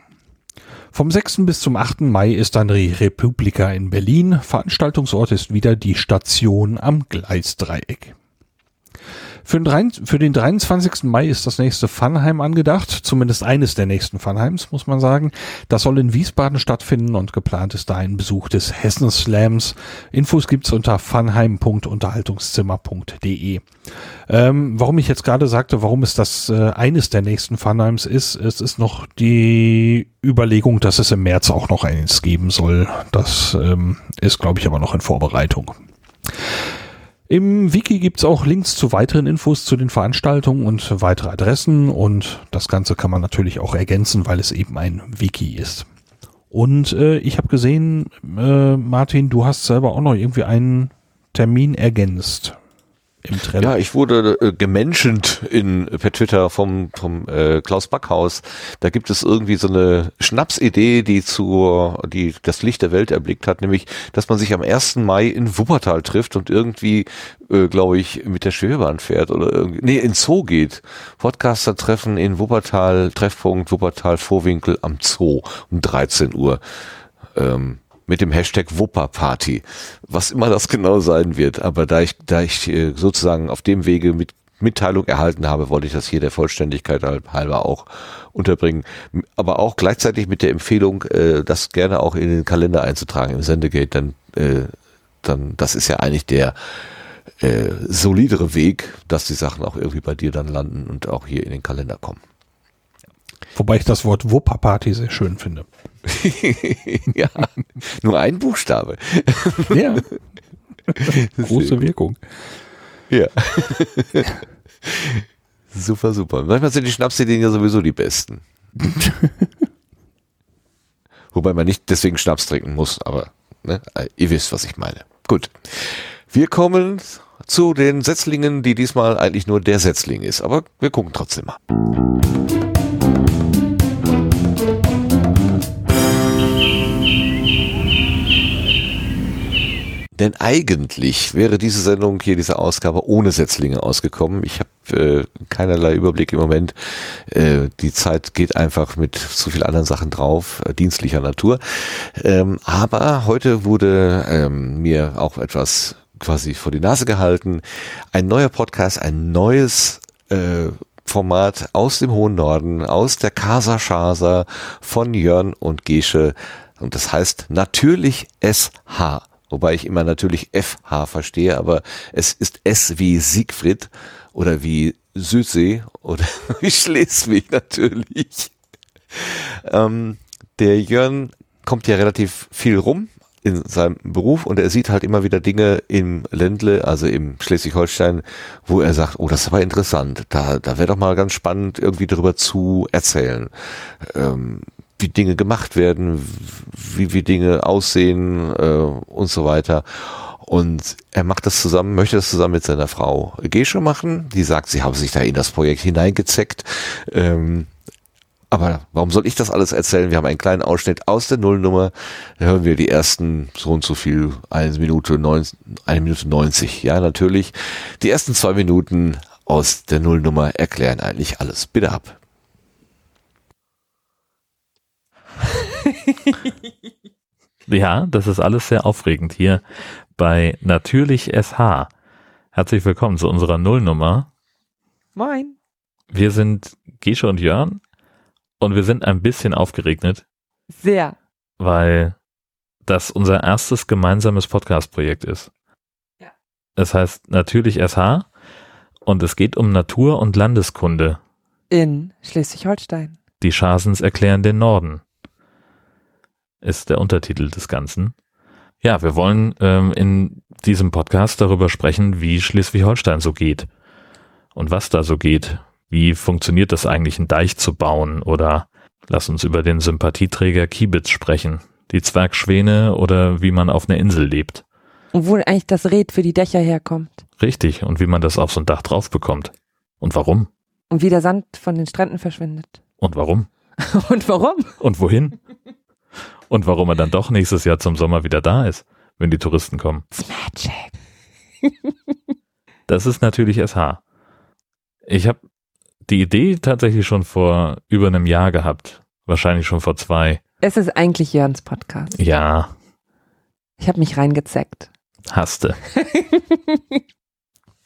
Vom 6. bis zum 8. Mai ist dann die Republika in Berlin. Veranstaltungsort ist wieder die Station am Gleisdreieck. Für den, für den 23. Mai ist das nächste Funheim angedacht, zumindest eines der nächsten Funheims, muss man sagen. Das soll in Wiesbaden stattfinden und geplant ist da ein Besuch des Hessen Slams. Infos gibt's unter funheim.unterhaltungszimmer.de. Ähm, warum ich jetzt gerade sagte, warum es das äh, eines der nächsten Funheims ist, es ist noch die Überlegung, dass es im März auch noch eins geben soll. Das ähm, ist, glaube ich, aber noch in Vorbereitung. Im Wiki gibt's auch Links zu weiteren Infos zu den Veranstaltungen und weitere Adressen und das Ganze kann man natürlich auch ergänzen, weil es eben ein Wiki ist. Und äh, ich habe gesehen, äh, Martin, du hast selber auch noch irgendwie einen Termin ergänzt im Trend. Ja, ich wurde äh, gemenschent in per Twitter vom vom äh, Klaus Backhaus. Da gibt es irgendwie so eine Schnapsidee, die zur die das Licht der Welt erblickt hat, nämlich, dass man sich am 1. Mai in Wuppertal trifft und irgendwie äh, glaube ich mit der Schwebebahn fährt oder irgendwie nee, in Zoo geht. Podcaster treffen in Wuppertal Treffpunkt Wuppertal Vorwinkel am Zoo um 13 Uhr. Ähm, mit dem Hashtag Wupperparty, was immer das genau sein wird. Aber da ich, da ich äh, sozusagen auf dem Wege mit Mitteilung erhalten habe, wollte ich das hier der Vollständigkeit halber auch unterbringen. Aber auch gleichzeitig mit der Empfehlung, äh, das gerne auch in den Kalender einzutragen im Sendegate, dann, äh, dann, das ist ja eigentlich der äh, solidere Weg, dass die Sachen auch irgendwie bei dir dann landen und auch hier in den Kalender kommen. Wobei ich das Wort Wupperparty sehr schön finde. ja, nur ein Buchstabe. ja. Große Wirkung. Ja. super, super. Manchmal sind die Schnapsideen ja sowieso die besten. Wobei man nicht deswegen Schnaps trinken muss, aber ne, ihr wisst, was ich meine. Gut. Wir kommen zu den Setzlingen, die diesmal eigentlich nur der Setzling ist, aber wir gucken trotzdem mal. Denn eigentlich wäre diese Sendung hier, diese Ausgabe ohne Setzlinge ausgekommen. Ich habe äh, keinerlei Überblick im Moment. Äh, die Zeit geht einfach mit zu viel anderen Sachen drauf, äh, dienstlicher Natur. Ähm, aber heute wurde ähm, mir auch etwas quasi vor die Nase gehalten. Ein neuer Podcast, ein neues äh, Format aus dem hohen Norden, aus der Casa Schasa von Jörn und Gesche. Und das heißt natürlich SH wobei ich immer natürlich FH verstehe, aber es ist S wie Siegfried oder wie Südsee oder wie Schleswig natürlich. Ähm, der Jörn kommt ja relativ viel rum in seinem Beruf und er sieht halt immer wieder Dinge im Ländle, also im Schleswig-Holstein, wo er sagt, oh, das ist aber interessant, da, da wäre doch mal ganz spannend, irgendwie darüber zu erzählen. Ähm, wie Dinge gemacht werden, wie, wie Dinge aussehen äh, und so weiter. Und er macht das zusammen, möchte das zusammen mit seiner Frau Gesche machen. Die sagt, sie haben sich da in das Projekt hineingezeckt. Ähm, Aber warum soll ich das alles erzählen? Wir haben einen kleinen Ausschnitt aus der Nullnummer. Da hören wir die ersten so und so viel, eine Minute, neun, eine Minute neunzig. Ja, natürlich. Die ersten zwei Minuten aus der Nullnummer erklären eigentlich alles. Bitte ab. Ja, das ist alles sehr aufregend hier bei Natürlich SH. Herzlich willkommen zu unserer Nullnummer. Moin. Wir sind Gesche und Jörn und wir sind ein bisschen aufgeregnet, Sehr. weil das unser erstes gemeinsames Podcast-Projekt ist. Ja. Es heißt Natürlich SH und es geht um Natur und Landeskunde. In Schleswig-Holstein. Die Schasens erklären den Norden. Ist der Untertitel des Ganzen. Ja, wir wollen ähm, in diesem Podcast darüber sprechen, wie Schleswig-Holstein so geht und was da so geht. Wie funktioniert das eigentlich, einen Deich zu bauen? Oder lass uns über den Sympathieträger Kiebitz sprechen. Die Zwergschwäne oder wie man auf einer Insel lebt. Und wo eigentlich das Red für die Dächer herkommt. Richtig. Und wie man das auf so ein Dach drauf bekommt. Und warum? Und wie der Sand von den Stränden verschwindet. Und warum? Und warum? Und wohin? Und warum er dann doch nächstes Jahr zum Sommer wieder da ist, wenn die Touristen kommen. It's magic. Das ist natürlich SH. Ich habe die Idee tatsächlich schon vor über einem Jahr gehabt. Wahrscheinlich schon vor zwei. Es ist eigentlich Jörns Podcast. Ja, Ich habe mich reingezeckt. hasste.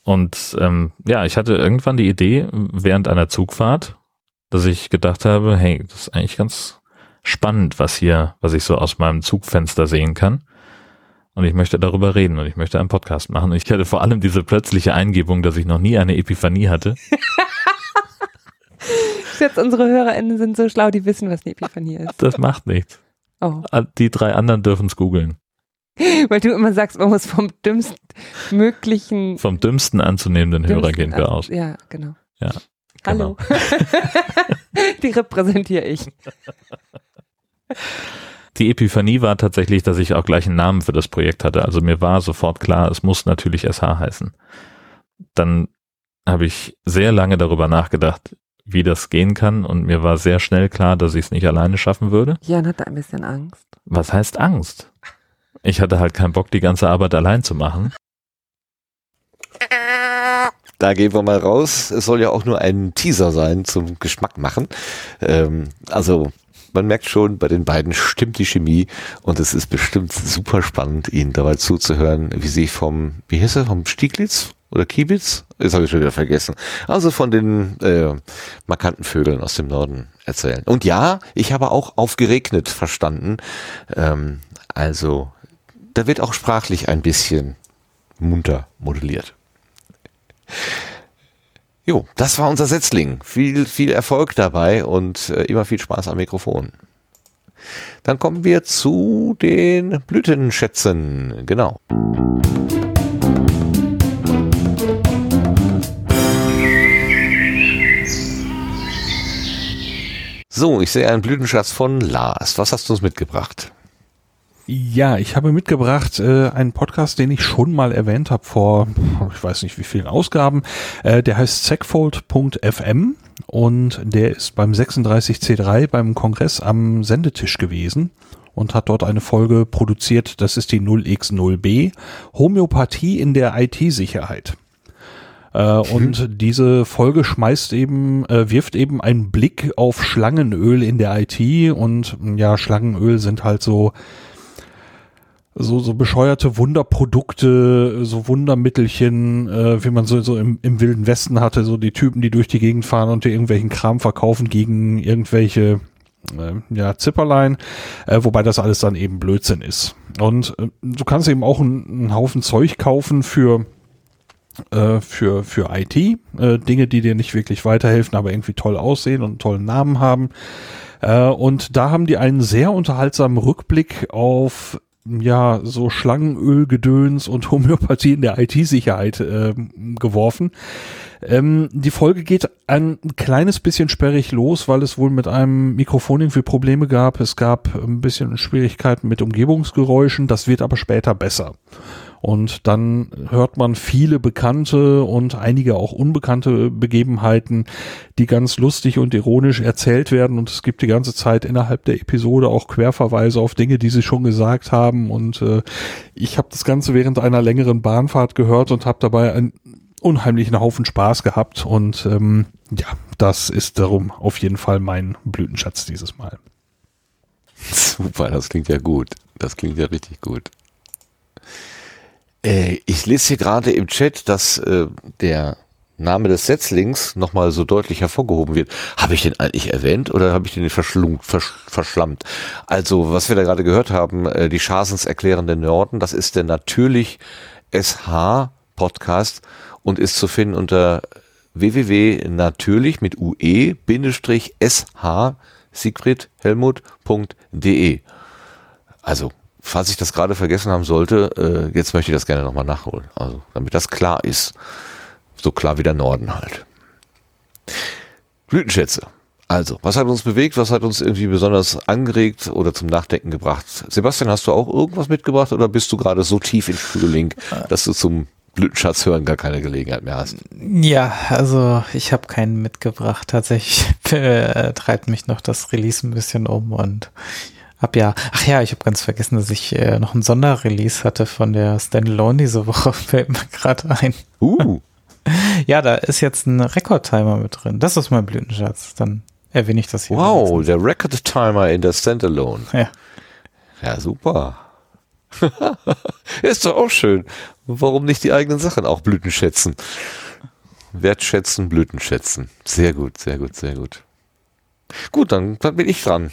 Und ähm, ja, ich hatte irgendwann die Idee während einer Zugfahrt, dass ich gedacht habe, hey, das ist eigentlich ganz spannend, was hier, was ich so aus meinem Zugfenster sehen kann. Und ich möchte darüber reden und ich möchte einen Podcast machen. Und ich hatte vor allem diese plötzliche Eingebung, dass ich noch nie eine Epiphanie hatte. Jetzt unsere HörerInnen sind so schlau, die wissen, was eine Epiphanie ist. Das macht nichts. Oh. Die drei anderen dürfen es googeln. Weil du immer sagst, man muss vom dümmsten möglichen Vom dümmsten anzunehmenden Hörer dümmsten gehen wir aus. Ja, genau. Ja, Hallo. die repräsentiere ich. Die Epiphanie war tatsächlich, dass ich auch gleich einen Namen für das Projekt hatte. Also mir war sofort klar, es muss natürlich SH heißen. Dann habe ich sehr lange darüber nachgedacht, wie das gehen kann und mir war sehr schnell klar, dass ich es nicht alleine schaffen würde. Jan hatte ein bisschen Angst. Was heißt Angst? Ich hatte halt keinen Bock, die ganze Arbeit allein zu machen. Da gehen wir mal raus. Es soll ja auch nur ein Teaser sein zum Geschmack machen. Ähm, also man merkt schon, bei den beiden stimmt die Chemie und es ist bestimmt super spannend, ihnen dabei zuzuhören, wie sie vom, wie hieß er, vom Stieglitz oder Kiebitz? Das habe ich schon wieder vergessen. Also von den äh, markanten Vögeln aus dem Norden erzählen. Und ja, ich habe auch aufgeregnet verstanden. Ähm, also da wird auch sprachlich ein bisschen munter modelliert. Jo, das war unser Setzling. Viel, viel Erfolg dabei und äh, immer viel Spaß am Mikrofon. Dann kommen wir zu den Blütenschätzen. Genau. So, ich sehe einen Blütenschatz von Lars. Was hast du uns mitgebracht? Ja, ich habe mitgebracht äh, einen Podcast, den ich schon mal erwähnt habe vor, ich weiß nicht wie vielen Ausgaben. Äh, der heißt Segfold.fm und der ist beim 36C3 beim Kongress am Sendetisch gewesen und hat dort eine Folge produziert. Das ist die 0x0b Homöopathie in der IT-Sicherheit. Äh, und diese Folge schmeißt eben, äh, wirft eben einen Blick auf Schlangenöl in der IT und ja, Schlangenöl sind halt so so, so bescheuerte Wunderprodukte, so Wundermittelchen, äh, wie man so, so im, im Wilden Westen hatte, so die Typen, die durch die Gegend fahren und dir irgendwelchen Kram verkaufen gegen irgendwelche äh, ja, Zipperlein, äh, wobei das alles dann eben Blödsinn ist. Und äh, du kannst eben auch einen, Haufen Zeug kaufen für äh, für, für IT, äh, Dinge, die dir nicht wirklich weiterhelfen, aber irgendwie toll aussehen und einen tollen Namen haben. Äh, und da haben die einen sehr unterhaltsamen Rückblick auf ja, so Schlangenölgedöns und Homöopathie in der IT-Sicherheit äh, geworfen. Ähm, die Folge geht ein kleines bisschen sperrig los, weil es wohl mit einem Mikrofon irgendwie Probleme gab. Es gab ein bisschen Schwierigkeiten mit Umgebungsgeräuschen. Das wird aber später besser. Und dann hört man viele bekannte und einige auch unbekannte Begebenheiten, die ganz lustig und ironisch erzählt werden. Und es gibt die ganze Zeit innerhalb der Episode auch Querverweise auf Dinge, die sie schon gesagt haben. Und äh, ich habe das Ganze während einer längeren Bahnfahrt gehört und habe dabei einen unheimlichen Haufen Spaß gehabt. Und ähm, ja, das ist darum auf jeden Fall mein Blütenschatz dieses Mal. Super, das klingt ja gut. Das klingt ja richtig gut. Äh, ich lese hier gerade im Chat, dass äh, der Name des Setzlings nochmal so deutlich hervorgehoben wird. Habe ich den eigentlich erwähnt oder habe ich den verschlung, versch, verschlammt? Also, was wir da gerade gehört haben, äh, die Schasens erklärende Norden, das ist der natürlich SH Podcast und ist zu finden unter www.natürlich mit ue-sh Siegfried Helmut.de. Also, falls ich das gerade vergessen haben sollte, äh, jetzt möchte ich das gerne nochmal nachholen. Also, damit das klar ist. So klar wie der Norden halt. Blütenschätze. Also, was hat uns bewegt? Was hat uns irgendwie besonders angeregt oder zum Nachdenken gebracht? Sebastian, hast du auch irgendwas mitgebracht oder bist du gerade so tief in Frühling, dass du zum Blütenschatz hören gar keine Gelegenheit mehr hast? Ja, also ich habe keinen mitgebracht. Tatsächlich äh, treibt mich noch das Release ein bisschen um und hab ja, ach ja, ich habe ganz vergessen, dass ich äh, noch ein Sonderrelease hatte von der Standalone diese Woche, fällt mir gerade ein. Uh. Ja, da ist jetzt ein Rekordtimer mit drin. Das ist mein Blütenschatz. Dann erwähne ich das hier. Wow, der Record Timer in der Standalone. Ja. Ja, super. ist doch auch schön. Warum nicht die eigenen Sachen auch Blüten schätzen? Wertschätzen, Blüten schätzen. Sehr gut, sehr gut, sehr gut. Gut, dann, dann bin ich dran.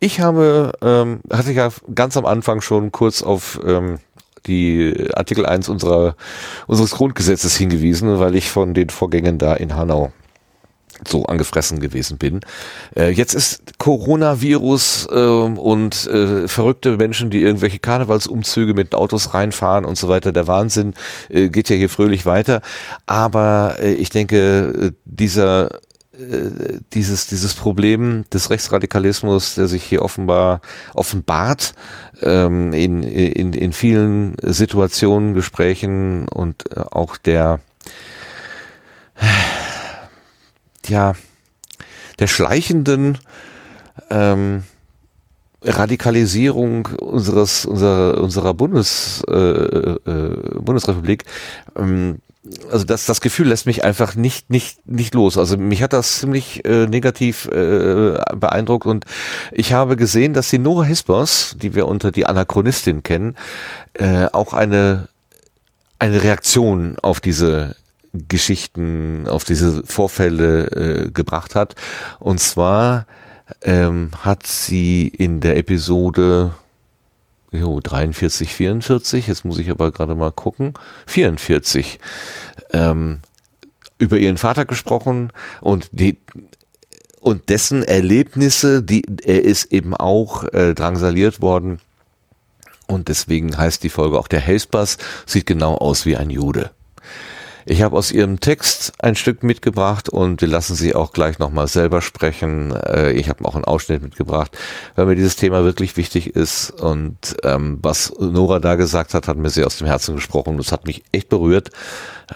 Ich habe, ähm, hatte ja ganz am Anfang schon kurz auf ähm, die Artikel 1 unserer, unseres Grundgesetzes hingewiesen, weil ich von den Vorgängen da in Hanau so angefressen gewesen bin. Äh, jetzt ist Coronavirus äh, und äh, verrückte Menschen, die irgendwelche Karnevalsumzüge mit Autos reinfahren und so weiter. Der Wahnsinn äh, geht ja hier fröhlich weiter. Aber äh, ich denke, äh, dieser äh, dieses, dieses Problem des Rechtsradikalismus, der sich hier offenbar offenbart, ähm, in, in, in vielen Situationen, Gesprächen und äh, auch der, ja, der schleichenden ähm, Radikalisierung unseres unserer unserer Bundes äh, äh, Bundesrepublik ähm, also das, das Gefühl lässt mich einfach nicht, nicht, nicht los. Also mich hat das ziemlich äh, negativ äh, beeindruckt und ich habe gesehen, dass die Nora Hispers, die wir unter die Anachronistin kennen, äh, auch eine, eine Reaktion auf diese Geschichten, auf diese Vorfälle äh, gebracht hat. Und zwar ähm, hat sie in der Episode Jo, 43, 44, jetzt muss ich aber gerade mal gucken. 44. Ähm, über ihren Vater gesprochen und die und dessen Erlebnisse, die er ist eben auch äh, drangsaliert worden und deswegen heißt die Folge auch der Hellspass, sieht genau aus wie ein Jude. Ich habe aus Ihrem Text ein Stück mitgebracht und wir lassen Sie auch gleich nochmal selber sprechen. Äh, ich habe auch einen Ausschnitt mitgebracht, weil mir dieses Thema wirklich wichtig ist und ähm, was Nora da gesagt hat, hat mir sehr aus dem Herzen gesprochen. Das hat mich echt berührt.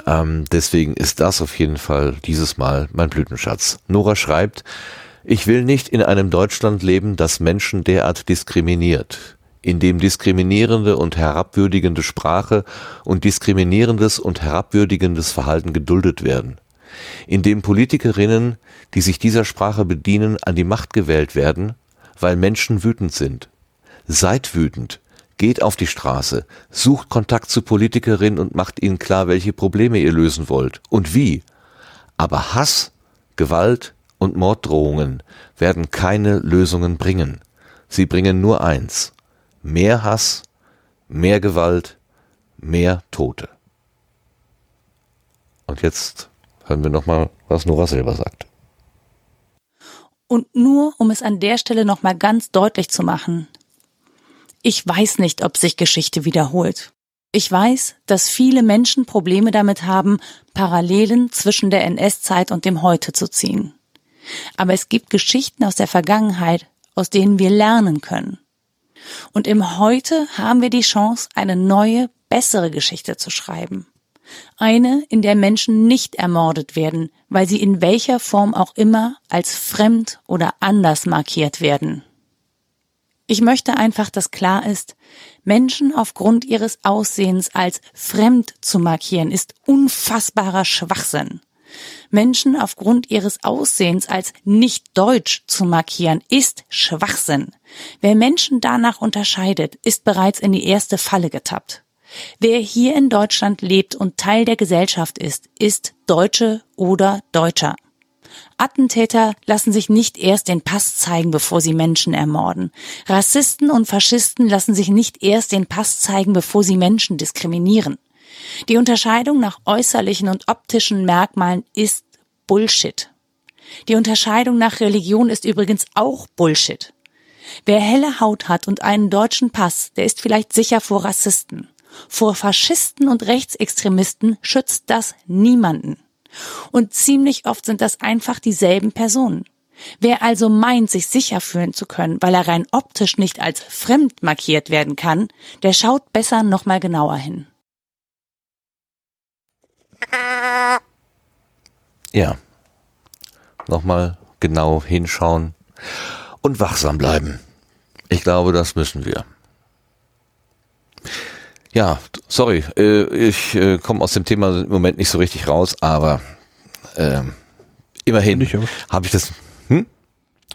Ähm, deswegen ist das auf jeden Fall dieses Mal mein Blütenschatz. Nora schreibt, ich will nicht in einem Deutschland leben, das Menschen derart diskriminiert in dem diskriminierende und herabwürdigende Sprache und diskriminierendes und herabwürdigendes Verhalten geduldet werden, in dem Politikerinnen, die sich dieser Sprache bedienen, an die Macht gewählt werden, weil Menschen wütend sind. Seid wütend, geht auf die Straße, sucht Kontakt zu Politikerinnen und macht ihnen klar, welche Probleme ihr lösen wollt und wie. Aber Hass, Gewalt und Morddrohungen werden keine Lösungen bringen. Sie bringen nur eins, mehr Hass, mehr Gewalt, mehr Tote. Und jetzt hören wir nochmal, was Nora selber sagt. Und nur, um es an der Stelle nochmal ganz deutlich zu machen. Ich weiß nicht, ob sich Geschichte wiederholt. Ich weiß, dass viele Menschen Probleme damit haben, Parallelen zwischen der NS-Zeit und dem Heute zu ziehen. Aber es gibt Geschichten aus der Vergangenheit, aus denen wir lernen können. Und im Heute haben wir die Chance, eine neue, bessere Geschichte zu schreiben. Eine, in der Menschen nicht ermordet werden, weil sie in welcher Form auch immer als fremd oder anders markiert werden. Ich möchte einfach, dass klar ist, Menschen aufgrund ihres Aussehens als fremd zu markieren, ist unfassbarer Schwachsinn. Menschen aufgrund ihres Aussehens als nicht deutsch zu markieren, ist Schwachsinn. Wer Menschen danach unterscheidet, ist bereits in die erste Falle getappt. Wer hier in Deutschland lebt und Teil der Gesellschaft ist, ist Deutsche oder Deutscher. Attentäter lassen sich nicht erst den Pass zeigen, bevor sie Menschen ermorden. Rassisten und Faschisten lassen sich nicht erst den Pass zeigen, bevor sie Menschen diskriminieren. Die Unterscheidung nach äußerlichen und optischen Merkmalen ist Bullshit. Die Unterscheidung nach Religion ist übrigens auch Bullshit. Wer helle Haut hat und einen deutschen Pass, der ist vielleicht sicher vor Rassisten. Vor Faschisten und Rechtsextremisten schützt das niemanden. Und ziemlich oft sind das einfach dieselben Personen. Wer also meint, sich sicher fühlen zu können, weil er rein optisch nicht als fremd markiert werden kann, der schaut besser nochmal genauer hin. Ja. Nochmal genau hinschauen und wachsam bleiben. Ich glaube, das müssen wir. Ja, sorry, äh, ich äh, komme aus dem Thema im Moment nicht so richtig raus, aber äh, immerhin habe ich das. Hm?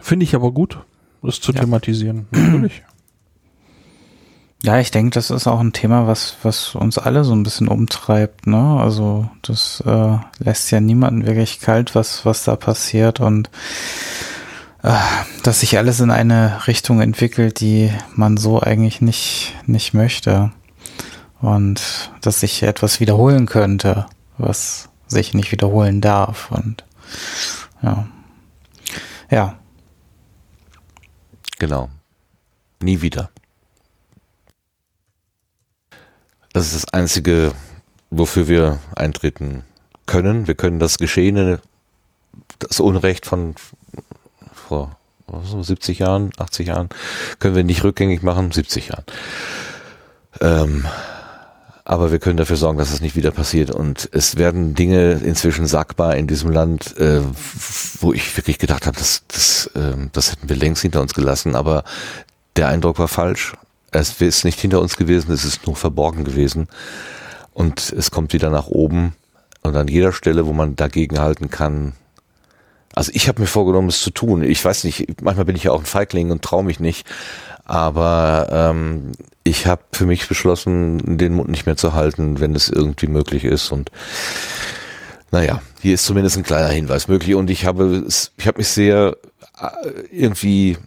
Finde ich aber gut, das zu ja. thematisieren. Natürlich. Ja, ich denke, das ist auch ein Thema, was, was uns alle so ein bisschen umtreibt, ne? Also das äh, lässt ja niemanden wirklich kalt, was, was da passiert und äh, dass sich alles in eine Richtung entwickelt, die man so eigentlich nicht, nicht möchte und dass sich etwas wiederholen könnte, was sich nicht wiederholen darf und ja. Ja. Genau. Nie wieder. Das ist das Einzige, wofür wir eintreten können. Wir können das Geschehene, das Unrecht von vor 70 Jahren, 80 Jahren, können wir nicht rückgängig machen, 70 Jahren. Ähm, aber wir können dafür sorgen, dass es nicht wieder passiert. Und es werden Dinge inzwischen sagbar in diesem Land, äh, wo ich wirklich gedacht habe, das, das, äh, das hätten wir längst hinter uns gelassen. Aber der Eindruck war falsch. Es ist nicht hinter uns gewesen, es ist nur verborgen gewesen. Und es kommt wieder nach oben. Und an jeder Stelle, wo man dagegen halten kann, also ich habe mir vorgenommen, es zu tun. Ich weiß nicht, manchmal bin ich ja auch ein Feigling und traue mich nicht. Aber ähm, ich habe für mich beschlossen, den Mund nicht mehr zu halten, wenn es irgendwie möglich ist. Und naja, hier ist zumindest ein kleiner Hinweis möglich. Und ich habe, ich habe mich sehr äh, irgendwie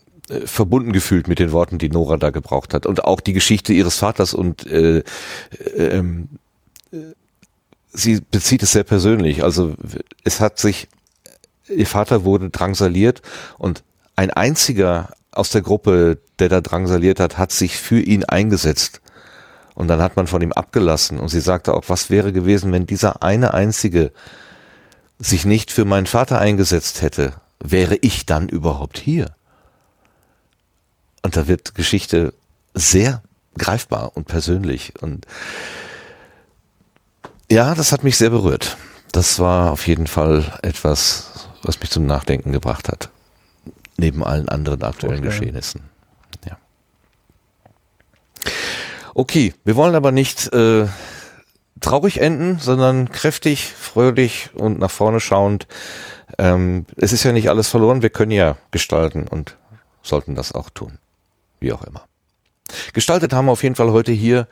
verbunden gefühlt mit den Worten, die Nora da gebraucht hat. Und auch die Geschichte ihres Vaters und äh, äh, ähm, sie bezieht es sehr persönlich. Also es hat sich, ihr Vater wurde drangsaliert und ein einziger aus der Gruppe, der da drangsaliert hat, hat sich für ihn eingesetzt. Und dann hat man von ihm abgelassen. Und sie sagte auch, was wäre gewesen, wenn dieser eine einzige sich nicht für meinen Vater eingesetzt hätte? Wäre ich dann überhaupt hier? Und da wird Geschichte sehr greifbar und persönlich. Und ja, das hat mich sehr berührt. Das war auf jeden Fall etwas, was mich zum Nachdenken gebracht hat neben allen anderen aktuellen okay. Geschehnissen. Ja. Okay, wir wollen aber nicht äh, traurig enden, sondern kräftig, fröhlich und nach vorne schauend. Ähm, es ist ja nicht alles verloren, wir können ja gestalten und sollten das auch tun. Wie auch immer. Gestaltet haben wir auf jeden Fall heute hier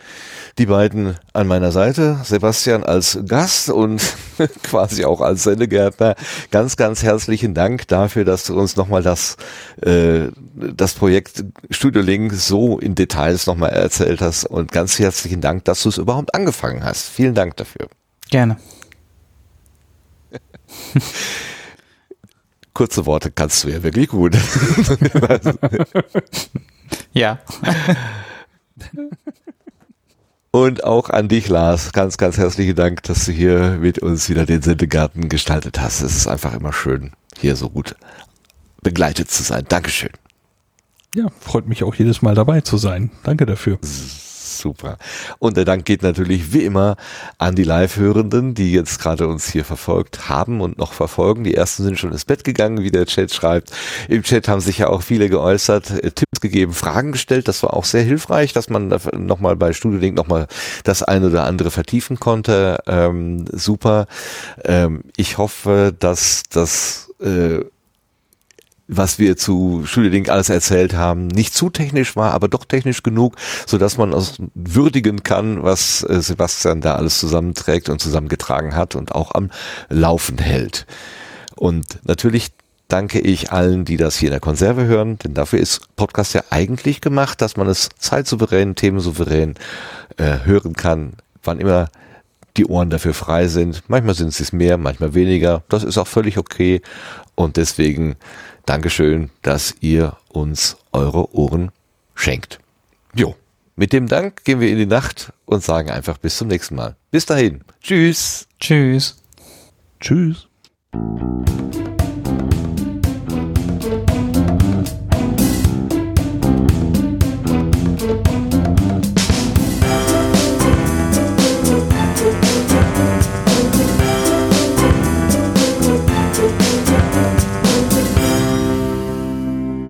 die beiden an meiner Seite. Sebastian als Gast und quasi auch als Sendegärtner. Ganz, ganz herzlichen Dank dafür, dass du uns nochmal das, äh, das Projekt Studio Link so in Details nochmal erzählt hast. Und ganz herzlichen Dank, dass du es überhaupt angefangen hast. Vielen Dank dafür. Gerne. Kurze Worte kannst du ja wirklich gut. Ja. Und auch an dich, Lars. Ganz, ganz herzlichen Dank, dass du hier mit uns wieder den Sendegarten gestaltet hast. Es ist einfach immer schön, hier so gut begleitet zu sein. Dankeschön. Ja, freut mich auch jedes Mal dabei zu sein. Danke dafür. Super. Und der Dank geht natürlich wie immer an die Live-Hörenden, die jetzt gerade uns hier verfolgt haben und noch verfolgen. Die ersten sind schon ins Bett gegangen, wie der Chat schreibt. Im Chat haben sich ja auch viele geäußert, äh, Tipps gegeben, Fragen gestellt. Das war auch sehr hilfreich, dass man nochmal bei Studio Link nochmal das eine oder andere vertiefen konnte. Ähm, super. Ähm, ich hoffe, dass das äh, was wir zu Schulerding alles erzählt haben, nicht zu technisch war, aber doch technisch genug, so dass man aus würdigen kann, was äh, Sebastian da alles zusammenträgt und zusammengetragen hat und auch am Laufen hält. Und natürlich danke ich allen, die das hier in der Konserve hören, denn dafür ist Podcast ja eigentlich gemacht, dass man es zeitsouverän, themensouverän äh, hören kann, wann immer die Ohren dafür frei sind. Manchmal sind es mehr, manchmal weniger. Das ist auch völlig okay. Und deswegen Dankeschön, dass ihr uns eure Ohren schenkt. Jo, mit dem Dank gehen wir in die Nacht und sagen einfach bis zum nächsten Mal. Bis dahin. Tschüss. Tschüss. Tschüss.